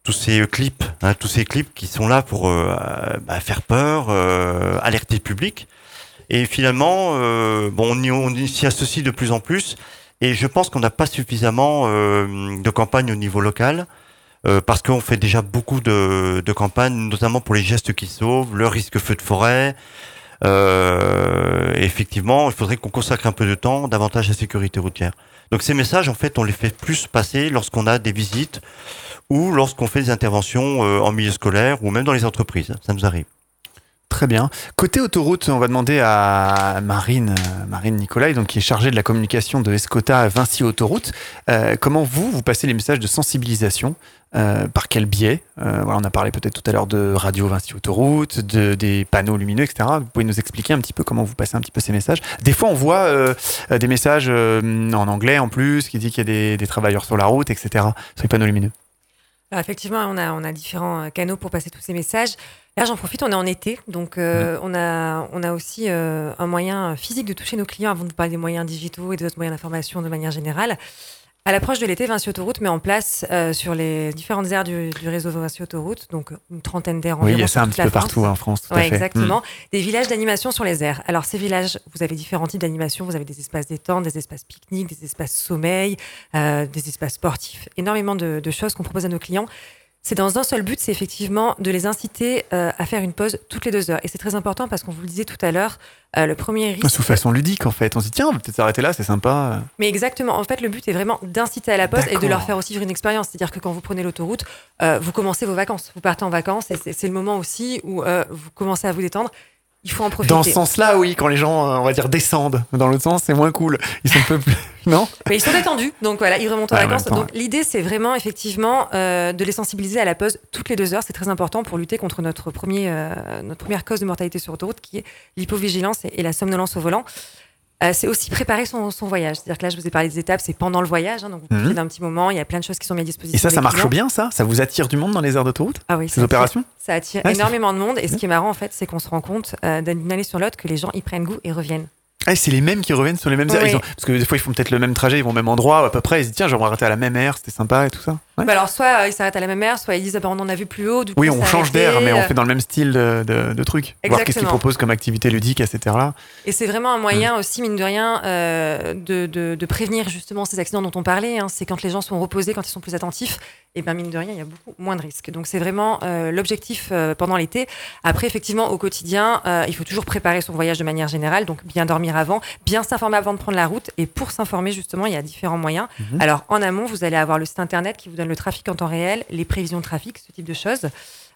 tous ces clips, hein, tous ces clips qui sont là pour euh, bah, faire peur, euh, alerter le public. Et finalement, euh, bon, on y- on y s'y associe de plus en plus. Et je pense qu'on n'a pas suffisamment euh, de campagnes au niveau local. Euh, parce qu'on fait déjà beaucoup de, campagnes, notamment pour les gestes qui sauvent, le risque feu de forêt. Euh, effectivement, il faudrait qu'on consacre un peu de temps davantage à la sécurité routière. Donc ces messages, en fait, on les fait plus passer lorsqu'on a des visites ou lorsqu'on fait des interventions euh, en milieu scolaire ou même dans les entreprises. Ça nous arrive. Très bien. Côté autoroute, on va demander à Marine, Marine Nicolai, donc qui est chargée de la communication de Escota Vinci Autoroute. Comment vous, vous passez les messages de sensibilisation Euh, Par quel biais Euh, voilà, On a parlé peut-être tout à l'heure de Radio Vinci Autoroute, de, des panneaux lumineux, etc. Vous pouvez nous expliquer un petit peu comment vous passez un petit peu ces messages Des fois, on voit euh, des messages en anglais en plus, qui dit qu'il y a des, des travailleurs sur la route, etc. Sur les panneaux lumineux. Alors effectivement, on a, on a différents canaux pour passer tous ces messages. Là, j'en profite, on est en été, donc on, a, on a aussi un moyen physique de toucher nos clients avant de parler des moyens digitaux et des autres moyens d'information de manière générale. À l'approche de l'été, Vinci Autoroute met en place euh, sur les différentes aires du, du réseau Vinci Autoroute, donc une trentaine d'aires Oui, il y environ a ça un petit peu France. partout en France. Tout Ouais, à fait. exactement. Mm. Des villages d'animation sur les aires. Alors, ces villages, vous avez différents types d'animation. Vous avez des espaces détente, des espaces pique-nique, des espaces sommeil, euh, des espaces sportifs. Énormément de, de choses qu'on propose à nos clients. C'est dans un seul but, c'est effectivement de les inciter euh, à faire une pause toutes les deux heures. Et c'est très important parce qu'on vous le disait tout à l'heure, euh, le premier risque. Sous façon ludique, en fait. On se dit, tiens, on va peut-être s'arrêter là, c'est sympa. Mais exactement. En fait, le but est vraiment d'inciter à la pause et de leur faire aussi vivre une expérience. C'est-à-dire que quand vous prenez l'autoroute, euh, vous commencez vos vacances. Vous partez en vacances et c'est le moment aussi où vous commencez à vous détendre. Il faut en profiter. Dans ce sens-là, oui, quand les gens, euh, on va dire, descendent. Dans l'autre sens, c'est moins cool. Ils sont un peu plus. [laughs] Non Mais ils sont détendus, donc voilà, ils remontent en Ouais, en vacances. donc l'idée, c'est vraiment effectivement euh, de les sensibiliser à la pause toutes les deux heures. C'est très important pour lutter contre notre, premier, euh, notre première cause de mortalité sur autoroute, qui est l'hypovigilance et, et la somnolence au volant. Euh, c'est aussi préparer son, son voyage. C'est-à-dire que là, je vous ai parlé des étapes, c'est pendant le voyage, hein, donc vous Mhm. profitez d'un petit moment, il y a plein de choses qui sont mises à disposition. Et ça, ça marche clients. bien, ça? Ça vous attire du monde dans les aires d'autoroute? Ah oui, Ces opérations? Ça attire énormément de monde. Et ce qui est marrant, en fait, c'est qu'on se rend compte euh, d'une année sur l'autre que les gens y prennent goût et reviennent. Ah, c'est les mêmes qui reviennent sur les mêmes aires. Oui. Ont- Parce que des fois, ils font peut-être le même trajet, ils vont au même endroit, à peu près. Ils se disent, tiens, j'aimerais arrêter à la même aire, c'était sympa et tout ça. Bah alors, soit ils s'arrêtent à la même heure, soit ils disent ah bah, on en a vu plus haut. Du coup, oui, on change d'air, mais on euh, fait dans le même style de, de, de trucs. Voir qu'est-ce qu'ils proposent comme activité ludique à cette heure-là. Et c'est vraiment un moyen mm. aussi, mine de rien, euh, de, prévenir justement ces accidents dont on parlait. Hein. C'est quand les gens sont reposés, quand ils sont plus attentifs, et bien mine de rien, il y a beaucoup moins de risques. Donc c'est vraiment euh, l'objectif euh, pendant l'été. Après, effectivement, au quotidien, euh, il faut toujours préparer son voyage de manière générale, donc bien dormir avant, bien s'informer avant de prendre la route. Et pour s'informer, justement, il y a différents moyens. Mhm. Alors en amont, vous allez avoir le site internet qui vous donne le trafic en temps réel, les prévisions de trafic, ce type de choses.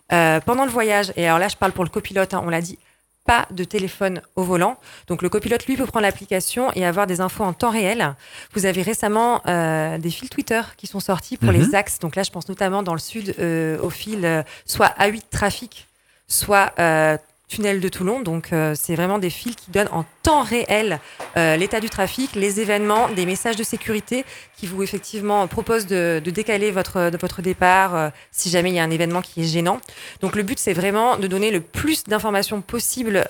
pendant le voyage, et alors là, je parle pour le copilote, hein, on l'a dit, pas de téléphone au volant. Donc le copilote, lui, peut prendre l'application et avoir des infos en temps réel. Vous avez récemment euh, des fils Twitter qui sont sortis pour les mhm. axes. Donc là, je pense notamment dans le sud euh, au fil euh, soit A8 trafic, soit tunnel de Toulon. Donc, euh, c'est vraiment des fils qui donnent en temps réel euh, l'état du trafic, les événements, des messages de sécurité qui vous effectivement proposent de, décaler votre, de votre départ euh, si jamais il y a un événement qui est gênant. Donc, le but, c'est vraiment de donner le plus d'informations possible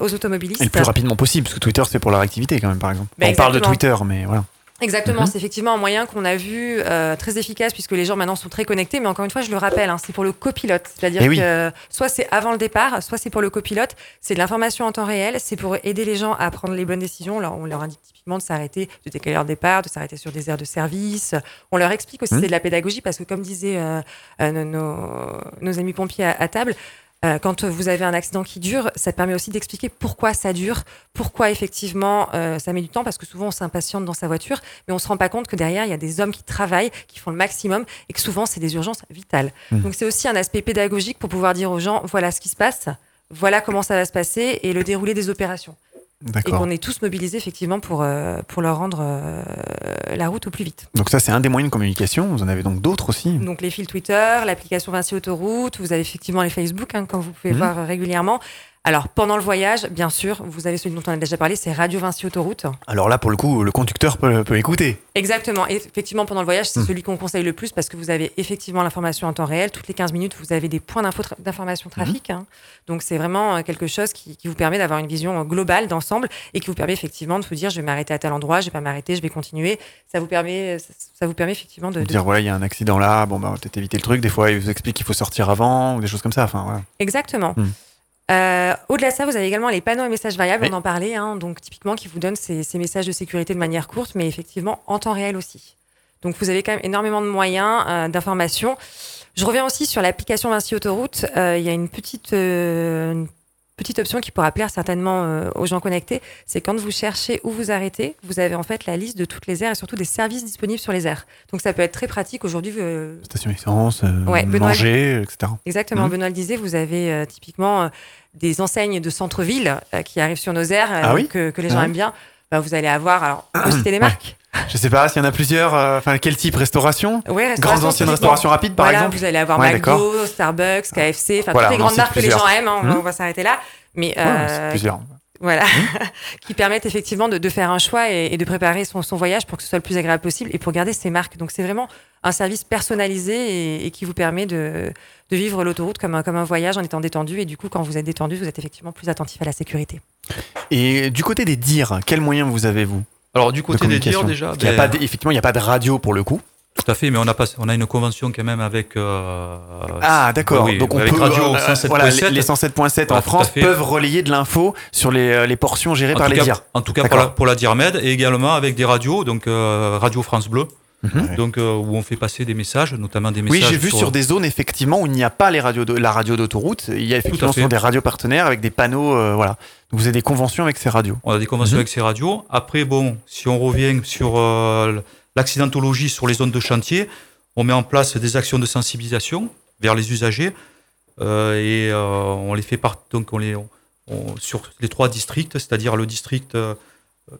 aux automobilistes. Et le plus rapidement possible, parce que Twitter, c'est pour leur activité quand même, par exemple. Ben, On parle de Twitter, mais voilà. Exactement, mhm. c'est effectivement un moyen qu'on a vu euh, très efficace puisque les gens maintenant sont très connectés. Mais encore une fois, je le rappelle, hein, c'est pour le copilote. C'est-à-dire eh que soit c'est avant le départ, soit c'est pour le copilote. C'est de l'information en temps réel. C'est pour aider les gens à prendre les bonnes décisions. on leur indique typiquement de s'arrêter, de décaler leur départ, de s'arrêter sur des aires de service. On leur explique aussi mhm. c'est de la pédagogie parce que comme disaient euh, euh, nos, nos, amis pompiers à table, euh, quand vous avez un accident qui dure, ça permet aussi d'expliquer pourquoi ça dure, pourquoi effectivement euh, ça met du temps, parce que souvent on s'impatiente dans sa voiture, mais on se rend pas compte que derrière il y a des hommes qui travaillent, qui font le maximum, et que souvent c'est des urgences vitales. Mmh. Donc c'est aussi un aspect pédagogique pour pouvoir dire aux gens voilà ce qui se passe, voilà comment ça va se passer, et le déroulé des opérations et qu'on est tous mobilisés effectivement pour, euh, pour leur rendre euh, la route au plus vite. Donc ça c'est un des moyens de communication, vous en avez donc d'autres aussi Donc les fils Twitter, l'application Vinci Autoroute, vous avez effectivement les Facebook, hein, comme vous pouvez mmh. voir régulièrement. Alors, pendant le voyage, bien sûr, vous avez celui dont on a déjà parlé, c'est Radio Vinci Autoroute. Alors là, pour le coup, le conducteur peut, écouter. Exactement. Et effectivement, pendant le voyage, c'est hmm. celui qu'on conseille le plus parce que vous avez effectivement l'information en temps réel. Toutes les 15 minutes, vous avez des points d'information trafic. Hmm. Hein. Donc, c'est vraiment euh, quelque chose qui, vous permet d'avoir une vision euh, globale d'ensemble et qui vous permet effectivement de vous dire je vais m'arrêter à tel endroit, je vais pas m'arrêter, je vais continuer. Ça vous permet, ça vous permet effectivement de. Dire voilà, il y a un accident là, bon, bah, peut-être éviter le truc. Des fois, il vous explique qu'il faut sortir avant ou des choses comme ça. Enfin, Exactement. Hmm. Euh, au-delà de ça, vous avez également les panneaux et messages variables, on en parlait, hein, donc typiquement qui vous donnent ces, messages de sécurité de manière courte, mais effectivement en temps réel aussi. Donc vous avez quand même énormément de moyens euh, d'information. Je reviens aussi sur l'application Vinci Autoroute. Euh, il y a une petite, petite option qui pourra plaire certainement euh, aux gens connectés, c'est quand vous cherchez où vous arrêtez, vous avez en fait la liste de toutes les aires et surtout des services disponibles sur les aires. Donc ça peut être très pratique aujourd'hui. Euh... Station essence, euh, manger, etc. Exactement. Mhm. Benoît le disait, vous avez typiquement des enseignes de centre-ville qui arrivent sur nos aires ah que, les gens ah aiment bien. Bah, vous allez avoir, alors, [coughs] citer les marques. Je sais pas s'il y en a plusieurs. Enfin, quel type? Restauration? Ouais, Grandes anciennes restaurations rapides, par voilà, exemple? Vous allez avoir McDo, Starbucks, KFC, enfin toutes les grandes marques que les gens aiment. Hein, on mhm. va s'arrêter là. Mais euh, plusieurs. Voilà, mmh. [laughs] qui permettent effectivement de, faire un choix et, de préparer son, voyage pour que ce soit le plus agréable possible et pour garder ses marques. Donc c'est vraiment un service personnalisé et, qui vous permet de, vivre l'autoroute comme un, comme un voyage en étant détendu. Et du coup, quand vous êtes détendu, vous êtes effectivement plus attentif à la sécurité. Et du côté des dires, quels moyens vous avez vous? Alors du côté des dires déjà, il y a pas effectivement il n'y a pas de radio pour le coup. Tout à fait, mais on a, pas, on a une convention quand même avec. Euh, ah, d'accord. Donc on peut. Radio euh, 107.7. Voilà, les 107.7 en France peuvent relayer de l'info sur les, euh, les, portions gérées par les DIR. En tout cas pour la, pour la DIRMED et également avec des radios, donc Radio France Bleu. Mhm. Donc où on fait passer des messages, notamment des messages. Oui, j'ai vu sur des zones effectivement où il n'y a pas les radios de, la radio d'autoroute. Il y a effectivement des radios partenaires avec des panneaux, voilà. vous avez des conventions avec ces radios. On a des conventions mhm. avec ces radios. Après, bon, si on revient sur l'accidentologie sur les zones de chantier. On met en place des actions de sensibilisation vers les usagers euh, et euh, on les fait par, donc on les, sur les trois districts, c'est-à-dire le district euh,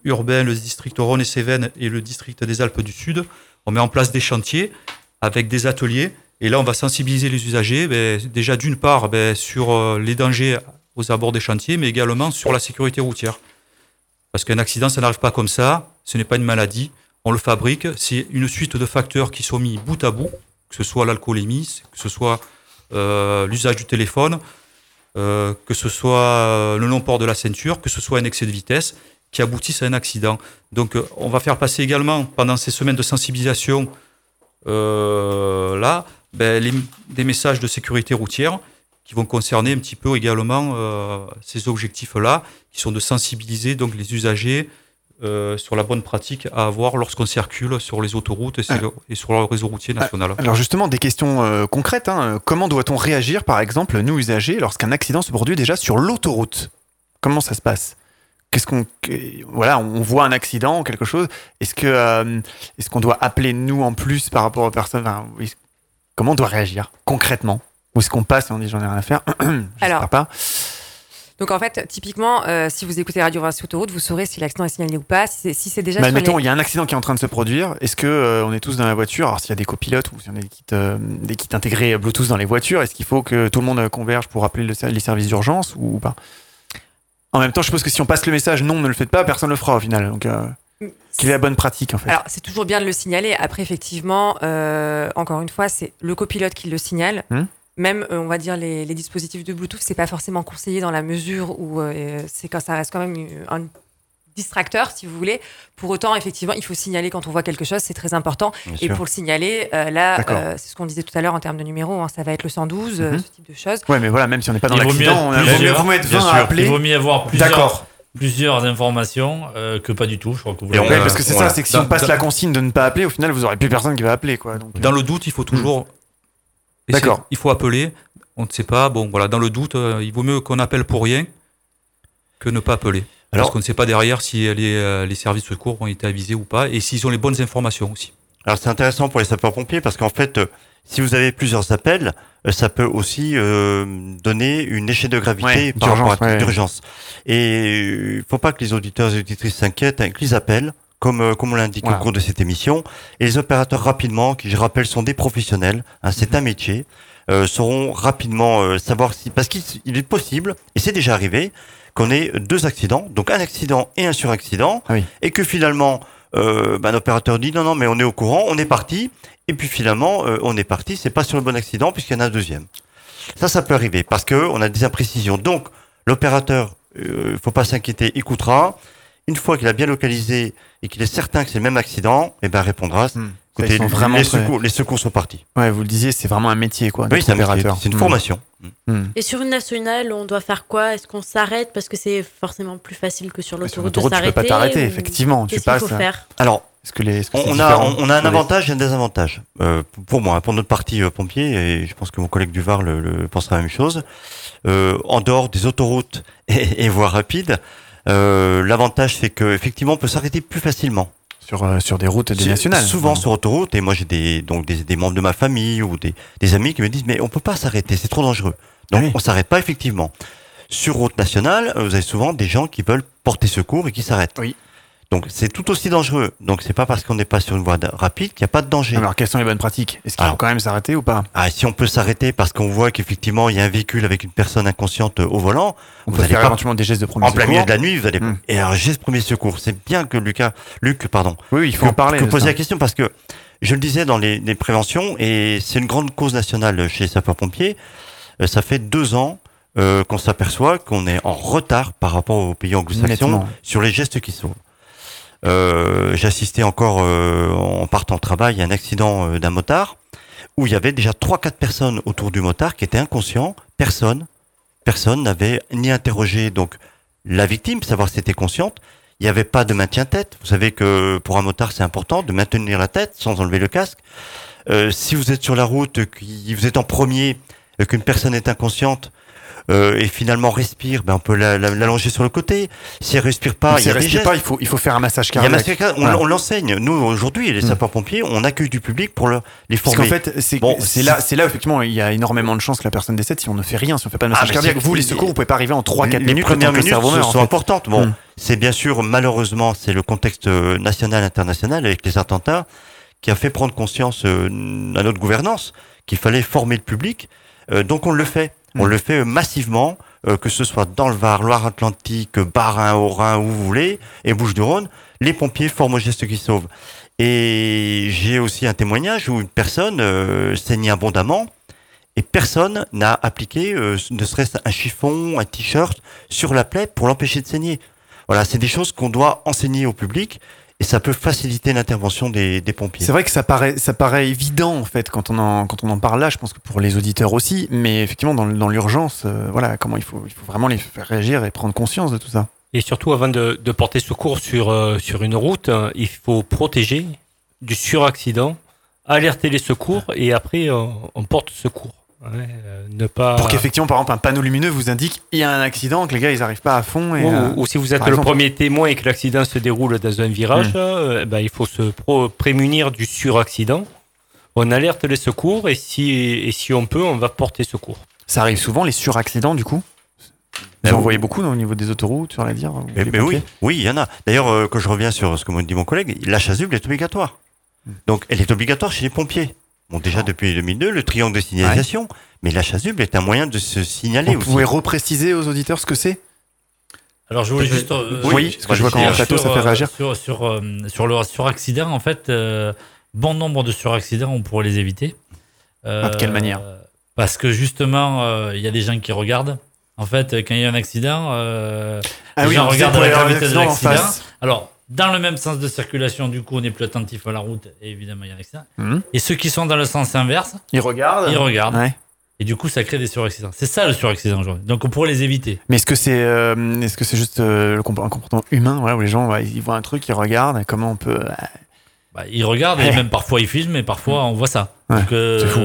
urbain, le district Rhône et Cévennes et le district des Alpes du Sud. On met en place des chantiers avec des ateliers. Et là on va sensibiliser les usagers ben, déjà d'une part ben, sur les dangers aux abords des chantiers mais également sur la sécurité routière. Parce qu'un accident ça n'arrive pas comme ça, ce n'est pas une maladie. On le fabrique, c'est une suite de facteurs qui sont mis bout à bout, que ce soit l'alcoolémie, que ce soit euh, l'usage du téléphone, euh, que ce soit euh, le non-port de la ceinture, que ce soit un excès de vitesse, qui aboutissent à un accident. Donc on va faire passer également, pendant ces semaines de sensibilisation, là, ben, des messages de sécurité routière qui vont concerner un petit peu également ces objectifs-là, qui sont de sensibiliser donc les usagers euh, sur la bonne pratique à avoir lorsqu'on circule sur les autoroutes et, ah. sur le réseau routier national. Alors justement, des questions euh, concrètes. Hein. Comment doit-on réagir, par exemple, nous usagers, lorsqu'un accident se produit déjà sur l'autoroute? Comment ça se passe? Qu'est-ce qu'on voilà, on voit un accident ou quelque chose. Est-ce que euh, est-ce qu'on doit appeler nous en plus par rapport aux personnes? Comment on doit réagir concrètement? Ou est-ce qu'on passe? Et on dit j'en ai rien à faire [clears throat] Alors, pas. Donc en fait, typiquement, euh, si vous écoutez Radio Vinci Autoroute, vous saurez si l'accident est signalé ou pas. Si c'est déjà. Bah, mettons, il y a un accident qui est en train de se produire. Est-ce que euh, on est tous dans la voiture? Alors s'il y a des copilotes ou s'il y a des kits, euh, des kits intégrés Bluetooth dans les voitures, est-ce qu'il faut que tout le monde converge pour appeler les services d'urgence ou pas? En même temps, je suppose que si on passe le message non, ne le faites pas, personne ne le fera au final. Donc quelle est la bonne pratique en fait Alors c'est toujours bien de le signaler. Après effectivement, encore une fois, c'est le copilote qui le signale. Hum même, euh, on va dire, les, dispositifs de Bluetooth, c'est pas forcément conseillé dans la mesure où euh, c'est quand ça reste quand même un distracteur, si vous voulez. Pour autant, effectivement, il faut signaler quand on voit quelque chose, c'est très important. et pour le signaler, euh, là, c'est ce qu'on disait tout à l'heure en termes de numéro, hein, ça va être le 112, mhm. ce type de choses. Ouais, mais voilà, même si on n'est pas dans l'accident, il vaut mieux être 20 à appeler. Il vaut mieux avoir plusieurs plusieurs informations que pas du tout. Je crois que vous parce que c'est ça, c'est que si on passe la consigne de ne pas appeler, au final, vous aurez plus personne qui va appeler. Quoi, dans le doute, il faut toujours D'accord. Il faut appeler. On ne sait pas. Bon, voilà, dans le doute, euh, il vaut mieux qu'on appelle pour rien que ne pas appeler. Alors, parce qu'on ne sait pas derrière si les, euh, les services de secours ont été avisés ou pas et s'ils ont les bonnes informations aussi. Alors c'est intéressant pour les sapeurs-pompiers parce qu'en fait, euh, si vous avez plusieurs appels, ça peut aussi donner une échelle de gravité par rapport à d'urgence. Et il ne faut pas que les auditeurs et auditrices s'inquiètent, hein, qu'ils appellent, comme, euh, comme on l'indique au cours de cette émission. Et les opérateurs rapidement, qui je rappelle sont des professionnels, hein, c'est un métier, euh, sauront rapidement euh, savoir si... Parce qu'il est possible, et c'est déjà arrivé, qu'on ait deux accidents, donc un accident et un suraccident, ah et que finalement, euh, ben, opérateur dit non, non, mais on est au courant, on est parti, et puis finalement, euh, on est parti, c'est pas sur le bon accident puisqu'il y en a un deuxième. Ça, ça peut arriver parce que on a des imprécisions. Donc, l'opérateur, il faut pas s'inquiéter, écoutera, une fois qu'il a bien localisé et qu'il est certain que c'est le même accident, eh ben répondra. Hmm. Vraiment les, secours, les secours sont partis. Ouais, vous le disiez, c'est vraiment un métier, quoi. Oui, c'est C'est une hmm. formation. Hmm. Et sur une nationale, on doit faire quoi? Est-ce qu'on s'arrête? Parce que c'est forcément plus facile que sur l'autoroute de s'arrêter Tu peux pas t'arrêter, effectivement. Tu passes. Qu'il faut faire? Alors, est-ce que les, on, a, on, a un avantage et un désavantage. Euh, pour moi, pour notre partie euh, pompier, et je pense que mon collègue Duvar le, le pensera la même chose. Euh, en dehors des autoroutes [laughs] et, et voies rapides, euh, l'avantage, c'est qu'effectivement, on peut s'arrêter plus facilement. Sur, euh, sur des routes des nationales. Souvent sur autoroute, et moi j'ai des, donc des, des, membres de ma famille ou des, des amis qui me disent mais on peut pas s'arrêter, c'est trop dangereux. Donc on s'arrête pas effectivement. Sur route nationale, vous avez souvent des gens qui veulent porter secours et qui s'arrêtent. Oui. Donc c'est tout aussi dangereux. Donc c'est pas parce qu'on n'est pas sur une voie rapide qu'il n'y a pas de danger. Alors quelles sont les bonnes pratiques? Est-ce qu'il faut quand même s'arrêter ou pas? Ah si on peut s'arrêter parce qu'on voit qu'effectivement il y a un véhicule avec une personne inconsciente au volant, on peut faire éventuellement des gestes de premier secours. En plein milieu de la nuit, vous allez. Hmm. Et un geste de premier secours, c'est bien que Lucas, Luc, pardon. Oui, il faut en parler. Que poser la question parce que je le disais dans les, les préventions et c'est une grande cause nationale chez les sapeurs-pompiers. Euh, ça fait deux ans euh, qu'on s'aperçoit qu'on est en retard par rapport aux pays anglo-saxons sur les gestes qui sauvent. Euh, J'assistais encore euh, en partant au travail à un accident euh, d'un motard où il y avait déjà trois quatre personnes autour du motard qui étaient inconscients. Personne, personne n'avait ni interrogé donc la victime, savoir si était consciente. Il n'y avait pas de maintien tête. Vous savez que pour un motard, c'est important de maintenir la tête sans enlever le casque. Euh, si vous êtes sur la route, que vous êtes en premier, qu'une personne est inconsciente, euh, et finalement respire, ben on peut l'allonger sur le côté. Si elle respire pas, il y a respire pas, il faut il faut faire un massage cardiaque. on, l'enseigne. Nous aujourd'hui, les mm. sapeurs-pompiers, on accueille du public pour le, les former. Parce qu'en fait, c'est bon, c'est là, c'est là effectivement, il y a énormément de chances que la personne décède si on ne fait rien, si on fait pas de massage ah, cardiaque. Vous, les secours, vous pouvez pas arriver en 3-4 minutes. Les premières minutes sont importantes. Bon, mm. c'est bien sûr, malheureusement, c'est le contexte euh, national, international avec les attentats qui a fait prendre conscience euh, à notre gouvernance qu'il fallait former le public. donc on le fait. On le fait massivement, euh, que ce soit dans le Var, Loire-Atlantique, Barin, Haut-Rhin, où vous voulez, et Bouches-du-Rhône, les pompiers forment au geste qui sauve. Et j'ai aussi un témoignage où une personne euh, saignait abondamment et personne n'a appliqué euh, ne serait-ce un chiffon, un t-shirt sur la plaie pour l'empêcher de saigner. Voilà, c'est des choses qu'on doit enseigner au public et ça peut faciliter l'intervention des, pompiers. C'est vrai que ça paraît, ça paraît évident en fait quand on en, quand on en parle là. Je pense que pour les auditeurs aussi, mais effectivement dans, dans l'urgence, euh, voilà comment il faut, il faut vraiment les faire réagir et prendre conscience de tout ça. Et surtout avant de, de porter secours sur euh, sur une route, euh, il faut protéger du suraccident, alerter les secours et après on porte secours. Euh, ne pas... Pour qu'effectivement, par exemple, un panneau lumineux vous indique il y a un accident, que les gars ils n'arrivent pas à fond. Et, ou, euh, si vous êtes le premier témoin et que l'accident se déroule dans un virage, hmm. euh, ben, il faut se prémunir du suraccident. On alerte les secours et si, et si on peut, on va porter secours. Ça arrive souvent les suraccidents du coup? Vous en voyez beaucoup au niveau des autoroutes, sur la dire mais, oui, oui, il y en a. D'ailleurs, quand je reviens sur ce que m'a dit mon collègue, la chasuble est obligatoire. Hmm. Donc, elle est obligatoire chez les pompiers. Bon, déjà depuis 2002, le triangle de signalisation, mais la chasuble est un moyen de se signaler Vous pouvez repréciser aux auditeurs ce que c'est? Alors je voulais juste euh, oui, parce que je vois qu'en plateau ça fait réagir. sur sur, euh, sur le suraccident en fait euh, bon nombre de suraccidents on pourrait les éviter. Ah, de quelle manière? Parce que justement il y a des gens qui regardent. En fait quand il y a un accident, ah les oui, gens regardent la gravité de l'accident. Alors dans le même sens de circulation, du coup, on est plus attentif à la route, et évidemment, il y a accident. Mhm. Et ceux qui sont dans le sens inverse, ils regardent. Ils regardent. Et du coup, ça crée des suraccidents. C'est ça le suraccident aujourd'hui. Donc, on pourrait les éviter. Mais est-ce que c'est euh, est-ce que c'est juste euh, un comportement humain où les gens ils voient un truc, ils regardent, comment on peut. Euh, bah, ils regardent, et même parfois ils filment, et parfois on voit ça. c'est fou.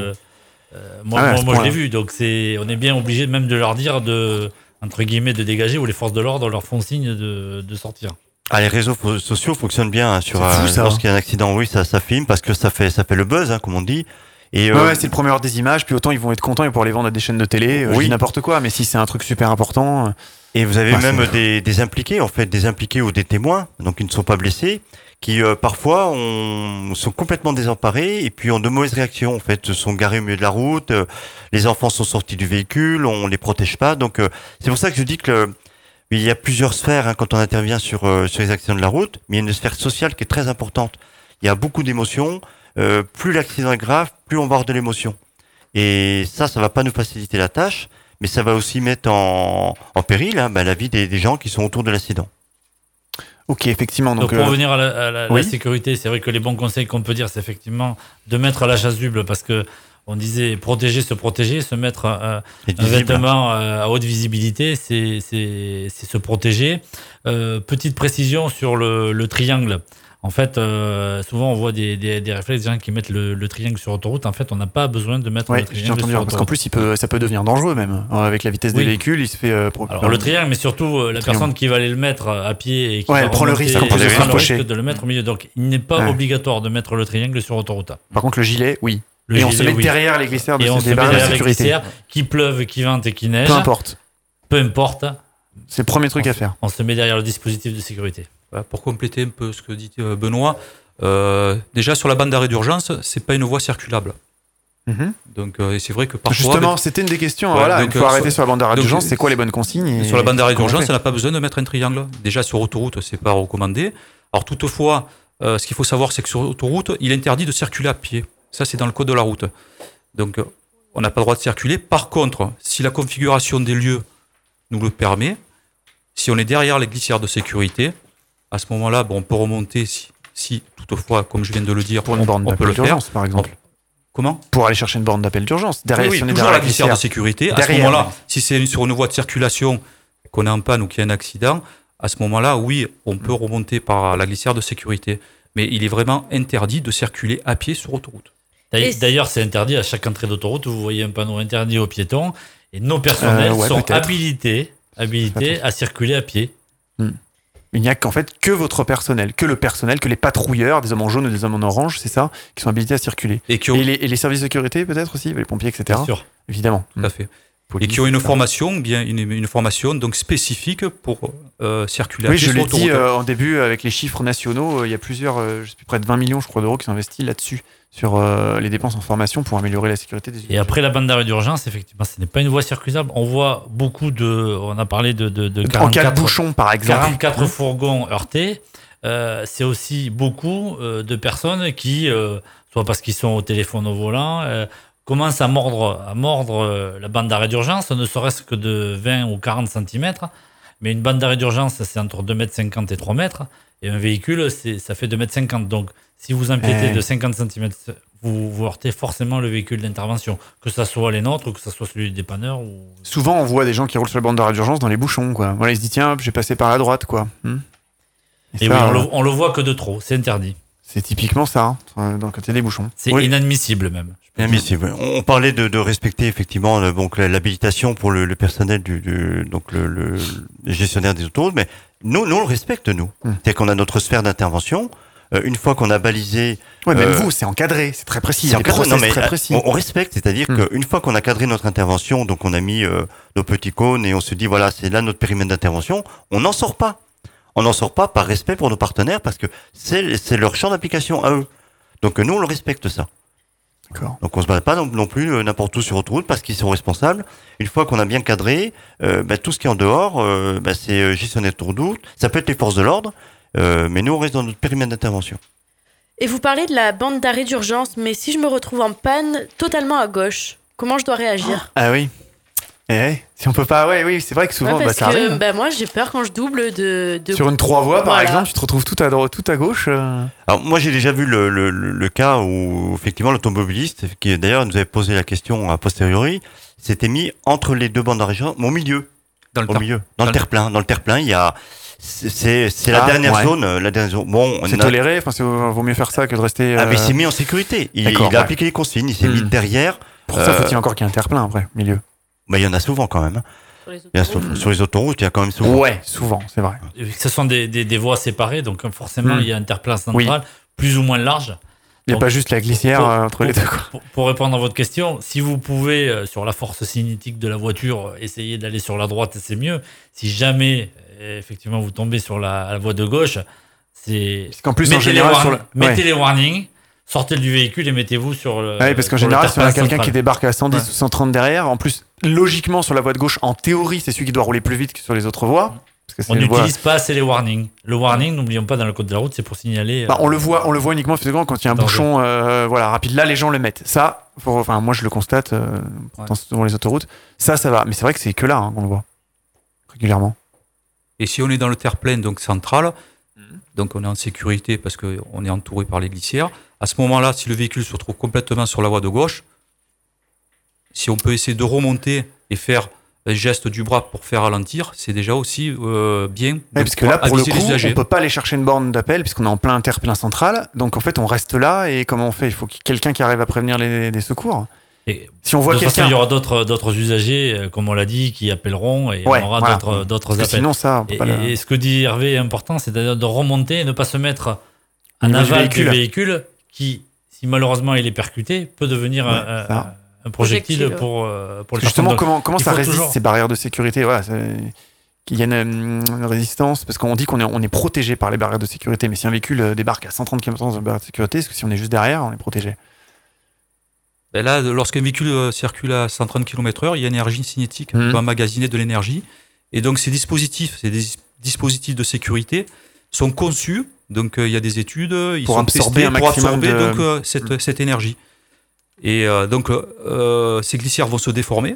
moi, ah moi, je l'ai vu. Donc, c'est, on est bien obligé même de leur dire de, entre guillemets, de dégager, ou les forces de l'ordre leur font signe de, de sortir. Ah, les réseaux sociaux fonctionnent bien hein, sur euh, lorsqu'il y a un accident. Oui, ça, ça filme parce que ça fait, ça fait le buzz, hein, comme on dit. Et ouais, euh, c'est le premier heure des images. Puis autant ils vont être contents et pour les vendre à des chaînes de télé, euh, oui. n'importe quoi. Mais si c'est un truc super important. Et vous avez bah, même des, des, impliqués, en fait, des impliqués ou des témoins, donc ils ne sont pas blessés, qui parfois ont, sont complètement désemparés et puis ont de mauvaises réactions. En fait, sont garés au milieu de la route, les enfants sont sortis du véhicule, on les protège pas. Donc c'est pour ça que je dis que il y a plusieurs sphères hein, quand on intervient sur, euh, sur les accidents de la route, mais il y a une sphère sociale qui est très importante. Il y a beaucoup d'émotions. Euh, plus l'accident est grave, plus on va avoir de l'émotion. Et ça, ça va pas nous faciliter la tâche, mais ça va aussi mettre en, en péril hein, bah, la vie des, des, gens qui sont autour de l'accident. Ok, effectivement. Donc, pour euh, revenir à la, la sécurité, c'est vrai que les bons conseils qu'on peut dire, c'est effectivement de mettre la chasuble parce que on disait protéger, se protéger, se mettre un, vêtement euh, à haute visibilité, c'est se protéger. Euh, petite précision sur le, triangle. En fait, euh, souvent on voit des, des, des réflexes des gens qui mettent le, triangle sur autoroute. En fait, on n'a pas besoin de mettre le triangle sur autoroute. Parce qu'en plus, il peut, ça peut devenir dangereux même. Avec la vitesse des véhicules, il se fait. Alors le triangle, mais surtout la personne qui va aller le mettre à pied et qui ouais, prend le risque, prend le risque de le mettre au milieu. Donc, il n'est pas obligatoire de mettre le triangle sur autoroute. Par contre, le gilet, oui et on se met derrière les glissières de et on se met derrière les glissières, qui pleuve, qui vente et qui neige. Peu importe. Peu importe. C'est le premier truc à faire. On se met derrière le dispositif de sécurité. Pour compléter un peu ce que dit euh, Benoît, euh, déjà sur la bande d'arrêt d'urgence, c'est pas une voie circulable. Mhm. Donc euh, c'est vrai que parfois. Justement, c'était une des questions. voilà, il faut arrêter sur la bande d'arrêt d'urgence. C'est quoi les bonnes consignes Sur la bande d'arrêt d'urgence, on n'a pas besoin de mettre un triangle. Déjà sur autoroute, c'est pas recommandé. Alors toutefois, ce qu'il faut savoir, c'est que sur autoroute, il est interdit de circuler à pied. Ça, c'est dans le code de la route. Donc, on n'a pas le droit de circuler. Par contre, si la configuration des lieux nous le permet, si on est derrière les glissières de sécurité, à ce moment-là, bon, on peut remonter si, toutefois, comme je viens de le dire, pour une borne on peut le faire. par exemple. Comment? Pour aller chercher une borne d'appel d'urgence. Derrière, oui, toujours la glissière de sécurité. À ce moment-là, si c'est sur une voie de circulation qu'on est en panne ou qu'il y a un accident, à ce moment-là, oui, on peut remonter par la glissière de sécurité. Mais il est vraiment interdit de circuler à pied sur autoroute. D'ailleurs, c'est interdit à chaque entrée d'autoroute. Vous voyez un panneau interdit aux piétons. Et nos personnels euh, sont habilités, habilités à circuler à pied. Hmm. Il n'y a qu'en fait que votre personnel, que le personnel, que les patrouilleurs, des hommes en jaune ou des hommes en orange, c'est ça, qui sont habilités à circuler. Et, les, services de sécurité peut-être aussi, les pompiers, etc. Bien sûr. Évidemment. Tout à fait et qui ont une formation, bien une, formation donc spécifique pour euh, circuler. Oui, je l'ai dit euh, en début avec les chiffres nationaux, euh, il y a plusieurs, je sais plus, près de 20 millions, je crois, d'euros qui sont investis là-dessus sur les dépenses en formation pour améliorer la sécurité des. Et après la bande d'arrêt d'urgence, effectivement, ce n'est pas une voie circulable. On voit beaucoup de, on a parlé de, de, de 44 bouchons par exemple, 44 fourgons heurtés. c'est aussi beaucoup de personnes qui, soit parce qu'ils sont au téléphone au volant, commence à mordre, à mordre euh, la bande d'arrêt d'urgence, ne serait-ce que de 20 ou 40 cm. Mais une bande d'arrêt d'urgence, c'est entre 2,50 m et 3 mètres. Et un véhicule, ça fait 2,50 m. Donc, si vous empiétez de 50 cm, vous, vous heurtez forcément le véhicule d'intervention. Que ça soit les nôtres ou que ça soit celui du dépanneur. Ou... Souvent, on voit des gens qui roulent sur la bande d'arrêt d'urgence dans les bouchons, quoi. Voilà, ils se disent, tiens, hop, j'ai passé par la droite, quoi. Hmm. Et, ça, oui, on le, on le voit que de trop. C'est interdit. C'est typiquement ça, hein, dans le côté des bouchons. C'est Oui. inadmissible même. Inadmissible. On parlait de, de respecter effectivement le- donc l'habilitation pour le, le personnel du, du- donc le, le- le gestionnaire des autoroutes, mais nous, nous on le respecte nous. Hmm. C'est-à-dire qu'on a notre sphère d'intervention. Euh, une fois qu'on a balisé, Ouais, même Euh, vous, c'est encadré, c'est très précis. c'est encadré. Non, mais, très euh, précis. On, on respecte, c'est-à-dire Hmm. qu'une fois qu'on a cadré notre intervention, donc on a mis euh, nos petits cônes et on se dit voilà c'est là notre périmètre d'intervention, on n'en sort pas. On n'en sort pas par respect pour nos partenaires parce que c'est leur champ d'application à eux. Donc nous on le respecte ça. D'accord. Donc on se balade pas non, non plus euh, n'importe où sur autoroute parce qu'ils sont responsables. Une fois qu'on a bien cadré, euh, bah, tout ce qui est en dehors, euh, bah, c'est euh, gestionnaire de autoroute. Ça peut être les forces de l'ordre, euh, mais nous on reste dans notre périmètre d'intervention. Et vous parlez de la bande d'arrêt d'urgence, mais si je me retrouve en panne totalement à gauche, comment je dois réagir? Ah oui. Eh, si on peut pas, ouais, oui, c'est vrai que souvent, Ouais, bah, parce ça que arrive. bah, moi j'ai peur quand je double de. de- Sur une trois voies, par Voilà. exemple, tu te retrouves tout à droite, tout à gauche. euh. Alors moi j'ai déjà vu le, le, le- cas où effectivement l'automobiliste, qui d'ailleurs nous avait posé la question a posteriori, s'était mis entre les deux bandes d'arrêt, au milieu, Dans le au milieu, dans, dans le le- terre-plein, dans le terre-plein, il y a c'est c'est c'est la Ah, dernière ouais. zone, euh, la dernière zone. Bon, on C'est a- toléré, enfin, c'est- vaut mieux faire ça que de rester. ah mais il euh, s'est mis en sécurité. Il, a ouais. appliqué les consignes, il s'est Hmm. mis derrière. Pour ça, euh, faut-il encore qu'il y ait un terre-plein après, milieu. Bah il y en a souvent quand même. hein. sur les Il y a autoroutes. sur, sur les autoroutes, il y a quand même souvent. Ouais, souvent, c'est vrai. Et Ce sont des, des, des voies séparées, donc euh, forcément, Hmm. il y a un interplan central plus ou moins large. Il n'y a pas juste la glissière pour- euh, entre les deux. quoi. Pour, pour répondre à votre question, si vous pouvez, euh, sur la force cinétique de la voiture, euh, essayer d'aller sur la droite, c'est mieux. Si jamais, euh, effectivement, vous tombez sur la, la voie de gauche, c'est. Parce qu'en plus, en mettez, les, général, sur la- mettez ouais. les warnings, sortez du véhicule et mettez-vous sur le. Ouais, parce qu'en général, si on a quelqu'un qui débarque à 110 Ouais. ou 130 derrière, en plus, logiquement, sur la voie de gauche, en théorie, c'est celui qui doit rouler plus vite que sur les autres voies. Parce que c'est On voie- n'utilise pas assez les warnings. Le warning, n'oublions pas dans le code de la route, c'est pour signaler. Bah, euh, on le voit, on le voit uniquement effectivement quand il y a un bouchon, euh, voilà, rapide. Là, les gens le mettent. Ça, faut- enfin, moi, je le constate euh, devant les autoroutes. Ça, ça va. Mais c'est vrai que c'est que là hein, qu'on le voit régulièrement. Et si on est dans le terre-plein, donc central, Mhm. donc on est en sécurité parce qu'on est entouré par les glissières, à ce moment-là, si le véhicule se retrouve complètement sur la voie de gauche, si on peut essayer de remonter et faire un geste du bras pour faire ralentir, c'est déjà aussi euh, bien. Ouais, parce que là, pour le coup, on peut pas aller chercher une borne d'appel puisqu'on est en plein terre-plein central. Donc en fait, on reste là et comment on fait? Il faut qu'il y ait quelqu'un qui arrive à prévenir les, les secours. Et Si on voit de toute façon, quelqu'un, il y aura d'autres d'autres usagers, euh, comme on l'a dit, qui appelleront et Ouais, on aura voilà. d'autres d'autres appels. sinon ça, on peut Et, pas le- et ce que dit Hervé est important, c'est-à-dire de remonter et ne pas se mettre en aval du véhicule. qui, si malheureusement il est percuté, peut devenir un, Ouais, un- ça. Un projectile Projectile, pour, euh, pour les Justement, comment, comment il ça résiste toujours- ces barrières de sécurité? Voilà, Qu'il y ait une, une résistance Parce qu'on dit qu'on est, on est protégé par les barrières de sécurité, mais si un véhicule euh, débarque à 130 km dans une barrière de sécurité, est-ce que si on est juste derrière, on est protégé? Ben là, lorsqu'un véhicule euh, circule à 130 km/h, il y a une énergie cinétique, Mhm. on peut emmagasiner de l'énergie. Et donc ces dispositifs, ces dis- dispositifs de sécurité sont conçus, donc euh, il y a des études, ils Pour sont absorber testés un pour absorber de- donc, euh, cette, cette énergie. Et euh, donc euh, ces glissières vont se déformer,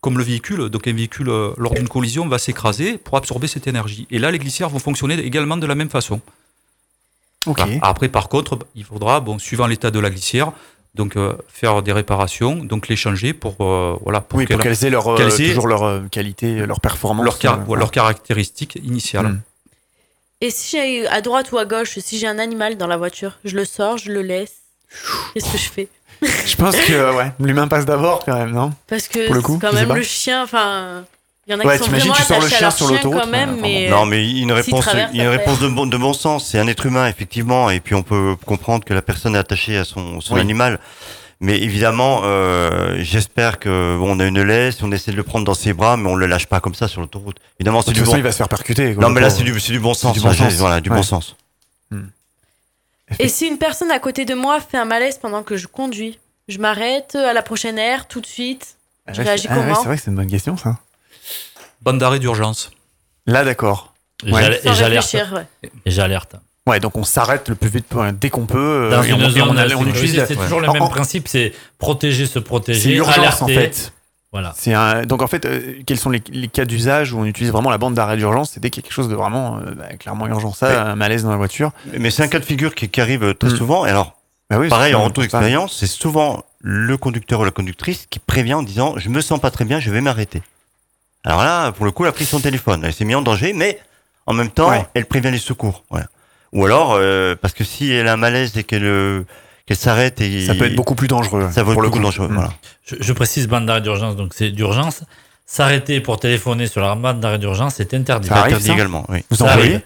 comme le véhicule. Donc un véhicule, euh, lors d'une collision, va s'écraser pour absorber cette énergie. Et là, les glissières vont fonctionner également de la même façon. Ok. Voilà. Après, par contre, il faudra, bon, suivant l'état de la glissière, donc euh, faire des réparations, donc les changer pour euh, voilà pour oui, qu'elles- aient leur, euh, aient toujours leur euh, qualité, leur performance. leurs car- euh, ou leurs caractéristiques initiales. Hmm. Et si j'ai à droite ou à gauche, si j'ai un animal dans la voiture, je le sors, je le laisse. Qu'est-ce que je fais? [laughs] Je pense que ouais, l'humain passe d'abord quand même, non? Parce que Pour le coup, c'est quand même le chien, enfin. Il y en a Ouais, qui sont vraiment tu sors le chien sur l'autoroute, quand même, mais. Non, mais une réponse, traverse, une réponse de bon, de bon sens. C'est un être humain, effectivement, et puis on peut comprendre que la personne est attachée à son, son Oui. animal. Mais évidemment, euh, j'espère que bon, on a une laisse, on essaie de le prendre dans ses bras, mais on le lâche pas comme ça sur l'autoroute. Évidemment, De c'est toute du façon, bon. il va se faire percuter. quoi, Non, mais là, c'est du, c'est du bon sens. du bon sens. Voilà, du Ouais. bon sens. Et si une personne à côté de moi fait un malaise pendant que je conduis, je m'arrête à la prochaine aire tout de suite. Ah je réagis ah ouais, comment C'est vrai que c'est une bonne question, ça. Bande d'arrêt d'urgence. Là, d'accord. Et Ouais. j'alerte. ouais. Et j'alerte. Ouais, donc on s'arrête le plus vite euh, dès qu'on peut. euh, Dans et on, et utilise. c'est toujours le même en- principe, c'est protéger, se protéger, C'est l'urgence en fait. Voilà. C'est un... Donc en fait, euh, quels sont les, les cas d'usage où on utilise vraiment la bande d'arrêt d'urgence? C'est dès qu'il y a quelque chose de vraiment euh, bah, clairement urgent. Ça, Ouais. un malaise dans la voiture. Mais c'est un cas de figure qui, qui arrive très Mm. souvent. Et alors, Bah oui, pareil, en retour c'est pas- d'expérience, c'est souvent le conducteur ou la conductrice qui prévient en disant Je me sens pas très bien, je vais m'arrêter. Alors là, pour le coup, elle a pris son téléphone. Elle s'est mise en danger, mais en même temps, Ouais. elle prévient les secours. Voilà. Ou alors, euh, parce que si elle a un malaise et qu'elle s'arrête et Ça peut être beaucoup plus dangereux. ça être beaucoup dangereux. Mm. Voilà. Je, je précise bande d'arrêt d'urgence, donc c'est d'urgence. S'arrêter pour téléphoner sur la bande d'arrêt d'urgence, c'est interdit. Ça arrive, Interdit ça également. Oui. Vous en voyez.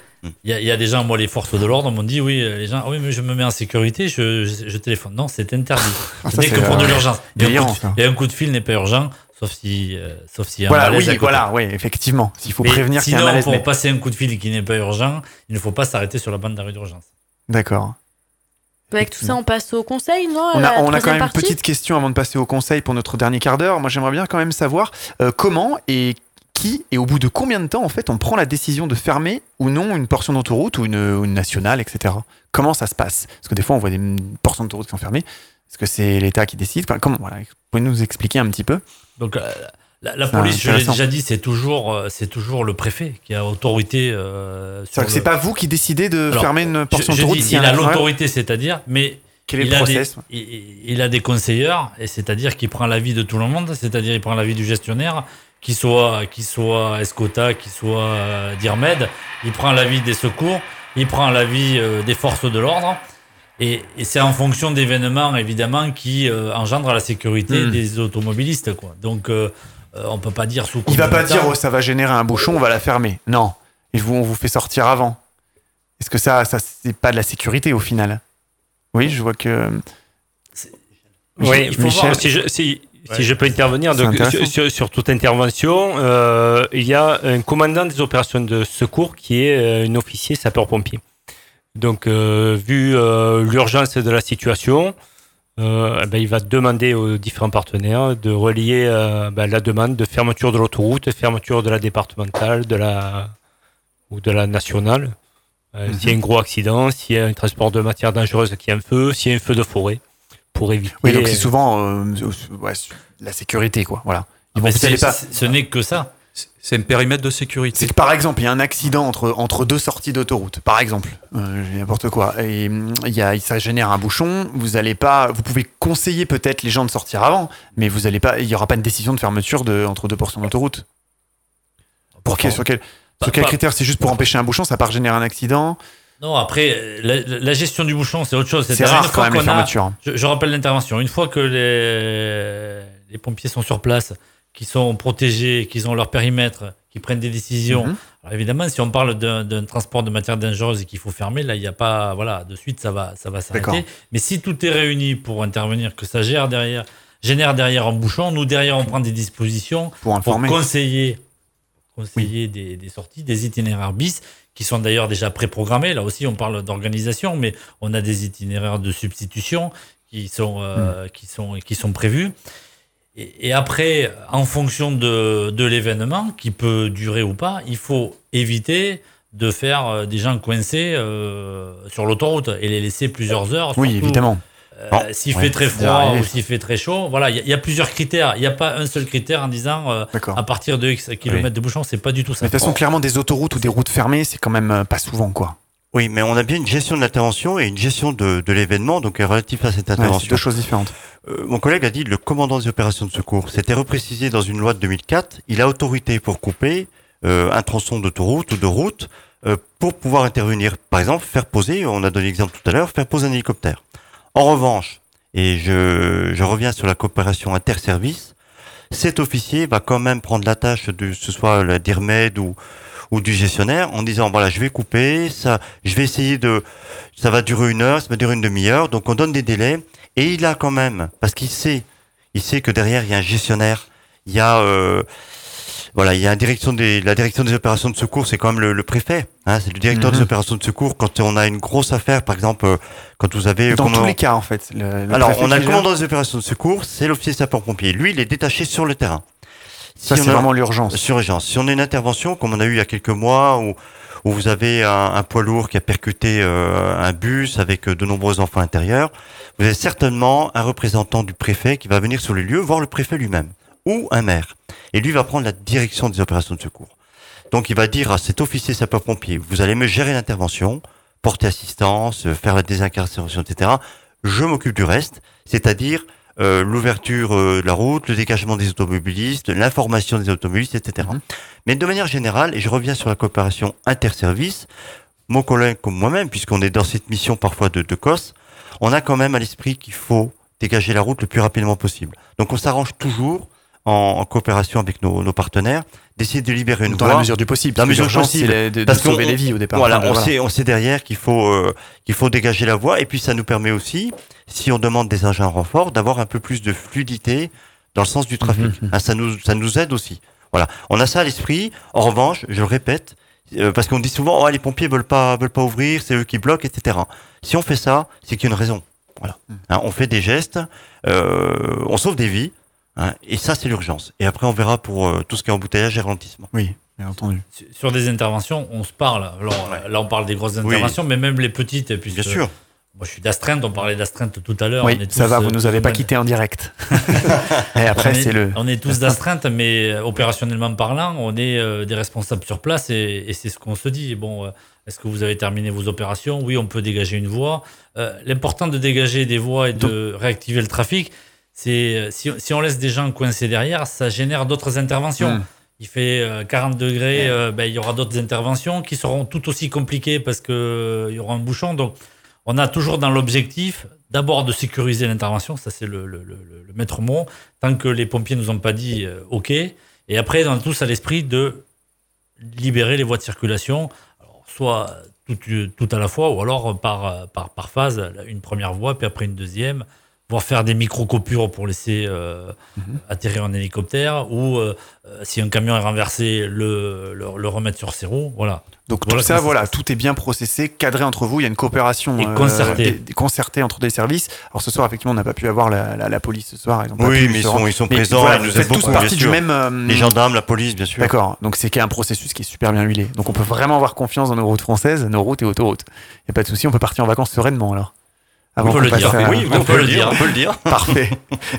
Il y, a, il y a des gens, moi, les forces de l'ordre m'ont dit oui, les gens, ah oui, mais je me mets en sécurité, je, je, je téléphone. Non, c'est interdit. Ah, Ce ça, n'est que pour de euh, l'urgence. Et, un coup de- ça. et un coup de fil n'est pas urgent, sauf si, euh, sauf s'il y a Voilà, un malaise oui, à côté. voilà, oui, effectivement. S'il faut Mais prévenir qu'il y a un sinon, malaise. pour mais- passer un coup de fil qui n'est pas urgent, il ne faut pas s'arrêter sur la bande d'arrêt d'urgence. D'accord. Avec tout ça, on passe au conseil, non On a, on a quand même une petite question avant de passer au conseil pour notre dernier quart d'heure. Moi, j'aimerais bien quand même savoir euh, comment et qui et au bout de combien de temps, en fait, on prend la décision de fermer ou non une portion d'autoroute ou une, nationale, etc. Comment ça se passe? Parce que des fois, on voit des portions d'autoroute qui sont fermées. Est-ce que c'est l'État qui décide? Enfin, comment voilà, Vous pouvez nous expliquer un petit peu? Donc, euh, la, la C'est police, je l'ai déjà dit, c'est toujours, euh, c'est toujours le préfet qui a autorité. Euh, sur C'est-à-dire que le- c'est pas vous qui décidez de Alors, fermer une Je- portion je dis, s'il y il a l'autorité, c'est-à-dire, mais Quel est il le a, process des, il, il a des conseilleurs, et c'est-à-dire qu'il prend l'avis de tout le monde, c'est-à-dire il prend l'avis du gestionnaire, qui soit, qui soit Escota, qui soit euh, Dirmed, il prend l'avis des secours, il prend l'avis euh, des forces de l'ordre, et, et c'est en fonction d'événements, évidemment, qui euh, engendrent la sécurité Hmm. des automobilistes. Quoi. Donc, euh, on peut pas dire sous Il va pas dire oh, ça va générer un bouchon, on va la fermer. Non. Et vous, on vous fait sortir avant. Est-ce que ça, ça c'est pas de la sécurité au final? Oui, je vois que. Oui, il faut Michel. voir. si je, si, Ouais. si je peux intervenir, donc, sur, toute intervention, euh, il y a un commandant des opérations de secours qui est euh, un officier sapeur-pompier. Donc, euh, vu euh, l'urgence de la situation, euh, eh ben, il va demander aux différents partenaires de relier euh, ben, la demande de fermeture de l'autoroute, fermeture de la départementale, de la ou de la nationale. Euh, S'il y a un gros accident, s'il y a un transport de matières dangereuses qui a un feu, s'il y a un feu de forêt, pour éviter. Oui, donc c'est souvent euh, ouais, la sécurité, quoi. Voilà. Ils vont- pas. ce n'est que ça. C'est un périmètre de sécurité. C'est que par exemple, il y a un accident entre, entre deux sorties d'autoroute, par exemple, euh, je dis n'importe quoi, et il y a, ça génère un bouchon. Vous allez pas, vous pouvez conseiller peut-être les gens de sortir avant, mais vous allez pas, il y aura pas une décision de fermeture de, entre deux portions d'autoroute. Pour quel, sur quel, sur quel pas- critère C'est juste pour empêcher un bouchon, ça part générer un accident? Non, après, la, la gestion du bouchon, c'est autre chose. C'est rare une quand fois même les a- fermetures. Je, je rappelle l'intervention. Une fois que les, les pompiers sont sur place, qu'ils sont protégés, qu'ils ont leur périmètre, qu'ils prennent des décisions. Mhm. Alors évidemment, si on parle d'un transport de matières dangereuses et qu'il faut fermer, là, il n'y a pas, voilà, de suite, ça va, ça va s'arrêter. Mais si tout est réuni pour intervenir, que ça gère derrière, génère derrière un bouchon, nous derrière, on prend des dispositions Pour pour informer. conseiller, conseiller des, des sorties, des itinéraires bis, qui sont d'ailleurs déjà préprogrammés. Là aussi, on parle d'organisation, mais on a des itinéraires de substitution qui sont, euh, qui sont, qui sont prévus. Et, et après, en fonction de, de l'événement, qui peut durer ou pas, il faut éviter de faire euh, des gens coincés euh, sur l'autoroute et les laisser plusieurs heures. Oui, évidemment. euh, Bon, s'il ouais, fait très froid ou s'il fait très chaud, voilà, il y, a- il y a plusieurs critères. Il n'y a pas un seul critère en disant euh, à partir de X kilomètres de bouchon, c'est pas du tout ça. Mais de toute façon, clairement, des autoroutes ou des routes fermées, c'est quand même euh, pas souvent, quoi. Oui, mais on a bien une gestion de l'intervention et une gestion de, de l'événement, donc euh, relatif à cette Ouais, c'est intervention. deux choses différentes. Euh, mon collègue a dit le commandant des opérations de secours. C'était reprécisé dans une loi de 2004. Il a autorité pour couper euh, un tronçon d'autoroute ou de route euh, pour pouvoir intervenir. Par exemple, faire poser, on a donné l'exemple tout à l'heure, faire poser un hélicoptère. En revanche, et je, je reviens sur la coopération interservice, cet officier va quand même prendre la tâche de ce soit la DIRMED ou ou du gestionnaire en disant voilà je vais couper ça je vais essayer de ça va durer une heure ça va durer une demi-heure. Donc on donne des délais. Et il a quand même parce qu'il sait il sait que derrière il y a un gestionnaire. Il y a euh, voilà il y a une direction des la direction des opérations de secours c'est quand même le, le préfet hein, c'est le directeur Mhm. des opérations de secours. Quand on a une grosse affaire par exemple euh, quand vous avez Dans comment- tous les cas, en fait. le- le alors on a le commandant des opérations de secours c'est l'officier sapeur-pompier lui il est détaché sur le terrain Ça, c'est vraiment l'urgence. sur urgence. Si on a une intervention, comme on a eu il y a quelques mois, où, où vous avez un, un poids lourd qui a percuté euh, un bus avec euh, de nombreux enfants intérieurs, vous avez certainement un représentant du préfet qui va venir sur les lieux, voir le préfet lui-même. ou un maire. Et lui va prendre la direction des opérations de secours. Donc il va dire à cet officier sapeur-pompier, vous allez me gérer l'intervention, porter assistance, faire la désincarcération, etc. Je m'occupe du reste, c'est-à-dire euh, l'ouverture euh, de la route, le dégagement des automobilistes, l'information des automobilistes, etc. Mhm. Mais de manière générale, et je reviens sur la coopération interservice, mon collègue comme moi-même, puisqu'on est dans cette mission parfois de, de COS, on a quand même à l'esprit qu'il faut dégager la route le plus rapidement possible. Donc on s'arrange toujours en, coopération avec nos, nos partenaires d'essayer de libérer une dans la mesure du possible. Dans la mesure possible, de, de, parce sauver les vies au départ. Voilà, on sait, on sait derrière qu'il faut euh, qu'il faut dégager la voie et puis ça nous permet aussi, si on demande des engins renforts, d'avoir un peu plus de fluidité dans le sens du trafic. Hein, ça nous ça nous aide aussi. Voilà, on a ça à l'esprit. En revanche, je le répète, euh, parce qu'on dit souvent, oh, les pompiers veulent pas veulent pas ouvrir, c'est eux qui bloquent, etc. Si on fait ça, c'est qu'il y a une raison. Voilà, mhm. hein, on fait des gestes, euh, on sauve des vies. Hein, et ça, c'est l'urgence. Et après, on verra pour euh, tout ce qui est embouteillage et ralentissement. Oui, bien entendu. Sur des interventions, on se parle. Alors, Là, on parle des grosses interventions, mais même les petites. Puisque, bien sûr. Moi, je suis d'astreinte. On parlait d'astreinte tout à l'heure. Oui, ça va. Vous nous avez pas quitté en direct. [laughs] et après, c'est le. On est tous d'astreinte, mais euh, opérationnellement parlant, on est euh, des responsables sur place, et, et c'est ce qu'on se dit. Bon. est-ce que vous avez terminé vos opérations? Oui, on peut dégager une voie. L'important de dégager des voies et de réactiver le trafic, c'est euh, si, on laisse des gens coincés derrière, ça génère d'autres interventions. Hmm. Il fait 40 euh, degrés, euh, ben, il y aura d'autres interventions qui seront tout aussi compliquées parce qu'il y aura un bouchon. Donc, on a toujours dans l'objectif d'abord de sécuriser l'intervention, ça c'est le, maître mot, tant que les pompiers nous ont pas dit OK. Et après, on a tous à l'esprit de libérer les voies de circulation, soit tout, tout, à la fois ou alors par, par, par phase, une première voie, puis après une deuxième voir faire des micro-coupures pour laisser euh, mhm. atterrir un hélicoptère, ou euh, euh, si un camion est renversé, le, le, remettre sur ses roues. Voilà. Donc tout ça, voilà, tout est bien processé, cadré entre vous. Il y a une coopération et concertée. concertée entre des services. Alors ce soir, effectivement, on n'a pas pu avoir la, la, police ce soir. Ils ont oui, mais ils sont, ils sont présents. Voilà, nous êtes tous partie du même. Les gendarmes, la police, bien sûr. D'accord. Donc c'est un processus qui est super bien huilé. Donc on peut vraiment avoir confiance dans nos routes françaises, nos routes et autoroutes. Il n'y a pas de souci, on peut partir en vacances sereinement alors on peut le dire. Oui, on, peut, le dire. On peut le dire. [laughs] Parfait.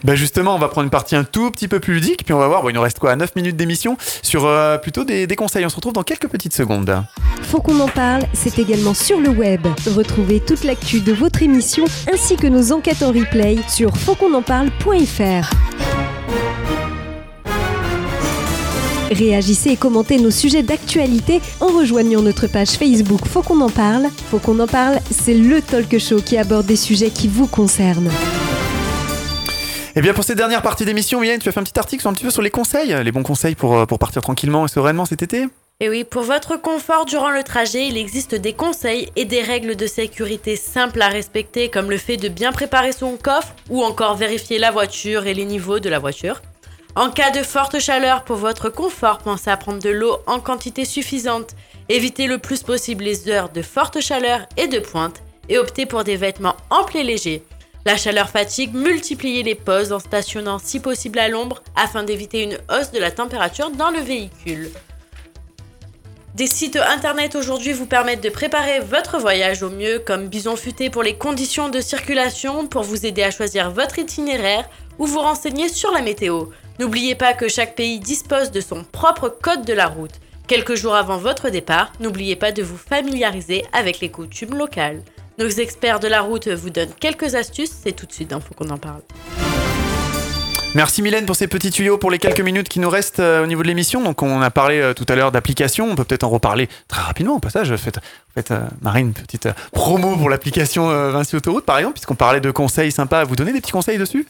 ben justement, on va prendre une partie un tout petit peu plus ludique, puis on va voir. Bon, il nous reste quoi 9 minutes d'émission sur euh, plutôt des, des, conseils. On se retrouve dans quelques petites secondes. Faut qu'on en parle. C'est également sur le web. Retrouvez toute l'actu de votre émission ainsi que nos enquêtes en replay sur fautquonenparle.fr. Réagissez et commentez nos sujets d'actualité en rejoignant notre page Facebook Faut qu'on en parle. Faut qu'on en parle, c'est le talk show qui aborde des sujets qui vous concernent. Et eh bien pour cette dernière partie d'émission, Mylène, tu as fait un petit article sur un petit peu sur les conseils, les bons conseils pour, euh, pour partir tranquillement et sereinement cet été et oui, pour votre confort durant le trajet, il existe des conseils et des règles de sécurité simples à respecter, comme le fait de bien préparer son coffre ou encore vérifier la voiture et les niveaux de la voiture. En cas de forte chaleur, pour votre confort, pensez à prendre de l'eau en quantité suffisante. Évitez le plus possible les heures de forte chaleur et de pointe et optez pour des vêtements amples et légers. La chaleur fatigue, multipliez les pauses en stationnant si possible à l'ombre afin d'éviter une hausse de la température dans le véhicule. Des sites internet aujourd'hui vous permettent de préparer votre voyage au mieux, comme Bison Futé pour les conditions de circulation, pour vous aider à choisir votre itinéraire ou vous renseigner sur la météo. N'oubliez pas que chaque pays dispose de son propre code de la route. Quelques jours avant votre départ, n'oubliez pas de vous familiariser avec les coutumes locales. Nos experts de la route vous donnent quelques astuces, c'est tout de suite, il faut qu'on en parle. Merci Mylène pour ces petits tuyaux pour les quelques minutes qui nous restent euh, au niveau de l'émission. Donc on a parlé euh, tout à l'heure d'application, on peut peut-être en reparler très rapidement au passage. Faites, faites euh, Marine, une petite promo pour l'application Vinci Autoroute par exemple, puisqu'on parlait de conseils sympas. Vous donnez des petits conseils dessus?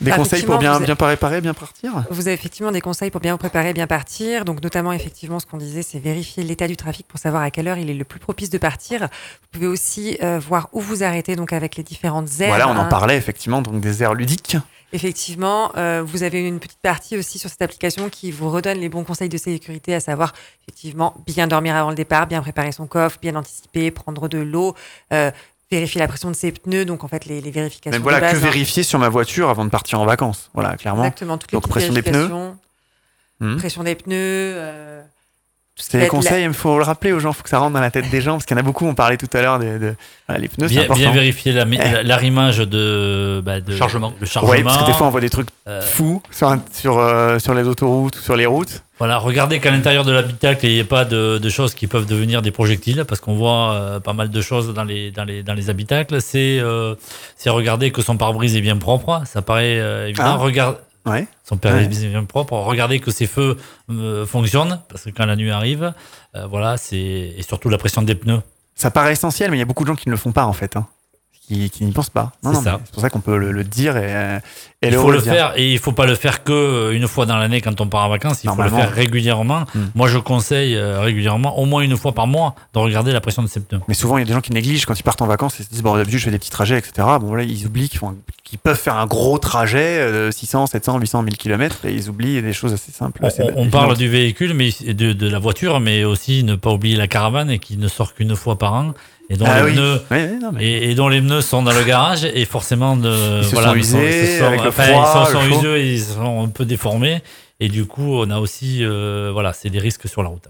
Des bah, conseils pour bien, bien préparer, bien partir? Vous avez effectivement des conseils pour bien vous préparer, bien partir. Donc notamment effectivement ce qu'on disait, c'est vérifier l'état du trafic pour savoir à quelle heure il est le plus propice de partir. Vous pouvez aussi voir où vous arrêtez donc avec les différentes aires. Voilà, on en hein. parlait effectivement, donc des aires ludiques. Effectivement, euh, vous avez une petite partie aussi sur cette application qui vous redonne les bons conseils de sécurité, à savoir effectivement bien dormir avant le départ, bien préparer son coffre, bien anticiper, prendre de l'eau, euh, vérifier la pression de ses pneus, donc en fait les, vérifications. Mais voilà, que hein. vérifier sur ma voiture avant de partir en vacances. Voilà, clairement. Exactement, toutes les donc pression des pneus. Hmm. Pression des pneus. Euh, C'est les conseils, il faut le rappeler aux gens, il faut que ça rentre dans la tête des gens, parce qu'il y en a beaucoup, on parlait tout à l'heure de, de les pneus, bien, bien vérifier l'arrimage de, bah, de chargement. Le chargement. Ouais, parce que des fois on voit des trucs euh, fous sur, sur, euh, sur les autoroutes ou sur les routes. Voilà, regardez qu'à l'intérieur de l'habitacle, il n'y ait pas de, de, choses qui peuvent devenir des projectiles, parce qu'on voit euh, pas mal de choses dans les, dans les, dans les habitacles. C'est regarder que son pare-brise est bien propre, ça paraît évident. Ah. Regarde, Ouais. Son père est bien propre. Regardez que ces feux euh, fonctionnent, parce que quand la nuit arrive, euh, voilà, c'est et surtout la pression des pneus. Ça paraît essentiel, mais il y a beaucoup de gens qui ne le font pas en fait. Hein qui, n'y pensent pas. C'est ça. C'est pour ça qu'on peut le, dire et, et il faut le faire et il faut pas le faire que euh, une fois dans l'année quand on part en vacances. Il faut le faire régulièrement. Hmm. Moi, je conseille euh, régulièrement, au moins une fois par mois, de regarder la pression de ses pneus. Mais souvent, il y a des gens qui négligent quand ils partent en vacances. Ils se disent bon, d'habitude, je fais des petits trajets, etc. Bon, là, ils oublient qu'ils peuvent faire un gros trajet, 600, 700, 800, 1000 km, et ils oublient des choses assez simples. on, parle du véhicule, mais de, de la voiture, mais aussi ne pas oublier la caravane et qui ne sort qu'une fois par an et dont, ah les, pneus, et, dont les pneus sont dans le garage et forcément de, ils voilà, sont usés, ils sont, froid, ils sont, usés, ils sont un peu déformés et du coup on a aussi euh, voilà c'est des risques sur la route.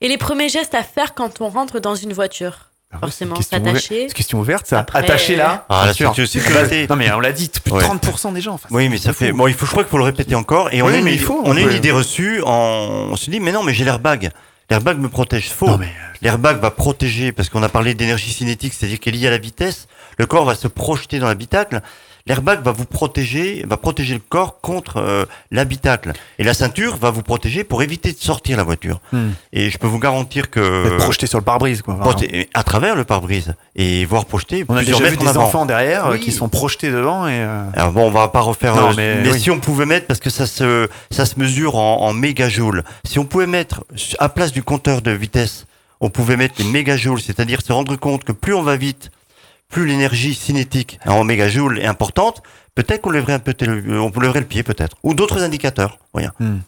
Et les premiers gestes à faire quand on rentre dans une voiture? Ah Forcément, s'attacher. C'est question ouverte, ça. Attacher là. Ah, la ceinture sécurité. non, mais on l'a dit, plus de 30% des gens. oui, mais ça fait. Bon, il faut, je crois qu'il faut le répéter encore. Et on a une, il faut, on a une idée reçue. En... On se dit, mais non, mais j'ai l'airbag. L'airbag me protège. Faux. Euh, L'airbag va protéger, parce qu'on a parlé d'énergie cinétique, c'est-à-dire qu'elle est liée à la vitesse. Le corps va se projeter dans l'habitacle l'airbag va vous protéger, va protéger le corps contre euh, l'habitacle. Et la ceinture va vous protéger pour éviter de sortir la voiture. Hmm. Et je peux vous garantir que... Projeter sur le pare-brise, quoi. à travers le pare-brise. Et voir projeter On a déjà vu des enfants derrière euh, qui sont projetés devant et... Euh, Alors bon, on va pas refaire... mais, si on pouvait mettre, parce que ça se, ça se mesure en, en mégajoules, si on pouvait mettre à place du compteur de vitesse, on pouvait mettre les mégajoules, c'est-à-dire se rendre compte que plus on va vite, plus l'énergie cinétique en mégajoule est importante, peut-être qu'on lèverait un peu, on lèverait le pied peut-être, ou d'autres indicateurs. Voilà. Hmm.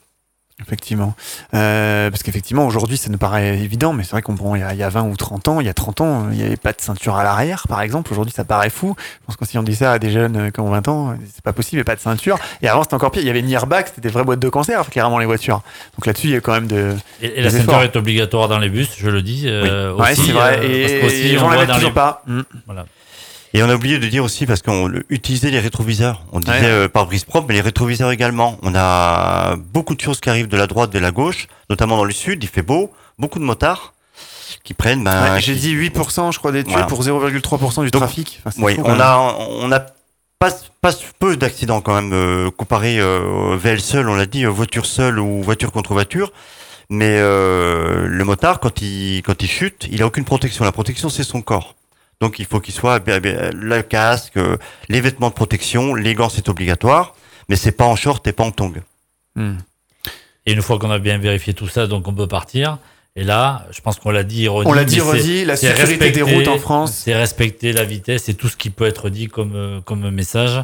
Effectivement. Euh, parce qu'effectivement, aujourd'hui, ça nous paraît évident, mais c'est vrai qu'on prend il, y a 20 ou 30 ans, il y a 30 ans, il n'y avait pas de ceinture à l'arrière, par exemple. Aujourd'hui, ça paraît fou. Je pense que si on dit ça à des jeunes euh, qui ont 20 ans, c'est pas possible, il n'y a pas de ceinture. Et avant, c'était encore pire. Il y avait une airbag, c'était des vraies boîtes de conserve, clairement, les voitures. Donc là-dessus, il y a quand même de. Et, la ceinture est obligatoire dans les bus, je le dis. Euh, oui. c'est vrai. et, les gens la toujours pas. Hmm. Voilà. Et on a oublié de dire aussi, parce qu'on utilisait les rétroviseurs. On disait euh, par brise propre, mais les rétroviseurs également. On a beaucoup de choses qui arrivent de la droite, de la gauche, notamment dans le sud, il fait beau, beaucoup de motards qui prennent. Ben, J'ai dit 8%, je crois, des tués pour 0,3% du trafic. oui, on a, on a pas, pas peu d'accidents quand même, euh, comparé euh, VL seul, on l'a dit, voiture seule ou voiture contre voiture. Mais le motard, quand il, quand il chute, il a aucune protection. La protection, c'est son corps. Donc il faut qu'il soit le casque, euh, les vêtements de protection, les gants c'est obligatoire, mais c'est pas en short et pas en tongs. Hmm. Et une fois qu'on a bien vérifié tout ça, donc on peut partir. Et là, je pense qu'on l'a dit, On l'a dit, redit, la sécurité des routes en France. C'est respecter la vitesse et tout ce qui peut être dit comme, euh, comme message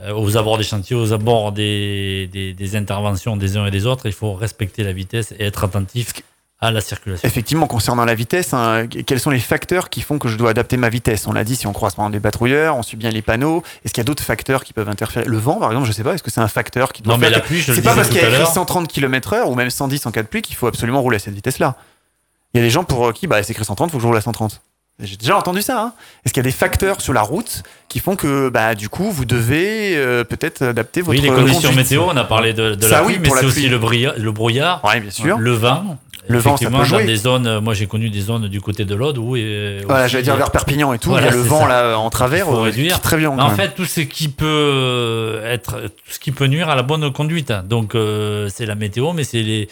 euh, aux abords des chantiers, aux abords des, des, des, interventions des uns et des autres. Il faut respecter la vitesse et être attentif à la circulation. Effectivement, concernant la vitesse, hein, quels sont les facteurs qui font que je dois adapter ma vitesse? On l'a dit, si on croise pendant des patrouilleurs, on suit bien les panneaux. Est-ce qu'il y a d'autres facteurs qui peuvent interférer? Le vent, par exemple, je sais pas. Est-ce que c'est un facteur qui doit Non, mais la pluie, je C'est pas parce qu'il y a écrit 130 km/h ou même 110 en cas de pluie qu'il faut absolument rouler à cette vitesse-là. Il y a des gens pour qui, bah, c'est écrit 130, il faut que je roule à 130. J'ai déjà entendu ça. Hein. Est-ce qu'il y a des facteurs sur la route qui font que, bah, du coup, vous devez euh, peut-être adapter votre. Oui, les conditions météo. On a parlé de, la pluie, mais c'est aussi le, le brouillard, ouais, bien sûr. le vent. Le vent, ça peut jouer. Des zones, euh, moi j'ai connu des zones du côté de l'Aude où. Euh, voilà, j'allais dire vers Perpignan et tout. il y a le vent là en travers. Faut réduire. Très bien. En fait, tout ce qui peut être, tout ce qui peut nuire à la bonne conduite. Donc c'est la météo, mais c'est les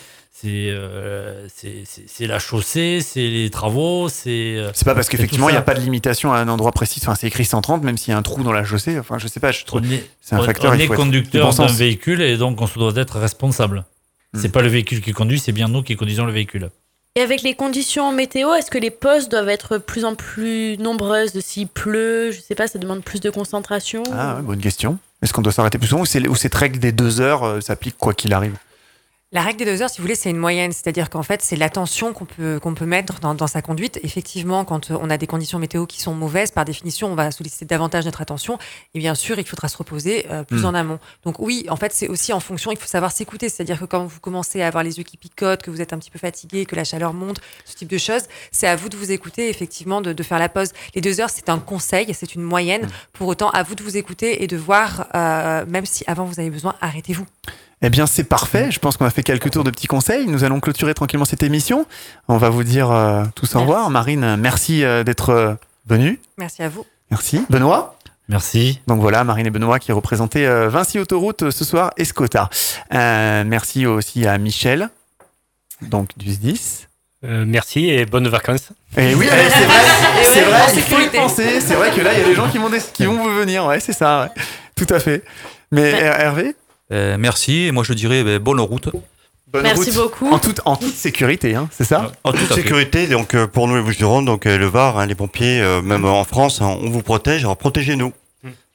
euh, c'est la chaussée, c'est les travaux, c'est. Euh, c'est pas parce qu'effectivement il n'y a pas de limitation à un endroit précis. Enfin, c'est écrit 130, même s'il y a un trou dans la chaussée. Enfin, je sais pas. Je trouve. C'est un facteur. On est conducteur d'un véhicule et donc on se doit d'être responsable. Hmm. C'est pas le véhicule qui conduit, c'est bien nous qui conduisons le véhicule. Et avec les conditions météo, est-ce que les postes doivent être plus en plus nombreuses S'il pleut, je sais pas, ça demande plus de concentration Ah, bonne question. Est-ce qu'on doit s'arrêter plus souvent ou, cette règle des deux heures euh, s'applique quoi qu'il arrive? La règle des deux heures, si vous voulez, c'est une moyenne, c'est-à-dire qu'en fait, c'est l'attention qu'on peut, qu'on peut mettre dans, dans, sa conduite. Effectivement, quand on a des conditions météo qui sont mauvaises, par définition, on va solliciter davantage notre attention. Et bien sûr, il faudra se reposer euh, plus mmh. en amont. Donc oui, en fait, c'est aussi en fonction, il faut savoir s'écouter. C'est-à-dire que quand vous commencez à avoir les yeux qui picotent, que vous êtes un petit peu fatigué, que la chaleur monte, ce type de choses, c'est à vous de vous écouter, effectivement, de, de, faire la pause. Les deux heures, c'est un conseil, c'est une moyenne. Mmh. Pour autant, à vous de vous écouter et de voir, euh, même si avant vous avez besoin, arrêtez-vous. Eh bien, c'est parfait. Je pense qu'on a fait quelques tours de petits conseils. Nous allons clôturer tranquillement cette émission. On va vous dire euh, tous au revoir. Marine, merci euh, d'être euh, venue. Merci à vous. Merci. Benoît Merci. Donc voilà, Marine et Benoît qui représentaient Vinci Autoroute ce soir, Escota. merci aussi à Michel, donc du SDIS. merci et bonnes vacances. [laughs] Et oui, c'est vrai, c'est vrai, il faut y penser. C'est vrai que là, il y a des gens qui vont, qui vont vous venir. Ouais, c'est ça. Tout à fait. Mais Hervé? Euh, merci, et moi je dirais ben, bonne route. Merci beaucoup. En toute, en toute sécurité, hein, c'est ça En toute sécurité, donc euh, pour nous les bouches du donc euh, le Var, hein, les pompiers, même en France, hein, on vous protège, alors protégez-nous.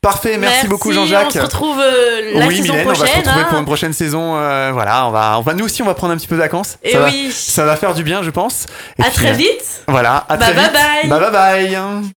Parfait, merci, beaucoup Jean-Jacques. On se retrouve la oui, saison Mylène, prochaine. on va se retrouver pour hein. une prochaine saison. voilà, on va, on va, nous aussi, on va prendre un petit peu de vacances. Et ça oui. Va, ça va faire du bien, je pense. Et à puis, très vite. Voilà, à bah, très bye vite. Bye bye. Bye bye.